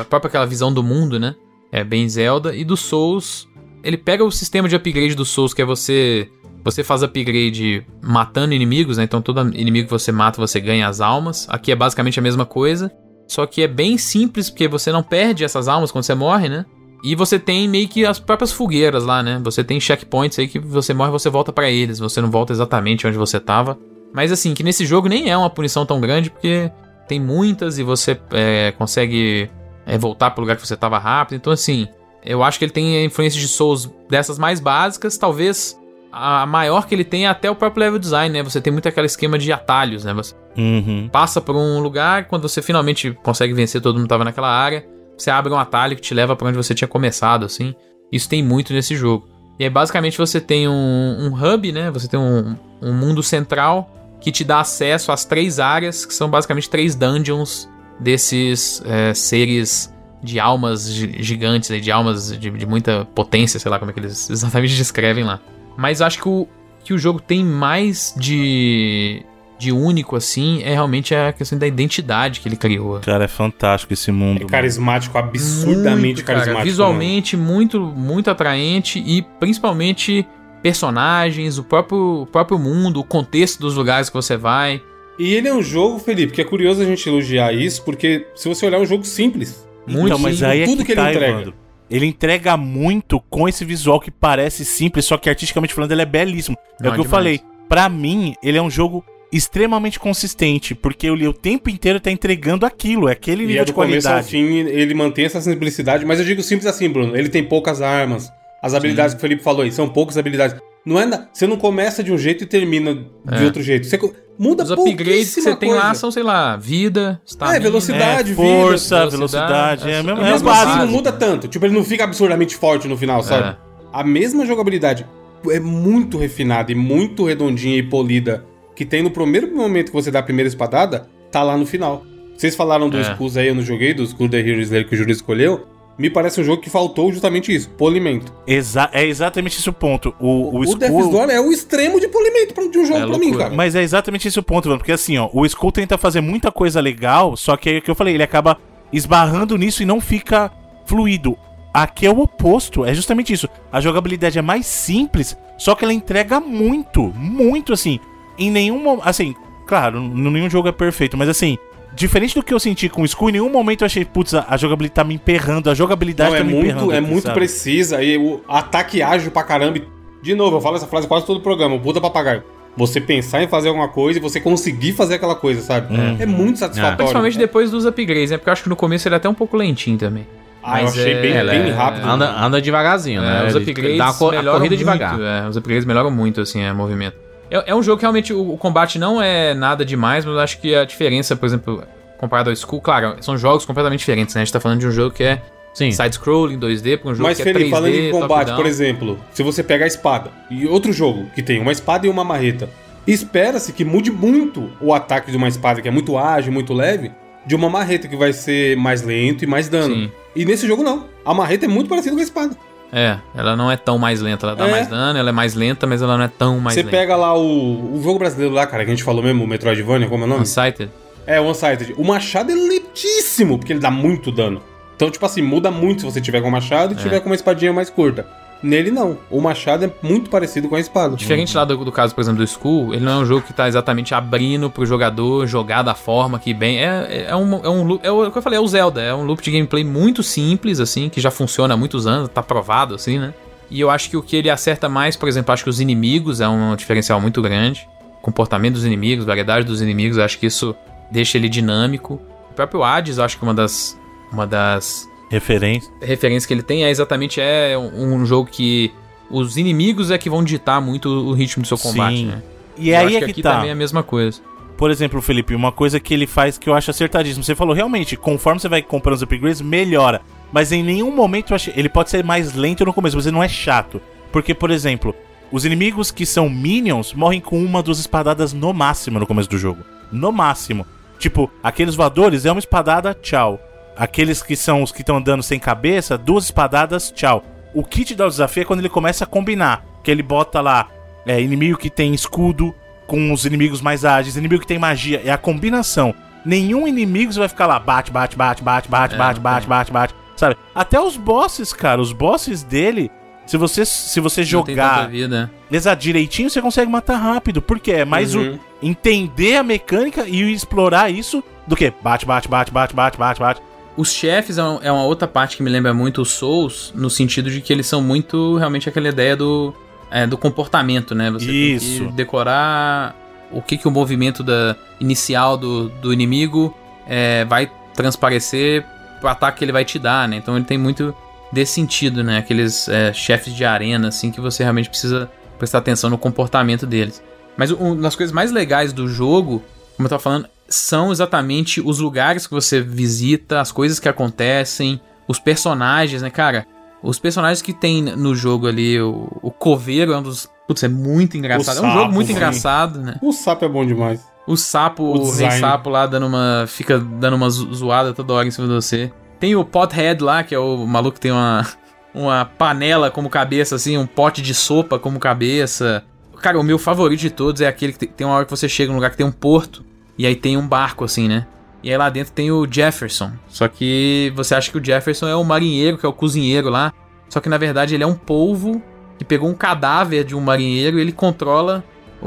A própria aquela visão do mundo, né? É bem Zelda. E do Souls, ele pega o sistema de upgrade do Souls, que é você. Você faz upgrade matando inimigos, né? Então todo inimigo que você mata, você ganha as almas. Aqui é basicamente a mesma coisa. Só que é bem simples, porque você não perde essas almas quando você morre, né? E você tem meio que as próprias fogueiras lá, né? Você tem checkpoints aí que você morre, você volta pra eles. Você não volta exatamente onde você tava. Mas assim, que nesse jogo nem é uma punição tão grande, porque tem muitas e você é, consegue é, voltar pro lugar que você tava rápido. Então, assim, eu acho que ele tem a influência de Souls dessas mais básicas. Talvez a maior que ele tem é até o próprio level design, né? Você tem muito aquele esquema de atalhos, né? Você Uhum. passa por um lugar, quando você finalmente consegue vencer, todo mundo tava naquela área, você abre um atalho que te leva pra onde você tinha começado, assim. Isso tem muito nesse jogo. E aí, basicamente, você tem um, um hub, né? Você tem um, um mundo central que te dá acesso às três áreas, que são basicamente três dungeons desses é, seres de almas gi- gigantes, de almas de, de muita potência, sei lá como é que eles exatamente descrevem lá. Mas acho que o, que o jogo tem mais de, de único, assim, é realmente a questão da identidade que ele criou. Cara, é fantástico esse mundo. É carismático, absurdamente Muito, cara, carismático. Visualmente, muito, muito atraente e principalmente personagens, o próprio, o próprio mundo, o contexto dos lugares que você vai. E ele é um jogo, Felipe, que é curioso a gente elogiar isso, porque se você olhar é um jogo simples. Muito então, mas simples. aí é tudo que, que ele tá, entrega. Ele entrega muito com esse visual que parece simples, só que artisticamente falando ele é belíssimo. é Não, o que é eu demais. falei. Pra mim, ele é um jogo extremamente consistente, porque ele o tempo inteiro tá entregando aquilo, é aquele E nível é de do começo ao qualidade. fim, ele mantém essa simplicidade, mas eu digo simples assim, Bruno. Ele tem poucas armas. As habilidades que o Felipe falou aí são poucas habilidades. Não é na- Você não começa de um jeito e termina de É. outro jeito. Você muda Os upgrades que você tem lá coisa. são, sei lá, vida, stamina, É, velocidade, É, vida, força, velocidade, velocidade, é, é- mesmo, E é o mesmo assim básico. não muda tanto. Tipo, ele não fica absurdamente forte no final, sabe? É. A mesma jogabilidade. é muito refinada e muito redondinha e polida, que tem no primeiro momento que você dá a primeira espadada, tá lá no final. Vocês falaram do É. Skulls aí, eu não joguei, do Skull The Hero Slayer que o Júlio escolheu. Me parece um jogo que faltou justamente isso, polimento. Exa é exatamente esse o ponto. O, o, O, Death's Skull... É o extremo de polimento de um jogo É pra mim, cara. Mas é exatamente esse o ponto, mano. Porque assim, ó, o Skull tenta fazer muita coisa legal, só que é o que eu falei, ele acaba esbarrando nisso e não fica fluido. Aqui é o oposto, é justamente isso. A jogabilidade é mais simples, só que ela entrega muito, muito assim. Em nenhum momento. Assim, claro, nenhum jogo é perfeito, mas assim. Diferente do que eu senti com o Skull, em nenhum momento eu achei, putz, a a jogabilidade tá me emperrando, a jogabilidade Não, é tá me emperrando. muito, é aqui, muito sabe? precisa e o ataque ágil pra caramba. E, De novo, eu falo essa frase quase todo o programa, o puta papagaio. Você pensar em fazer alguma coisa e você conseguir fazer aquela coisa, sabe? É muito satisfatório. Principalmente depois dos upgrades, né? Porque eu acho que no começo ele é até um pouco lentinho também. Ah, eu Mas achei é- bem, bem é- rápido. Anda, anda devagarzinho, né? É, os Ele upgrades dá co- a melhoram corrida muito, devagar. é, os upgrades melhoram muito, assim, é, movimento. É, é um jogo que realmente o, o combate não é nada demais, mas eu acho que a diferença, por exemplo, comparado ao Skull, claro, são jogos completamente diferentes, né? A gente tá falando de um jogo que é side-scrolling, 2D, pra um jogo Mas, que é Felipe, 3D, falando de combate, por exemplo, se você pegar a espada e outro jogo que tem uma espada e uma marreta, espera-se que mude muito o ataque de uma espada que é muito ágil, muito leve, de uma marreta que vai ser mais lento e mais dano. Sim. E nesse jogo não. A marreta é muito parecida com a espada. É, ela não é tão mais lenta, ela dá É. mais dano, ela é mais lenta, mas ela não é tão mais você lenta. pega lá o, o jogo brasileiro lá, cara, que a gente falou mesmo, o Metroidvania, como é o nome? Unsighted. É, o Unsighted. O machado é lentíssimo, porque ele dá muito dano. Então, tipo assim, muda muito se você tiver com o machado e É. tiver com uma espadinha mais curta. Nele, não. O machado é muito parecido com a espada. Diferente lá do, do caso, por exemplo, do Skull, ele não é um jogo que tá exatamente abrindo pro jogador jogar da forma que bem. É, é, um, é um loop- é o que eu falei, é o Zelda. É um loop de gameplay muito simples, assim, que já funciona há muitos anos, tá provado, assim, né? E eu acho que o que ele acerta mais, por exemplo, acho que os inimigos é um diferencial muito grande. Comportamento dos inimigos, variedade dos inimigos, acho que isso deixa ele dinâmico. O próprio Hades, eu acho que uma das. Uma das Referência. referência que ele tem é exatamente é um, um jogo que os inimigos é que vão ditar muito o ritmo do seu combate, Sim. né? E Eu aí acho é que aqui tá. também é a mesma coisa. Por exemplo, Felipe, uma coisa que ele faz que eu acho acertadíssimo. Você falou, realmente, conforme você vai comprando os upgrades, melhora. Mas em nenhum momento. Ele pode ser mais lento no começo, mas ele não é chato. Porque, por exemplo, os inimigos que são minions morrem com uma duas espadadas no máximo no começo do jogo. No máximo. Tipo, aqueles voadores é uma espadada, tchau. Aqueles que são os que estão andando sem cabeça, duas espadadas, tchau. O kit dá o desafio é quando ele começa a combinar. Que ele bota lá é, inimigo que tem escudo com os inimigos mais ágeis, inimigo que tem magia. É a combinação. Nenhum inimigo você vai ficar lá, bate, bate, bate, bate, bate, É, bate, bate, bate, bate. Sabe? Até os bosses, cara, os bosses dele, se você, se você jogar vida. exato, direitinho, você consegue matar rápido. Porque é mais Uhum. o entender a mecânica e explorar isso do que bate, bate, bate, bate, bate, bate, bate. Os chefes é é uma outra parte que me lembra muito os Souls, no sentido de que eles são muito realmente aquela ideia do, é, do comportamento, né? Você Isso. tem que decorar o que, que o movimento da, inicial do, do inimigo é, vai transparecer pro ataque que ele vai te dar, né? Então ele tem muito desse sentido, né? Aqueles é, chefes de arena, assim, que você realmente precisa prestar atenção no comportamento deles. Mas uma das coisas mais legais do jogo, como eu tava falando, são exatamente os lugares que você visita, as coisas que acontecem, os personagens, né, cara? Os personagens que tem no jogo ali, o, o coveiro é um dos. Putz, é muito engraçado. é um sapo, jogo muito sim. engraçado, né? O sapo é bom demais. O sapo, O o, rei sapo lá dando uma. fica dando uma zo- zoada toda hora em cima de você. Tem o Pothead lá, que é o maluco que tem uma. uma panela como cabeça, assim, um pote de sopa como cabeça. Cara, o meu favorito de todos é aquele que tem, tem uma hora que você chega num lugar que tem um porto, e aí tem um barco, assim, né? E aí lá dentro tem o Jefferson. Só que você acha que o Jefferson é o marinheiro, que é o cozinheiro lá. Só que na verdade ele é um polvo que pegou um cadáver de um marinheiro e ele controla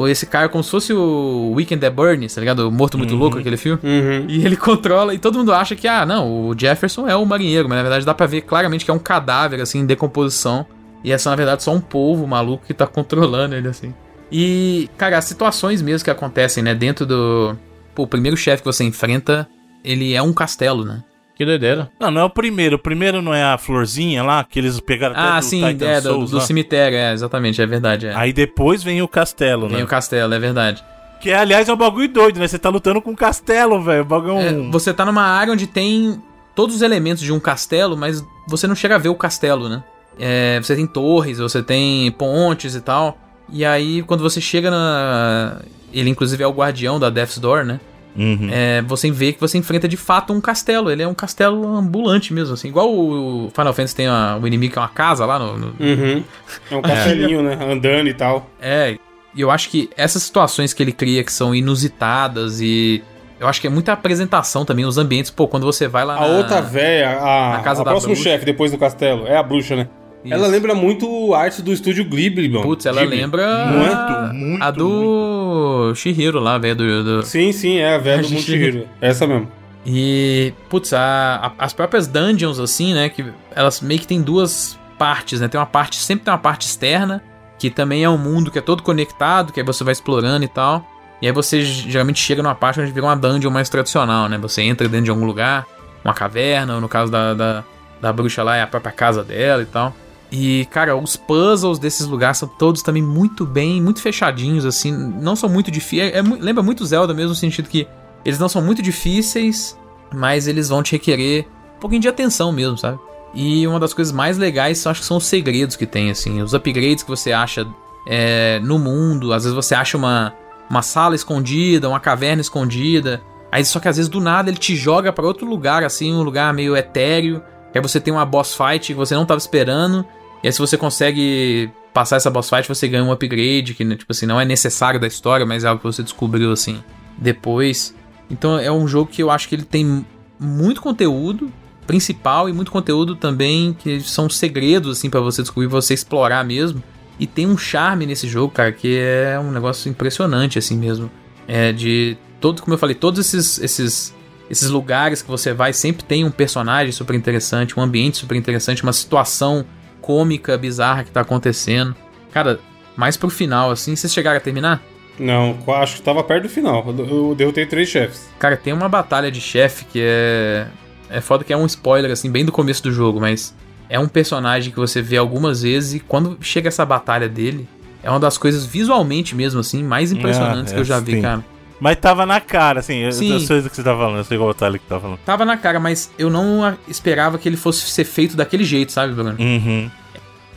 esse cara como se fosse o Weekend at Bernie's, tá ligado? O Morto Muito Louco, aquele filme. Uhum. E ele controla, e todo mundo acha que, ah, não, o Jefferson é o marinheiro, mas na verdade dá pra ver claramente que é um cadáver, assim, em decomposição. E é só, na verdade, só um polvo maluco que tá controlando ele, assim. E, cara, as situações mesmo que acontecem, né, dentro do. Pô, o primeiro chefe que você enfrenta, ele é um castelo, né? Que doideira. Não, não é o primeiro. O primeiro não é a florzinha lá, que eles pegaram até Ah, do sim, Titan é, do, Souls do lá. cemitério, é, exatamente, é verdade. É. Aí depois vem o castelo, Tem né? o castelo, é verdade. Que, aliás, é um bagulho doido, né? Você tá lutando com um castelo, velho. O bagulho é É, você tá numa área onde tem todos os elementos de um castelo, mas você não chega a ver o castelo, né? é, você tem torres, você tem pontes e tal. E aí, quando você chega na. Ele, inclusive, é o guardião da Death's Door, né? Uhum. É, você vê que você enfrenta de fato um castelo. Ele é um castelo ambulante mesmo, assim. Igual o Final Fantasy tem a- o inimigo que é uma casa lá no. no- Uhum. É um castelinho, né? Andando e tal. É, e eu acho que essas situações que ele cria que são inusitadas e. Eu acho que é muita apresentação também, os ambientes. Pô, quando você vai lá A na- outra véia, a, na casa a da próximo chefe depois do castelo, é a bruxa, né? Isso. Ela lembra muito a arte do estúdio Ghibli, mano. Putz, ela Ghibli. lembra. Muito, muito, A do. Shihiro lá, velho. Do, do- Sim, sim, é a véia A do gente- Multihiro. Essa mesmo. E, putz, a- a- as próprias dungeons, assim, né? Que elas meio que tem duas partes, né? Tem uma parte, sempre tem uma parte externa, que também é um mundo que é todo conectado, que aí você vai explorando e tal. E aí você geralmente chega numa parte onde vira uma dungeon mais tradicional, né? Você entra dentro de algum lugar, uma caverna, ou no caso da, da, da bruxa lá é a própria casa dela e tal. E, cara, os puzzles desses lugares são todos também muito bem, muito fechadinhos, assim. Não são muito difíceis. É, mu- lembra muito Zelda mesmo, no sentido que eles não são muito difíceis, mas eles vão te requerer um pouquinho de atenção mesmo, sabe? E uma das coisas mais legais, eu acho que são os segredos que tem, assim. Os upgrades que você acha é, no mundo. Às vezes você acha uma, uma sala escondida, uma caverna escondida. Aí só que às vezes do nada ele te joga pra outro lugar, assim, um lugar meio etéreo. Aí você tem uma boss fight que você não tava esperando. E aí se você consegue passar essa boss fight, você ganha um upgrade, que, né, tipo assim, não é necessário da história, mas é algo que você descobriu, assim, depois. Então é um jogo que eu acho que ele tem muito conteúdo principal e muito conteúdo também que são segredos, assim, pra você descobrir, pra você explorar mesmo. E tem um charme nesse jogo, cara, que é um negócio impressionante, assim mesmo. É de todo, como eu falei, todos esses, esses, esses lugares que você vai sempre tem um personagem super interessante, um ambiente super interessante, uma situação cômica, bizarra que tá acontecendo. Cara, mais pro final, assim, vocês chegaram a terminar? Não, acho que tava perto do final. Eu derrotei três chefes. Cara, tem uma batalha de chefe que é. É foda que é um spoiler, assim, bem do começo do jogo, mas é um personagem que você vê algumas vezes e quando chega essa batalha dele, é uma das coisas visualmente mesmo, assim, mais impressionantes Ah, que eu já é, vi, sim. cara. Mas tava na cara, assim, eu- Sim. eu sei do que você tá falando, eu sei qual batalha que tá falando. Tava na cara, mas eu não esperava que ele fosse ser feito daquele jeito, sabe, Bruno? Uhum.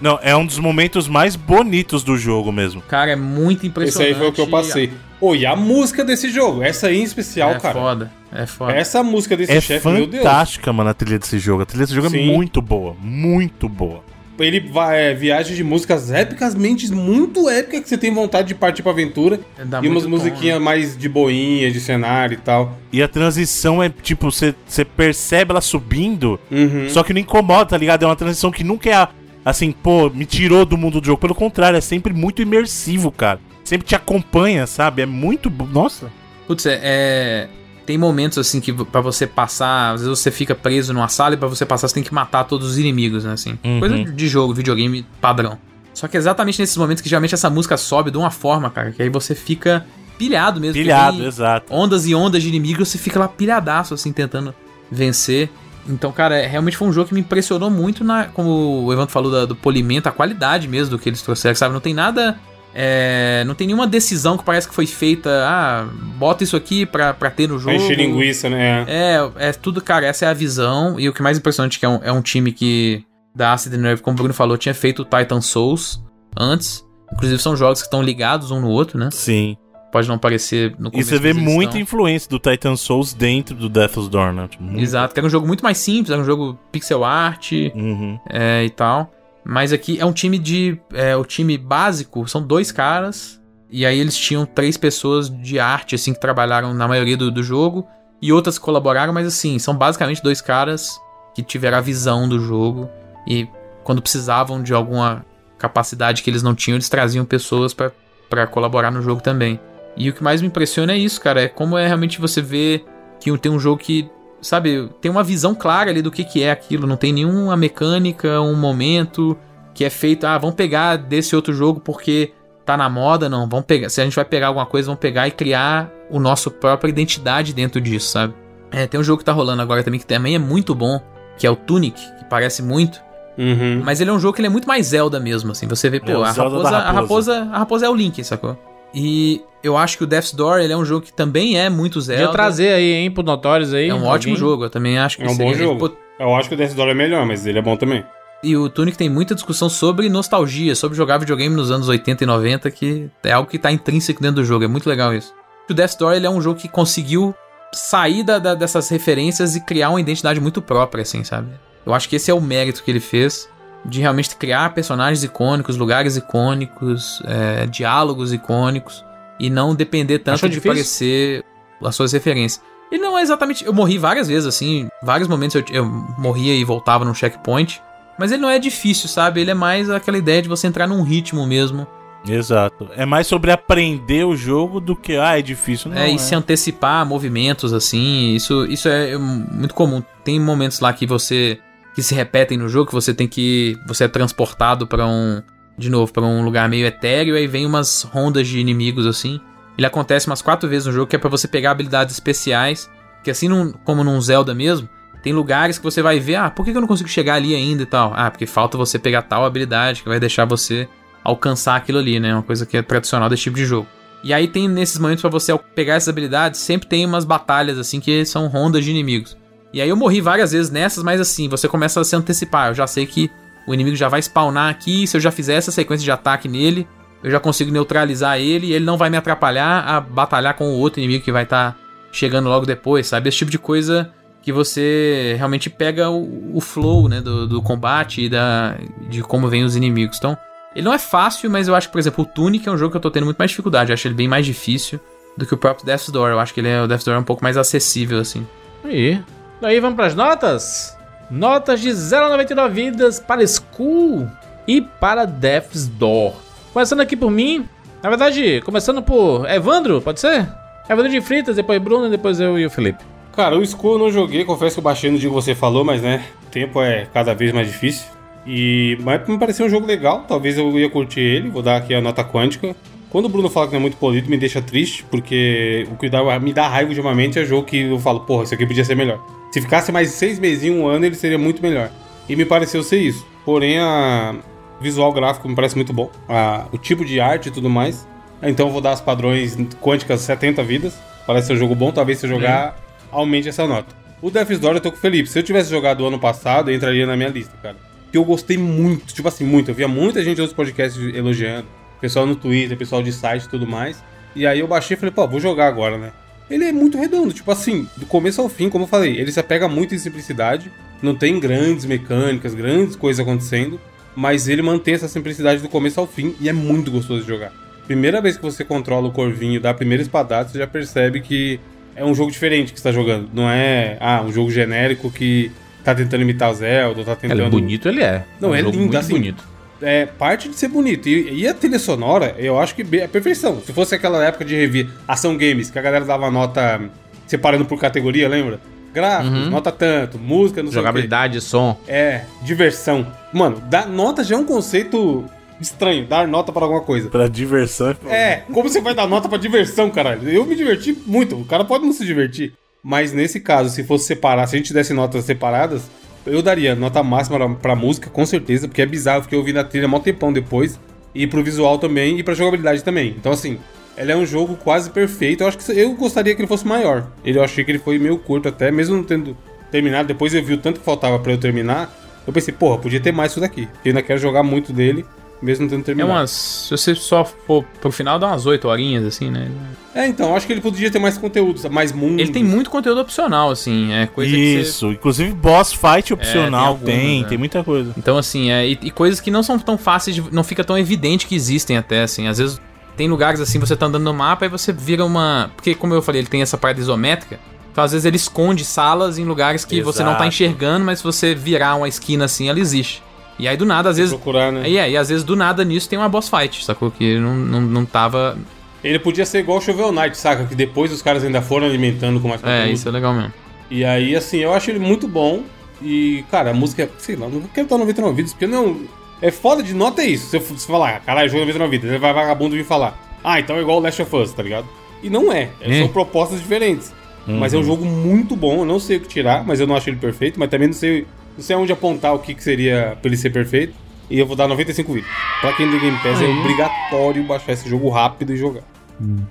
Não, é um dos momentos mais bonitos do jogo mesmo. Cara, é muito Esse impressionante. aí foi o que eu passei. Ô, e a música desse jogo? Essa aí em especial, É cara. foda, é foda. Essa música desse É chefe, meu Deus. fantástica, mano, a trilha desse jogo. A trilha desse jogo Sim. é muito boa, muito boa. Ele vai, é, viaja de músicas epicamente muito épicas que você tem vontade de partir pra aventura. Dá e umas musiquinhas mais de boinha, de cenário e tal. E a transição é tipo, você você percebe ela subindo, Uhum. só que não incomoda, tá ligado? É uma transição que nunca é a- assim, pô, me tirou do mundo do jogo. Pelo contrário, é sempre muito imersivo, cara. Sempre te acompanha, sabe? É muito. Nossa. Putz, é, é- Tem momentos assim que pra você passar, às vezes você fica preso numa sala e pra você passar você tem que matar todos os inimigos, né? Assim. Uhum. Coisa de jogo, videogame padrão. Só que é exatamente nesses momentos que geralmente essa música sobe de uma forma, cara, que aí você fica pilhado mesmo. Pilhado, exato. Ondas e ondas de inimigos, você fica lá pilhadaço, assim, tentando vencer. Então, cara, é- realmente foi um jogo que me impressionou muito na. Como o Evandro falou da- do polimento, a qualidade mesmo do que eles trouxeram, sabe? Não tem nada. É, não tem nenhuma decisão que parece que foi feita. Ah, bota isso aqui pra, pra ter no jogo. Encher linguiça, né? É, é tudo, cara, essa é a visão. E o que mais impressionante é que é um, é um time que, da Acid Nerve, como o Bruno falou, tinha feito o Titan Souls antes. Inclusive são jogos que estão ligados um no outro, né? Sim. Pode não parecer no E começo. você vê muita estão. influência do Titan Souls dentro do Death's Door, né? Tipo, muito- Exato, que era um jogo muito mais simples, era um jogo pixel art Uhum. é, e tal. Mas aqui é um time de. É, o time básico são dois caras. E aí eles tinham três pessoas de arte, assim, que trabalharam na maioria do, do jogo. E outras colaboraram, mas assim, são basicamente dois caras que tiveram a visão do jogo. E quando precisavam de alguma capacidade que eles não tinham, eles traziam pessoas pra colaborar no jogo também. E o que mais me impressiona é isso, cara. É como é realmente você ver que tem um jogo que, sabe, tem uma visão clara ali do que, que é aquilo. Não tem nenhuma mecânica, um momento que é feito, ah, vamos pegar desse outro jogo porque tá na moda, não. Vamos pegar. Se a gente vai pegar alguma coisa, vamos pegar e criar o nosso própria identidade dentro disso, sabe? É, tem um jogo que tá rolando agora também que também é muito bom, que é o Tunic, que parece muito. Uhum. Mas ele é um jogo que ele é muito mais Zelda mesmo, assim. Você vê, pô, É a, raposa, a raposa. raposa. A raposa é o Link, sacou? E eu acho que o Death's Door ele é um jogo que também é muito Zelda. Podia trazer aí, hein, pro Notórios aí. É um alguém. ótimo jogo, eu também acho que É um seria- bom jogo. Eu acho que o Death Door é melhor, mas ele é bom também. e o Tunic tem muita discussão sobre nostalgia, sobre jogar videogame nos anos 80 e 90, que é algo que tá intrínseco dentro do jogo. É muito legal isso. O Death Door ele é um jogo que conseguiu sair da, da, dessas referências e criar uma identidade muito própria, assim, sabe? Eu acho que esse é o mérito que ele fez de realmente criar personagens icônicos, lugares icônicos, é, diálogos icônicos e não depender tanto Achou de difícil? parecer as suas referências. E não é exatamente. Eu morri várias vezes, assim. Vários momentos eu, eu morria e voltava num checkpoint. Mas ele não é difícil, sabe? Ele é mais aquela ideia de você entrar num ritmo mesmo. Exato. É mais sobre aprender o jogo do que, ah, é difícil. Não, é, e se antecipar a movimentos, assim. Isso, isso é muito comum. Tem momentos lá que você. Que se repetem no jogo, que você tem que. Você é transportado pra um. De novo, pra um lugar meio etéreo, aí vem umas rondas de inimigos assim. Ele acontece umas quatro vezes no jogo, que é pra você pegar habilidades especiais. Que assim num- como num Zelda mesmo, tem lugares que você vai ver, ah, por que eu não consigo chegar ali ainda e tal? Ah, porque falta você pegar tal habilidade que vai deixar você alcançar aquilo ali, né? Uma coisa que é tradicional desse tipo de jogo. E aí tem nesses momentos pra você pegar essas habilidades, sempre tem umas batalhas assim que são rondas de inimigos. E aí eu morri várias vezes nessas, mas assim, você começa a se antecipar. Eu já sei que o inimigo já vai spawnar aqui, se eu já fizer essa sequência de ataque nele, eu já consigo neutralizar ele e ele não vai me atrapalhar a batalhar com o outro inimigo que vai estar chegando logo depois, sabe? Esse tipo de coisa que você realmente pega o, o flow, né, do, do combate e da, de como vem os inimigos. Então, ele não é fácil, mas eu acho que, por exemplo, o Tunic é um jogo que eu tô tendo muito mais dificuldade. Eu acho ele bem mais difícil do que o próprio Death's Door. Eu acho que ele é, o Death's Door é um pouco mais acessível, assim. Aí. Daí vamos pras notas? Notas de 0 a 99 vidas para Skull e para Death's Door. Começando aqui por mim. Na verdade, começando por Evandro, pode ser? Evandro de Fritas, depois Bruno, depois eu e o Felipe. Cara, o Skull eu não joguei, confesso que eu baixei no dia que você falou, mas né, tempo é cada vez mais difícil. E mas me pareceu um jogo legal, talvez eu ia curtir ele, vou dar aqui a nota quântica. Quando o Bruno fala que não é muito polido, me deixa triste, porque o que dá, me dá raiva ultimamente é jogo que eu falo, porra, isso aqui podia ser melhor. Se ficasse mais seis meses em um ano, ele seria muito melhor. E me pareceu ser isso. Porém, a visual gráfico me parece muito bom. A- o tipo de arte e tudo mais. Então eu vou dar as padrões quânticas 70 vidas. Parece ser um jogo bom, talvez se eu jogar, aumente essa nota. O Death's Door eu tô com o Felipe. Se eu tivesse jogado ano passado, entraria na minha lista, cara. Que eu gostei muito, tipo assim, muito. Eu via muita gente outros podcasts elogiando. Pessoal no Twitter, pessoal de site e tudo mais. E aí eu baixei e falei, pô, vou jogar agora, né? Ele é muito redondo, tipo assim, do começo ao fim, como eu falei, ele se apega muito em simplicidade. Não tem grandes mecânicas, grandes coisas acontecendo. Mas ele mantém essa simplicidade do começo ao fim e é muito gostoso de jogar. Primeira vez que você controla o corvinho da primeira espadada, você já percebe que é um jogo diferente que você tá jogando. Não é, ah, um jogo genérico que tá tentando imitar Zelda, ou tá tentando. Ele, bonito ele é. Não, um é lindo, muito assim. bonito. É parte de ser bonito. E, e a trilha sonora, eu acho que é perfeição. Se fosse aquela época de review ação games, que a galera dava nota separando por categoria, lembra? Gráficos, nota tanto, música, não sei o quê. Jogabilidade, som. É, diversão. Mano, dar nota já é um conceito estranho, dar nota para alguma coisa. Pra diversão. É, como você vai dar nota pra diversão, caralho? Eu me diverti muito, o cara pode não se divertir. Mas nesse caso, se fosse separar, se a gente desse notas separadas, eu daria nota máxima pra, música, com certeza, porque é bizarro, eu fiquei ouvindo a trilha mó tempão depois. E pro visual também, e pra jogabilidade também. Então, assim, ele é um jogo quase perfeito. Eu acho que eu gostaria que ele fosse maior. Ele, eu achei que ele foi meio curto até, mesmo não tendo terminado. Depois eu vi o tanto que faltava pra eu terminar. Eu pensei, porra, podia ter mais isso daqui. Eu ainda quero jogar muito dele, mesmo tendo É terminado. umas. Se você só for pro final, dá umas 8 horinhas, assim, né? É, então, eu acho que ele podia ter mais conteúdo, mais mundo. Ele tem muito conteúdo opcional, assim. É coisa que você. Isso, inclusive boss fight opcional tem tem, algumas, tem, né? muita coisa. Então, assim, é, e, e coisas que não são tão fáceis, de, não fica tão evidente que existem até, assim. Às vezes tem lugares assim, você tá andando no mapa e você vira uma. Porque, como eu falei, ele tem essa parada isométrica. Então, às vezes, ele esconde salas em lugares que você não tá Exato. enxergando, mas se você virar uma esquina assim, ela existe. E aí, do nada, às vezes. procurar, né? E, é, e às vezes, do nada nisso tem uma boss fight, sacou? Que não, não, não tava. Ele podia ser igual o Shovel Knight, saca? Que depois os caras ainda foram alimentando com mais É, conteúdo. isso é legal mesmo. E aí, assim, eu acho ele muito bom. E, cara, a música, sei lá, não quero dar 99 vidas, porque não. É foda de nota é isso. Se eu se falar, caralho, jogo 99 vidas, ele vai vagabundo vir falar. Ah, então é igual o Last of Us, tá ligado? E não é. É. São propostas diferentes. Mas é um jogo muito bom, eu não sei o que tirar, mas eu não acho ele perfeito, mas também não sei, não sei onde apontar o que, que seria pra ele ser perfeito. E eu vou dar 95 vídeos. Pra quem do Game Pass é obrigatório baixar esse jogo rápido e jogar.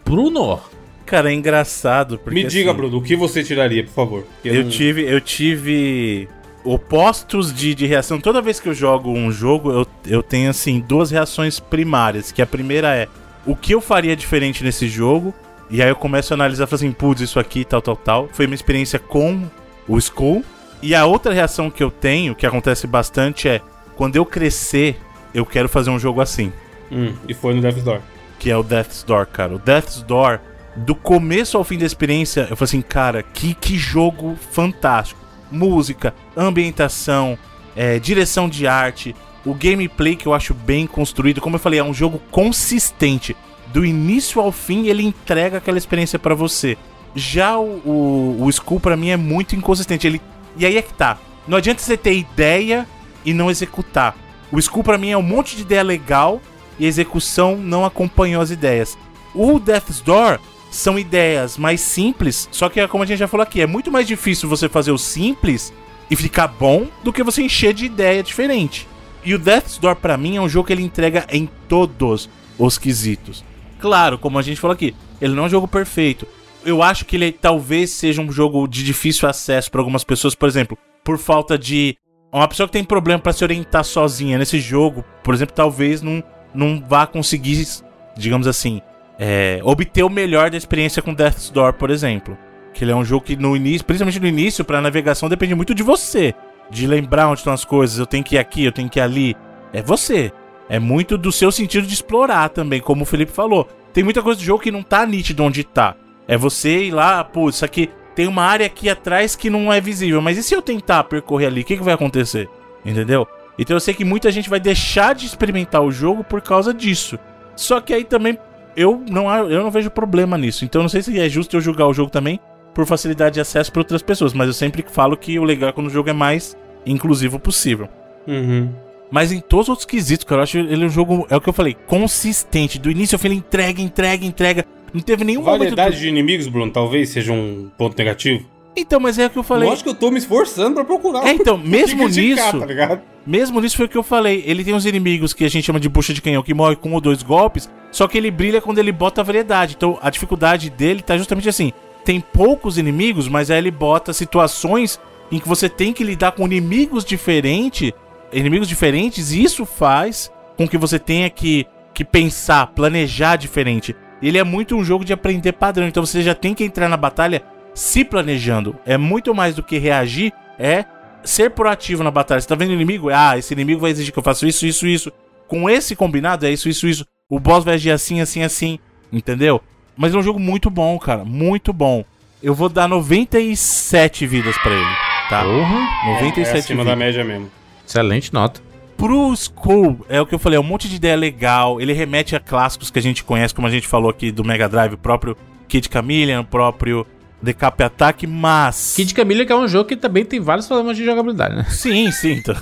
Bruno. Cara, é engraçado. Porque, Me diga, assim, Bruno, o que você tiraria, por favor? Porque Eu não- tive, eu tive opostos de, de reação. Toda vez que eu jogo um jogo, eu, eu tenho, assim, duas reações primárias. Que a primeira é, o que eu faria diferente nesse jogo? E aí eu começo a analisar, falo assim, putz, isso aqui, tal, tal, tal. Foi minha experiência com o Skull. E a outra reação que eu tenho, que acontece bastante, é, quando eu crescer, eu quero fazer um jogo assim. Hum, e foi no Death's Door. Que é o Death's Door, cara. O Death's Door, do começo ao fim da experiência, eu falei assim, cara, que, que jogo fantástico. Música, ambientação, é, direção de arte, o gameplay que eu acho bem construído. Como eu falei, é um jogo consistente. Do início ao fim, ele entrega aquela experiência para você. Já o, o, o Skull, pra mim, é muito inconsistente. Ele, e aí é que tá. Não adianta você ter ideia e não executar. O Skull, pra mim, é um monte de ideia legal e a execução não acompanhou as ideias. O Death's Door são ideias mais simples, só que, como a gente já falou aqui, é muito mais difícil você fazer o simples e ficar bom do que você encher de ideia diferente. E o Death's Door, pra mim, é um jogo que ele entrega em todos os quesitos. Claro, como a gente falou aqui, ele não é um jogo perfeito. Eu acho que ele talvez seja um jogo de difícil acesso para algumas pessoas, por exemplo, por falta de. Uma pessoa que tem problema para se orientar sozinha nesse jogo, por exemplo, talvez não, não vá conseguir, digamos assim, é, obter o melhor da experiência com Death's Door, por exemplo. Que ele é um jogo que no início, principalmente no início, pra navegação depende muito de você. De lembrar onde estão as coisas, eu tenho que ir aqui, eu tenho que ir ali. É você. É muito do seu sentido de explorar também, como o Felipe falou. Tem muita coisa do jogo que não tá nítido onde tá. É você ir lá, pô, isso aqui tem uma área aqui atrás que não é visível. Mas e se eu tentar percorrer ali, o que, que vai acontecer? Entendeu? Então eu sei que muita gente vai deixar de experimentar o jogo por causa disso. Só que aí também eu não, eu não vejo problema nisso. Então não sei se é justo eu julgar o jogo também por facilidade de acesso para outras pessoas. Mas eu sempre falo que o legal é quando o jogo é mais inclusivo possível. Uhum. Mas em todos os outros quesitos, cara, eu acho ele um jogo, é o que eu falei, consistente. Do início ao fim ele entrega, entrega, entrega. Não teve nenhum Variedade de inimigos, Bruno, talvez seja um ponto negativo. Então, mas é o que eu falei. Lógico que eu tô me esforçando pra procurar. É, então, mesmo criticar, nisso. tá ligado? Mesmo nisso foi o que eu falei. Ele tem uns inimigos que a gente chama de bucha de canhão, que morre com um ou dois golpes, só que ele brilha quando ele bota a variedade. Então a dificuldade dele tá justamente assim. Tem poucos inimigos, mas aí ele bota situações em que você tem que lidar com inimigos diferentes, inimigos diferentes, e isso faz com que você tenha que, que pensar, planejar diferente. Ele é muito um jogo de aprender padrão, então você já tem que entrar na batalha se planejando. É muito mais do que reagir, é ser proativo na batalha. Você tá vendo o inimigo? Ah, esse inimigo vai exigir que eu faça isso, isso, isso. Com esse combinado, é isso, isso, isso. O boss vai agir assim, assim, assim. Entendeu? Mas é um jogo muito bom, cara. Muito bom. Eu vou dar 97 vidas pra ele, tá? Porra. 97 É acima vidas. da média mesmo. Excelente nota. Pro Skull, é o que eu falei, é um monte de ideia legal. Ele remete a clássicos que a gente conhece, como a gente falou aqui do Mega Drive, o próprio Kid Chameleon, o próprio Decap Attack, mas. Kid que é um jogo que também tem vários problemas de jogabilidade, né? Sim, sim. então.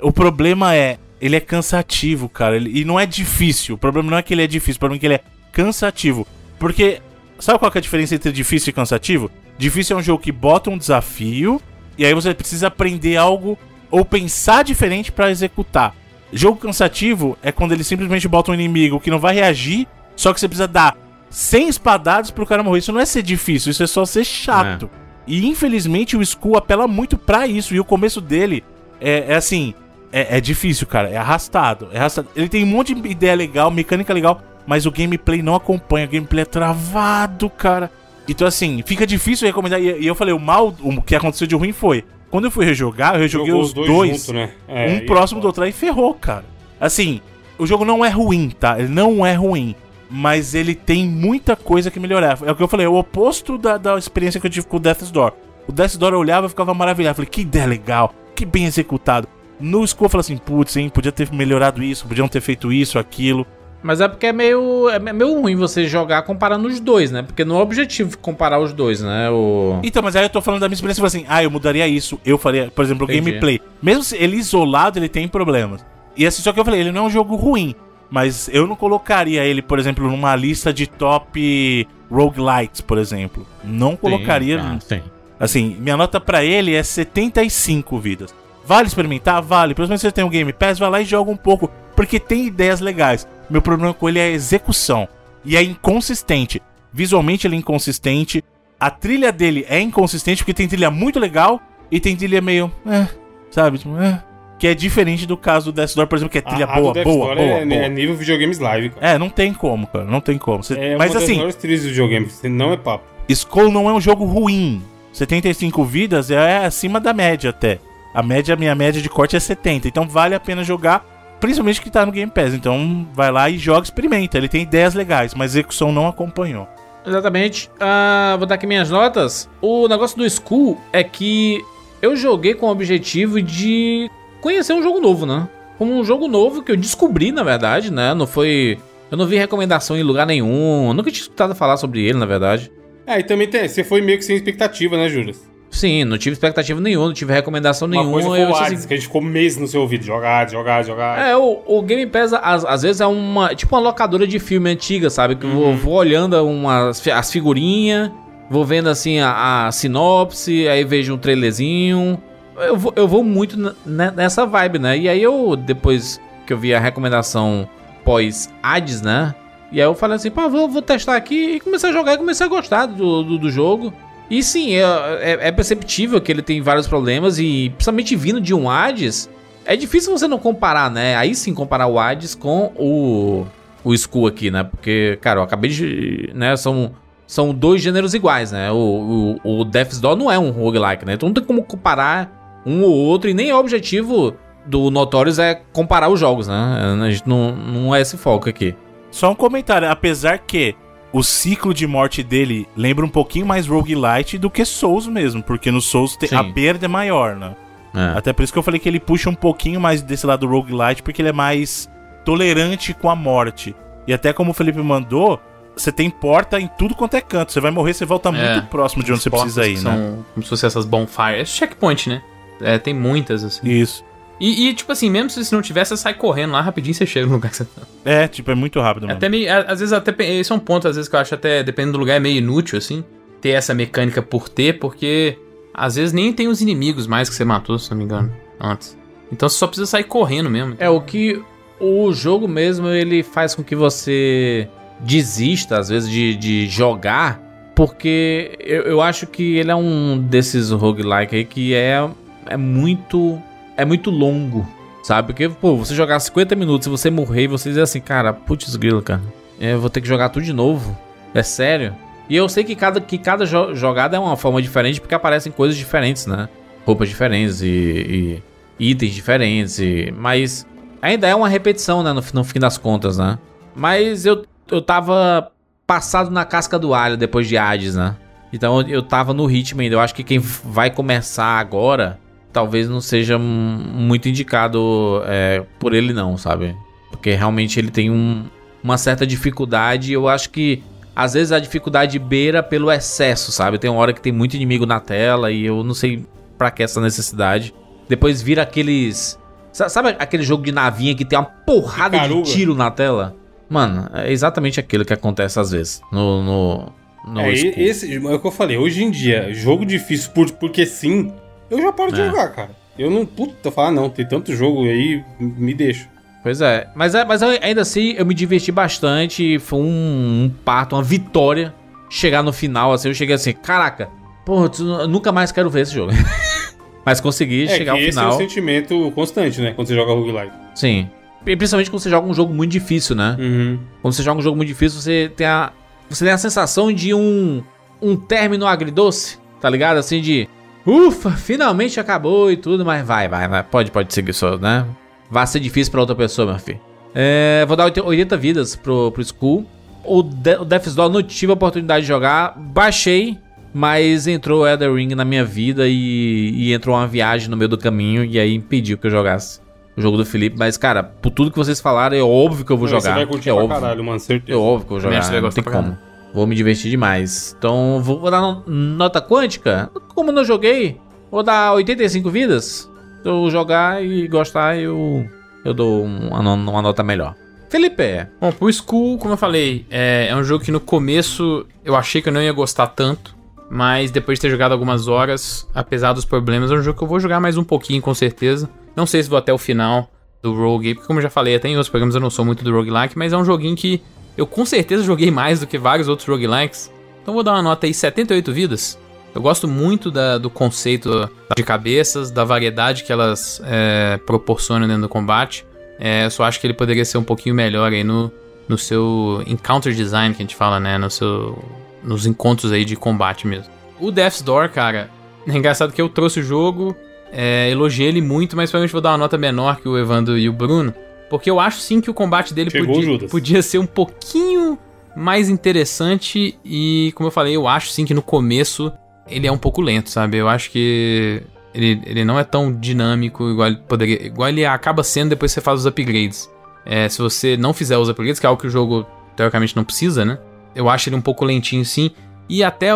O problema é, ele é cansativo, cara. ele- E não é difícil. O problema não é que ele é difícil, o problema é que ele é cansativo. Porque, sabe qual que é a diferença entre difícil e cansativo? Difícil é um jogo que bota um desafio, e aí você precisa aprender algo ou pensar diferente pra executar. Jogo cansativo é quando ele simplesmente bota um inimigo que não vai reagir, só que você precisa dar 100 espadadas pro cara morrer. Isso não é ser difícil, isso é só ser chato. E infelizmente o Skull apela muito pra isso. E o começo dele é, é assim: é, é difícil, cara. É arrastado, é arrastado. Ele tem um monte de ideia legal, mecânica legal, mas o gameplay não acompanha. O gameplay é travado, cara. Então, assim, fica difícil recomendar. E, e eu falei: o mal, o que aconteceu de ruim foi. Quando eu fui rejogar, eu rejoguei Jogou os dois, junto, né? É, um e- próximo do outro, aí ferrou, cara. Assim, o jogo não é ruim, tá? Ele não é ruim. Mas ele tem muita coisa que melhorar. É o que eu falei, é o oposto da, da experiência que eu tive com o Death's Door. O Death's Door eu olhava e ficava maravilhado. Eu falei, que ideia legal, que bem executado. No Skull eu falei assim, putz, hein, podia ter melhorado isso, podiam ter feito isso, aquilo. Mas é porque é meio, é meio ruim você jogar comparando os dois, né? Porque não é objetivo comparar os dois, né? O... Então, mas aí eu tô falando da minha experiência, falei assim, ah, eu mudaria isso, eu faria, por exemplo, o Entendi. gameplay. Mesmo se ele isolado, ele tem problemas. E assim, só que eu falei, ele não é um jogo ruim, mas eu não colocaria ele, por exemplo, numa lista de top roguelites, por exemplo. Não colocaria. Sim, ah, sim. Assim, minha nota pra ele é 75 vidas. Vale experimentar? Vale. Principalmente se você tem um Game Pass, vai lá e joga um pouco. Porque tem ideias legais. Meu problema com ele é a execução. E é inconsistente. Visualmente ele é inconsistente. A trilha dele é inconsistente porque tem trilha muito legal e tem trilha meio. É, sabe? Tipo, é. Que é diferente do caso do Death Door, por exemplo, que é trilha A- a boa, Death boa, boa, é, boa. é nível videogames live, cara. É, não tem como, cara. Não tem como. Você- É Mas assim, maiores trilhas do videogame, você não é papo. Skull não é um jogo ruim. 75 vidas é acima da média até. A média, minha média de corte é 70. Então vale a pena jogar, principalmente que tá no Game Pass. Então vai lá e joga, experimenta. Ele tem ideias legais, mas a execução não acompanhou. Exatamente. Ah, vou dar aqui minhas notas. O negócio do Skull é que eu joguei com o objetivo de conhecer um jogo novo, né? Como um jogo novo que eu descobri, na verdade, né? Não foi. Eu não vi recomendação em lugar nenhum. Eu nunca tinha escutado falar sobre ele, na verdade. É, e também tem, você foi meio que sem expectativa, né, Júlio? Sim, não tive expectativa nenhuma, não tive recomendação Uma nenhuma. coisa foi eu o disse Hades, assim, que a gente ficou meses no seu ouvido. Jogar, jogar, jogar. É, o, o Game Pass às, às vezes é uma. Tipo uma locadora de filme antiga, sabe? Que eu Uhum. vou, vou olhando umas, as figurinhas, vou vendo assim a, a sinopse, aí vejo um trailerzinho. Eu vou, eu vou muito n- ne- nessa vibe, né? E aí eu, depois que eu vi a recomendação pós-Hades, né? E aí eu falei assim, pá, vou, vou testar aqui e comecei a jogar e comecei a gostar do, do, do jogo. E sim, é, é- é perceptível que ele tem vários problemas e principalmente vindo de um Hades, é difícil você não comparar, né? Aí sim comparar o Hades com o o Skull aqui, né? Porque, cara, eu acabei de, né, são são dois gêneros iguais, né? O, o, o Death's Door não é um roguelike, né? Então não tem como comparar um ou outro e nem o objetivo do Notorious é comparar os jogos, né? A gente não, não é esse foco aqui. Só um comentário, apesar que o ciclo de morte dele lembra um pouquinho mais roguelite do que Souls mesmo, porque no Souls Sim. a perda é maior, né? É. Até por isso que eu falei que ele puxa um pouquinho mais desse lado roguelite, porque ele é mais tolerante com a morte. E até como o Felipe mandou, você tem porta em tudo quanto é canto. Você vai morrer, você volta É. muito próximo de onde você precisa ir, né? São como se fossem essas bonfires. É checkpoint, né? É, tem muitas, assim. Isso. E, e, tipo assim, mesmo se você não tivesse, você sai correndo lá rapidinho você chega no lugar que você tá. É, tipo, é muito rápido, mano. Até meio. a- Às vezes até. Esse é um ponto, às vezes, que eu acho até, dependendo do lugar, é meio inútil, assim. Ter essa mecânica por ter, porque às vezes nem tem os inimigos mais que você matou, se não me engano, antes. Então você só precisa sair correndo mesmo. É o que o jogo mesmo ele faz com que você desista às vezes de, de jogar, porque eu, eu acho que ele é um desses roguelike aí que é, é muito é muito longo, sabe? Porque pô, você jogar 50 minutos e você morrer você dizer assim, cara, putz grilo, cara, eu vou ter que jogar tudo de novo. É sério? E eu sei que cada, que cada jo- jogada é uma forma diferente porque aparecem coisas diferentes, né? Roupas diferentes e, e itens diferentes, e, mas ainda é uma repetição, né? No, no fim das contas, né? Mas eu, eu tava passado na casca do alho depois de Hades, né? Então eu tava no ritmo ainda. Eu acho que quem vai começar agora talvez não seja muito indicado é, por ele, não, sabe? Porque realmente ele tem um- uma certa dificuldade. Eu acho que às vezes a dificuldade beira pelo excesso, sabe? Tem uma hora que tem muito inimigo na tela e eu não sei pra que essa necessidade. Depois vira aqueles. sa- Sabe aquele jogo de navinha que tem uma porrada de tiro na tela? Mano, é exatamente aquilo que acontece às vezes no. no, no é, esse, é o que eu falei. Hoje em dia, jogo difícil por, porque sim, eu já paro de É. jogar, cara. Eu não. Puta, falar, não, tem tanto jogo aí, me deixa. Pois é, mas, é, mas ainda assim eu me diverti bastante. Foi um, um parto, uma vitória. Chegar no final, assim, eu cheguei assim, caraca, pô, eu nunca mais quero ver esse jogo. mas consegui É chegar ao que esse final. é um sentimento constante, né? Quando você joga roguelike. Sim. E Principalmente quando você joga um jogo muito difícil, né? Uhum. Quando você joga um jogo muito difícil, você tem a. Você tem a sensação de um. Um término agridoce, tá ligado? Assim de. Ufa, finalmente acabou e tudo, mas vai, vai, vai. Pode, pode seguir só, né? Vai ser difícil pra outra pessoa, meu filho. É, vou dar 80 80 vidas pro, pro Skull. O, De o Death's Door não tive a oportunidade de jogar. Baixei, mas entrou Elder Ring na minha vida e, e entrou uma viagem no meio do caminho e aí impediu que eu jogasse o jogo do Felipe. Mas, cara, por tudo que vocês falaram, é óbvio que eu vou Não, jogar. Você vai curtir é pra óbvio. caralho, mano, certeza. É óbvio que eu vou jogar, não tem como. Vou me divertir demais. Então, vou, vou dar no- nota quântica. Como não joguei, vou dar 85 vidas. Se eu jogar e gostar, eu, eu dou uma, uma nota melhor. Felipe, Bom, pro Skull, como eu falei, é, é um jogo que no começo eu achei que eu não ia gostar tanto. Mas depois de ter jogado algumas horas, apesar dos problemas, é um jogo que eu vou jogar mais um pouquinho, com certeza. Não sei se vou até o final do Rogue, porque como eu já falei, até em outros programas eu não sou muito do roguelike, mas é um joguinho que eu com certeza joguei mais do que vários outros roguelikes. Então vou dar uma nota aí 78 vidas. Eu gosto muito da- do conceito de cabeças, da variedade que elas é, proporcionam dentro do combate. É, eu só acho que ele poderia ser um pouquinho melhor aí no, no seu encounter design, que a gente fala, né? No seu, nos encontros aí de combate mesmo. O Death's Door, cara, é engraçado que eu trouxe o jogo, é, elogiei ele muito, mas provavelmente vou dar uma nota menor que o Evandro e o Bruno. Porque eu acho sim que o combate dele Chegou podia, podia ser um pouquinho mais interessante. E, como eu falei, eu acho sim que no começo ele é um pouco lento, sabe? Eu acho que ele, ele não é tão dinâmico igual ele poderia. Igual ele acaba sendo depois que você faz os upgrades. É, se você não fizer os upgrades, que é algo que o jogo teoricamente não precisa, né? Eu acho ele um pouco lentinho sim. E até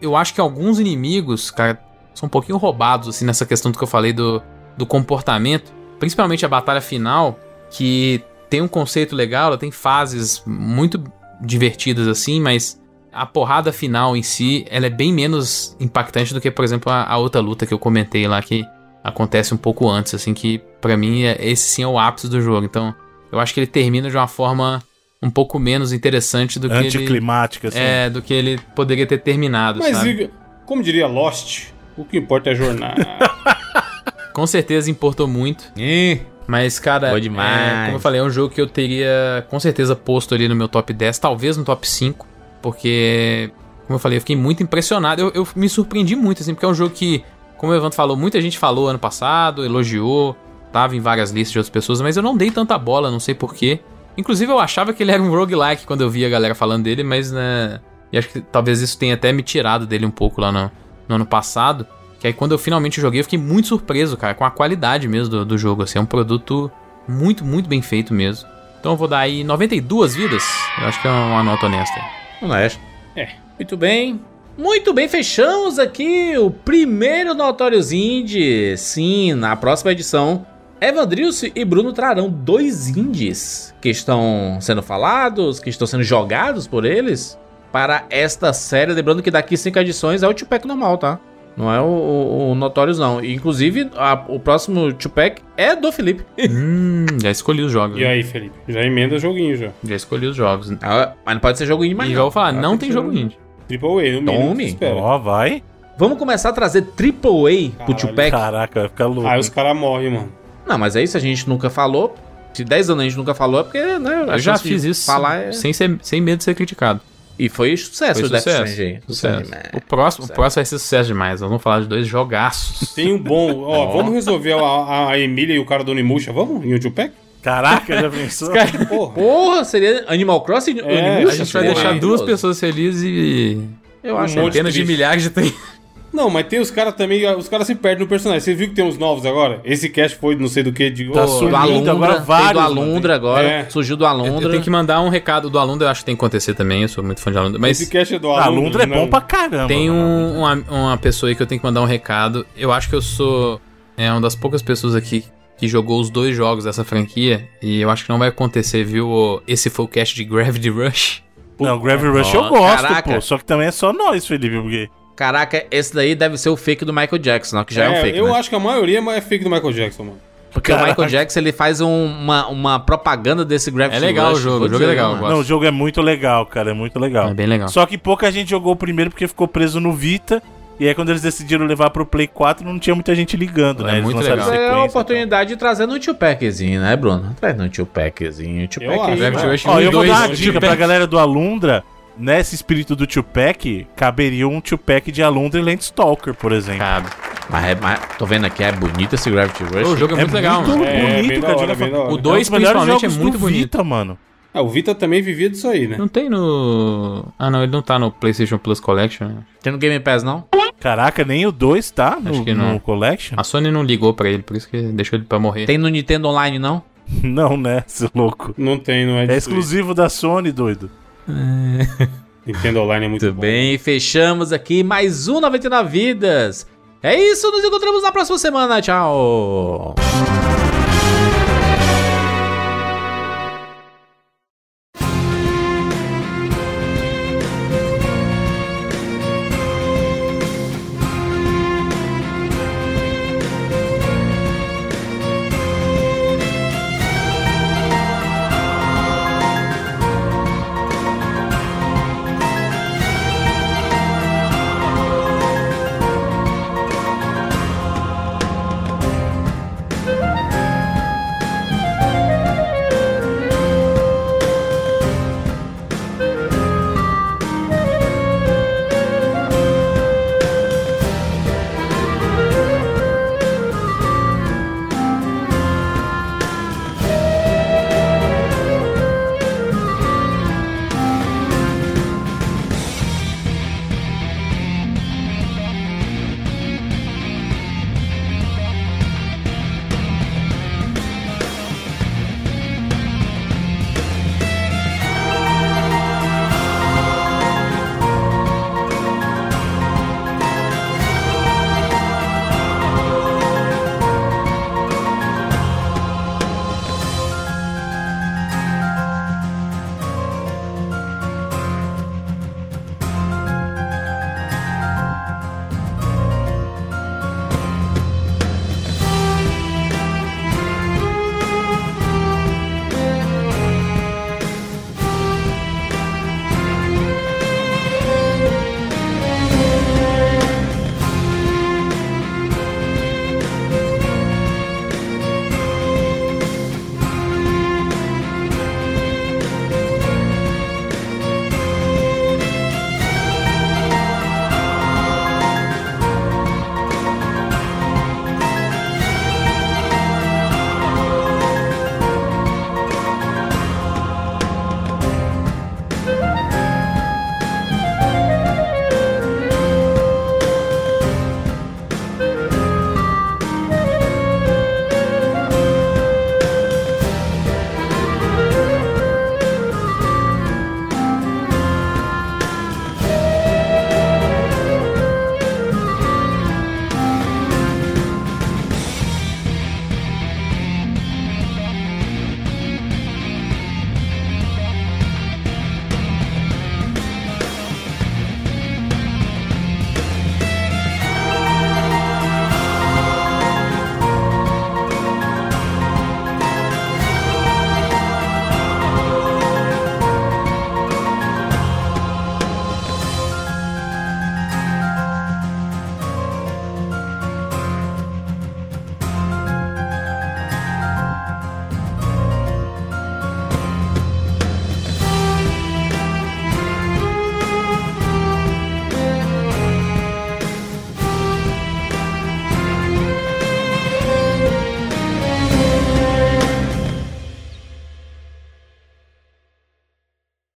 eu acho que alguns inimigos, cara, são um pouquinho roubados, assim, nessa questão do que eu falei do, do comportamento. Principalmente a batalha final, que tem um conceito legal, ela tem fases muito divertidas, assim, mas a porrada final em si, ela é bem menos impactante do que, por exemplo, a, a outra luta que eu comentei lá, que acontece um pouco antes, assim, que pra mim é, esse sim é o ápice do jogo. Então, eu acho que ele termina de uma forma um pouco menos interessante do que ele, Anticlimática, assim. é, do que ele poderia ter terminado, Mas, sabe? Como diria Lost, o que importa é a jornada. Com certeza importou muito. Ih, Mas, cara, Boa demais. é, como eu falei, é um jogo que eu teria com certeza posto ali no meu top 10, talvez no top 5, porque, como eu falei, eu fiquei muito impressionado. Eu, eu me surpreendi muito, assim, porque é um jogo que, como o Evandro falou, muita gente falou ano passado, elogiou, tava em várias listas de outras pessoas, mas eu não dei tanta bola, não sei porquê. Inclusive, eu achava que ele era um roguelike quando eu via a galera falando dele, mas, né. E acho que talvez isso tenha até me tirado dele um pouco lá no, no ano passado. Que aí quando eu finalmente joguei, eu fiquei muito surpreso, cara, com a qualidade mesmo do, do jogo. Assim, é um produto muito, muito bem feito mesmo. Então eu vou dar aí 92 vidas. Eu acho que é uma nota honesta. honesto. É, muito bem. Muito bem, fechamos aqui o primeiro Notórios Indies. Sim, na próxima edição, Evandrilson e Bruno trarão dois indies que estão sendo falados, que estão sendo jogados por eles para esta série. Lembrando que daqui cinco edições é o Tupac normal, tá? Não é o, o, o Notorious, não. Inclusive, a- o próximo Tupac é do Felipe. hum, já escolhi os jogos. e aí, Felipe? Já emenda joguinho já. Já escolhi os jogos. Ah, Mas não pode ser jogo indie mais e não. eu vou falar, Ah, não tem jogo indie. Triple A, no. Tome. Ó, vai. Vamos começar a trazer AAA pro Caralho, Tupac. Caraca, vai ficar louco. Aí os caras morrem, mano. Não, mas é isso, a gente nunca falou. Se 10 anos a gente nunca falou, é porque, né? a Eu já fiz isso Falar é... sem, ser, sem medo de ser criticado. E foi sucesso Foi o Death sucesso. Stranding. sucesso. Sucesso. O próximo, o Sucesso. próximo vai ser sucesso demais. Nós vamos falar de dois jogaços. Tem um bom. Ó, vamos resolver a, a Emília e o cara do Onimusha, vamos? Em um Tupac? Caraca, já pensou? Porra. Porra, seria Animal Crossing? É, Onimusha? A gente vai deixar duas pessoas felizes e Eu Um acho. centenas de milhares de tem. Não, mas tem os caras também, os caras se perdem no personagem. Você viu que tem uns novos agora? Esse cast foi não sei do que de. Tá Ô, sumindo. Do Alundra, agora tem vários, do Alundra agora. É. Surgiu do Eu, Alundra. eu tenho que mandar um recado do Alundra, eu acho que tem que acontecer também, eu sou muito fã de Alundra. Mas Esse cast é do A Alundra. Lundra é não. bom pra caramba. tem um- uma, uma pessoa aí que eu tenho que mandar um recado. Eu acho que eu sou é, uma das poucas pessoas aqui que jogou os dois jogos dessa franquia. E eu acho que não vai acontecer, viu? Esse foi o cast de Gravity Rush. Não, Gravity Rush Ó, eu gosto, caraca. pô. Só que também é só nós, Felipe, porque... Caraca, esse daí deve ser o fake do Michael Jackson, não, que já é, um fake, eu né? acho que a maioria é fake do Michael Jackson, mano. Porque o Caraca. Michael Jackson, ele faz um- uma, uma propaganda desse Gravity É legal Rush, o jogo, o jogo é legal, mano. eu gosto. Não, o jogo é muito legal, cara, é muito legal. É bem legal. Só que pouca gente jogou o primeiro porque ficou preso no Vita. E aí quando eles decidiram levar pro Play 4, não tinha muita gente ligando, É né? Eles muito legal. É a sequência e oportunidade de trazer no tio packzinho, né, Bruno? Traz no tio packzinho. Tio Eu pack. Rush. Ó, 1 e eu vou 2, dar uma o dica pra galera do Alundra. Nesse espírito do Tupac, caberia um Tupac de Alundra e Landstalker, por exemplo. Cabe. Mas, é- mas tô vendo aqui, é bonito esse Gravity Rush. O jogo é, muito legal, mano. É, bonito, da cara. hora, hora. O É um dos 2 melhores principalmente é muito do bonito. Vita, mano. Ah, o Vita também vivia disso aí, né? Não tem no. Ah, não, ele não tá no PlayStation Plus Collection. né? Tem no Game Pass, não? Caraca, nem o 2 tá no, Acho que não. no Collection? A Sony não ligou pra ele, por isso que deixou ele pra morrer. Tem no Nintendo Online, não? Não, né, seu louco. Não tem, não é É exclusivo da Sony, doido. Nintendo Online é muito Muito bom. bem, fechamos aqui mais um 99 Vidas. É isso, nos encontramos na próxima semana. Tchau.